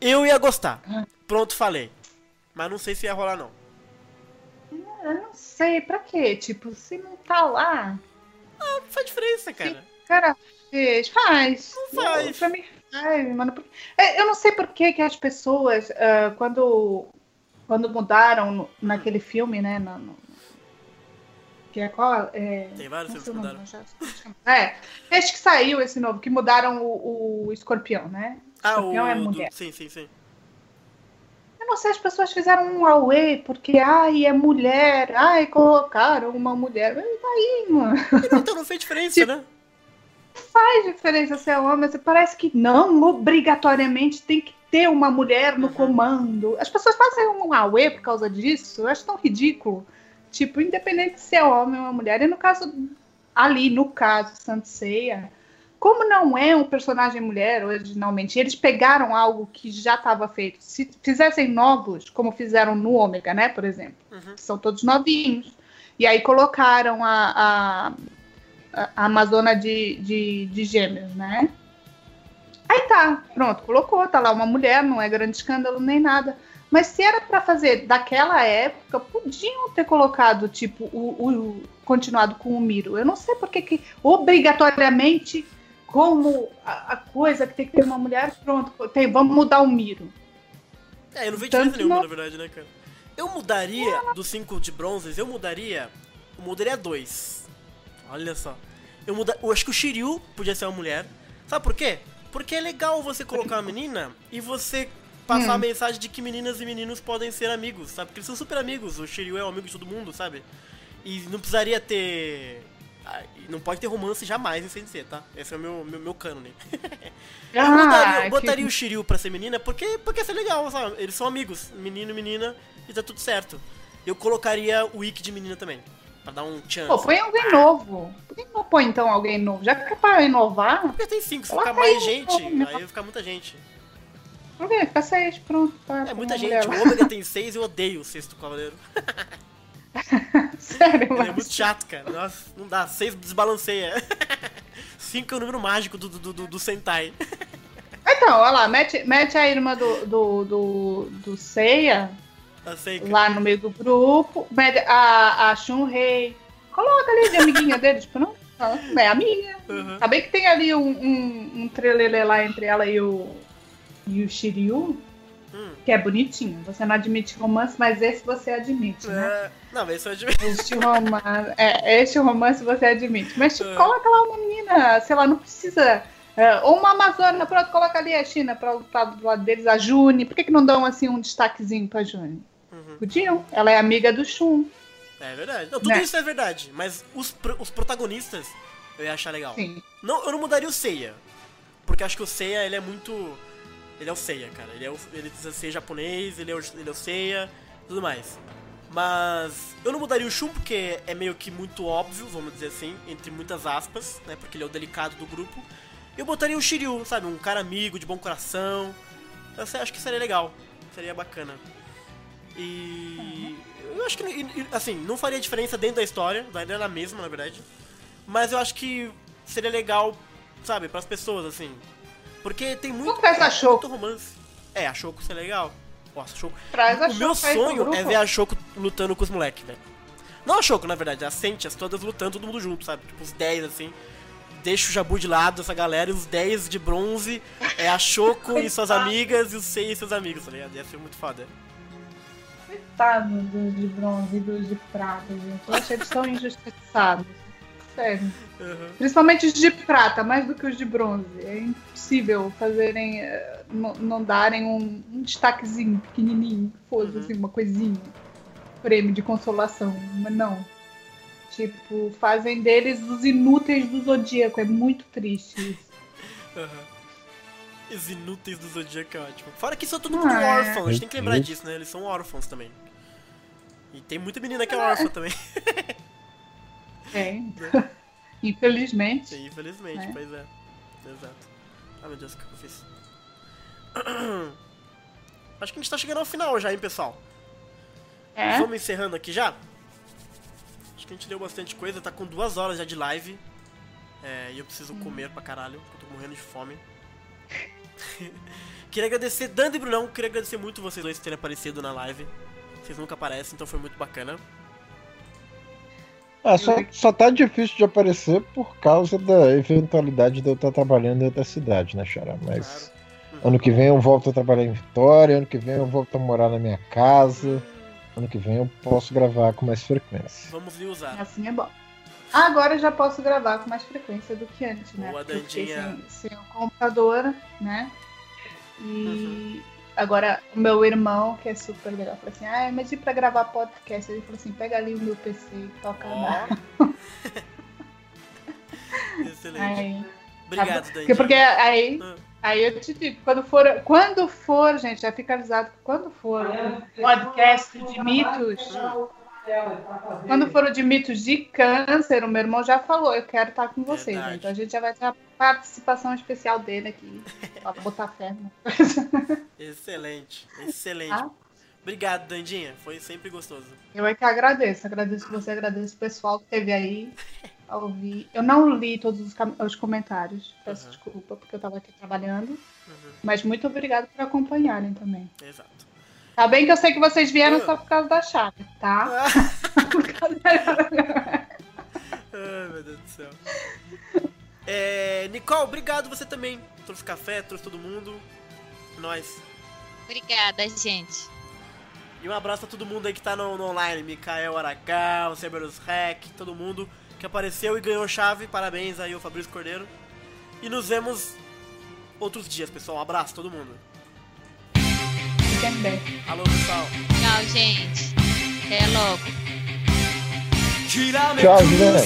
Eu ia gostar. Ah. Pronto, falei. Mas não sei se ia rolar, não. Eu não sei, pra quê? Tipo, se não tá lá, Não faz diferença, cara. cara fez, faz. Não faz. Eu- Pra mim mano. Por- É, Eu não sei por que que as pessoas, ah, quando, quando mudaram naquele filme, né, no- no- que é qual? É... Tem vários filmes que o mudaram. já- É, acho que saiu esse novo, que mudaram o, o escorpião, né? Ah, o... Escorpião é do- mulher. Sim, sim, sim. Eu não sei, as pessoas fizeram um away porque, ai, é mulher, ai, colocaram uma mulher. Mas Daí, mano, Então não fez diferença, Tipo, né? Faz diferença ser homem. Você parece que não obrigatoriamente tem que ter uma mulher no Uhum. comando. As pessoas fazem um away por causa disso. Eu acho tão ridículo. Tipo, independente se é homem ou mulher. E no caso, ali, no caso, Santo Ceia, como não é um personagem mulher originalmente, eles pegaram algo que já estava feito. Se fizessem novos, como fizeram no Ômega, né, por exemplo, Uhum. que são todos novinhos. E aí colocaram a, a, a Amazona de, de, de gêmeos, né? Aí tá, pronto, colocou, tá lá uma mulher, não é grande escândalo nem nada. Mas se era pra fazer daquela época, podiam ter colocado, tipo, o, o- continuado com o Miro. Eu não sei porque que obrigatoriamente, como a, a coisa que tem que ter uma mulher, pronto, tem, vamos mudar o Miro. É, eu não Tanto diferença nenhuma, não- na verdade, né, cara? Eu mudaria dos cinco de bronzes, eu mudaria. Eu mudaria dois. Olha só. Eu, muda, eu acho que o Shiryu podia ser uma mulher. Sabe por quê? Porque é legal você colocar uma menina e você passar a Hum. mensagem de que meninas e meninos podem ser amigos, sabe? Porque eles são super amigos. O Shiryu é um amigo de todo mundo, sabe? E não precisaria ter. ah, Não pode ter romance jamais em Sensei, tá? Esse é o meu, meu, meu cânone. Eu botaria, eu botaria o Shiryu pra ser menina porque, porque ia ser legal, sabe? Eles são amigos, menino e menina, e tá tudo certo. Eu colocaria o Ikki de menina também, pra dar um chance. Pô, põe alguém novo. Por que não põe então alguém novo? Já que é pra inovar, Porque tem cinco, se ficar mais gente, aí vai ficar muita gente. ok, fica seis, pronto. Tá, É tá muita gente, mulher o Ômega tem seis e eu odeio o sexto cavaleiro. Sério, Ele é muito chato, cara. Nossa, não dá, seis desbalanceia. Cinco é o número mágico do, do, do, do Sentai. Então, olha lá, mete, mete a irmã do, do, do, do Seiya A Seika. lá no meio do grupo, a, a Shunrei. Coloca ali de amiguinha deles, tipo, não, não, é amiga. Uhum. Tá bem que tem ali um, um, um trelelê lá entre ela e o, e o Shiryu, Hum. que é bonitinho. Você não admite romance, mas esse você admite, né? É, não, mas isso é de... Este romance, é, este romance você admite. Mas tipo, coloca lá uma menina, sei lá, não precisa. é, ou uma Amazônia, pronto, coloca ali a China pra lutar do lado deles, a June. Por que, que não dão assim um destaquezinho pra June? Uhum. Podiam. Ela é amiga do Shun. É verdade. Não, tudo Né? isso é verdade, mas os, os protagonistas eu ia achar legal. Sim. Não, eu não mudaria o Seiya. Porque acho que o Seiya ele é muito. Ele é o Seiya, cara. Ele, é o, ele precisa ser japonês, ele é o, ele é o Seiya, tudo mais. Mas eu não mudaria o Shun porque é meio que muito óbvio, vamos dizer assim, entre muitas aspas, né? Porque ele é o delicado do grupo. Eu botaria o Shiryu, sabe? Um cara amigo, de bom coração. Eu acho que seria legal. Seria bacana. E. Eu acho que, assim, não faria diferença dentro da história, daria era a mesma, na verdade. Mas eu acho que seria legal, sabe, pras pessoas, assim. Porque tem muito, faz a é, romance. É, a Shoko seria legal. Nossa, a Shoko. Traz a O meu aí pro sonho é ver a Shoko lutando com os moleques, velho. Não a Shoko, na verdade, as Sentias todas lutando, todo mundo junto, sabe? Tipo, os 10, assim. Deixa o Jabu de lado, essa galera, e os 10 de bronze é a Shoko e suas amigas, e os 6 e seus amigos, tá ligado? Ia ser muito foda. Coitado dos de bronze e dos de prata, gente. Eu achei eles tão injustiçados. Sério. Uhum. Principalmente os de prata, mais do que os de bronze. É impossível fazerem. eh, Não, darem um, um destaquezinho pequenininho, que fosse Uhum. assim, uma coisinha. Prêmio de consolação. Mas não. Tipo, fazem deles os inúteis do zodíaco. É muito triste isso. Aham. Os inúteis do Zodíaco é ótimo. Fora que são todo Ah, mundo é. órfãos, a gente tem que lembrar disso, né? Eles são órfãos também. E tem muita menina que é órfã também. É. Infelizmente. Sim, infelizmente, É. pois é. Exato. Ah, meu Deus, o que eu fiz? Acho que a gente tá chegando ao final já, hein, pessoal? É. Vamos encerrando aqui já? Acho que a gente deu bastante coisa, tá com duas horas já de live. É, e eu preciso comer pra caralho, porque eu tô morrendo de fome. queria agradecer, Dando e Brunão, queria agradecer muito vocês dois por terem aparecido na live. Vocês nunca aparecem, então foi muito bacana. Ah, só, só tá difícil de aparecer por causa da eventualidade de eu estar trabalhando em outra cidade, né, Xará? Mas Claro. ano que vem eu volto a trabalhar em Vitória, ano que vem eu volto a morar na minha casa, ano que vem eu posso gravar com mais frequência. Vamos lhe usar. Assim é bom. Agora eu já posso gravar com mais frequência do que antes, né? Boa, Porque eu sem, sem o computador, né? E Uhum. Agora o meu irmão, que é super legal, falou assim: Ah, mas e pra gravar podcast? Ele falou assim: pega ali o meu PC e toca lá. Ó. Excelente. Aí, Obrigado, porque, Dandinha. porque aí, Ah. aí eu te digo, quando for, quando for, gente, já fica avisado quando for o podcast de mitos, quando for o de mitos de câncer, o meu irmão já falou, eu quero estar com vocês. Verdade. né? Então a gente já vai ter a participação especial dele aqui, pra botar fé. Né? Excelente, excelente. Tá? Obrigado, Dandinha. Foi sempre gostoso. Eu é que agradeço, agradeço você, agradeço o pessoal que esteve aí a ouvir. Eu não li todos os, os comentários, peço Uhum. desculpa, porque eu estava aqui trabalhando. Uhum, Mas muito obrigada por acompanharem também. exato. Tá bem que eu sei que vocês vieram Ah. só por causa da chave, tá? Por causa Ai, meu Deus do céu. É, Nicole, obrigado você também. Trouxe café, trouxe todo mundo. Nós. Obrigada, gente. E um abraço a todo mundo aí que tá no, no online. Mikael Aragal, Cerberus Rec, todo mundo que apareceu e ganhou chave. Parabéns aí ao Fabrício Cordeiro. E nos vemos outros dias, pessoal. Um abraço a todo mundo. Canindé. Alô, pessoal. Tchau, gente. Até logo. Tchau, Juliana.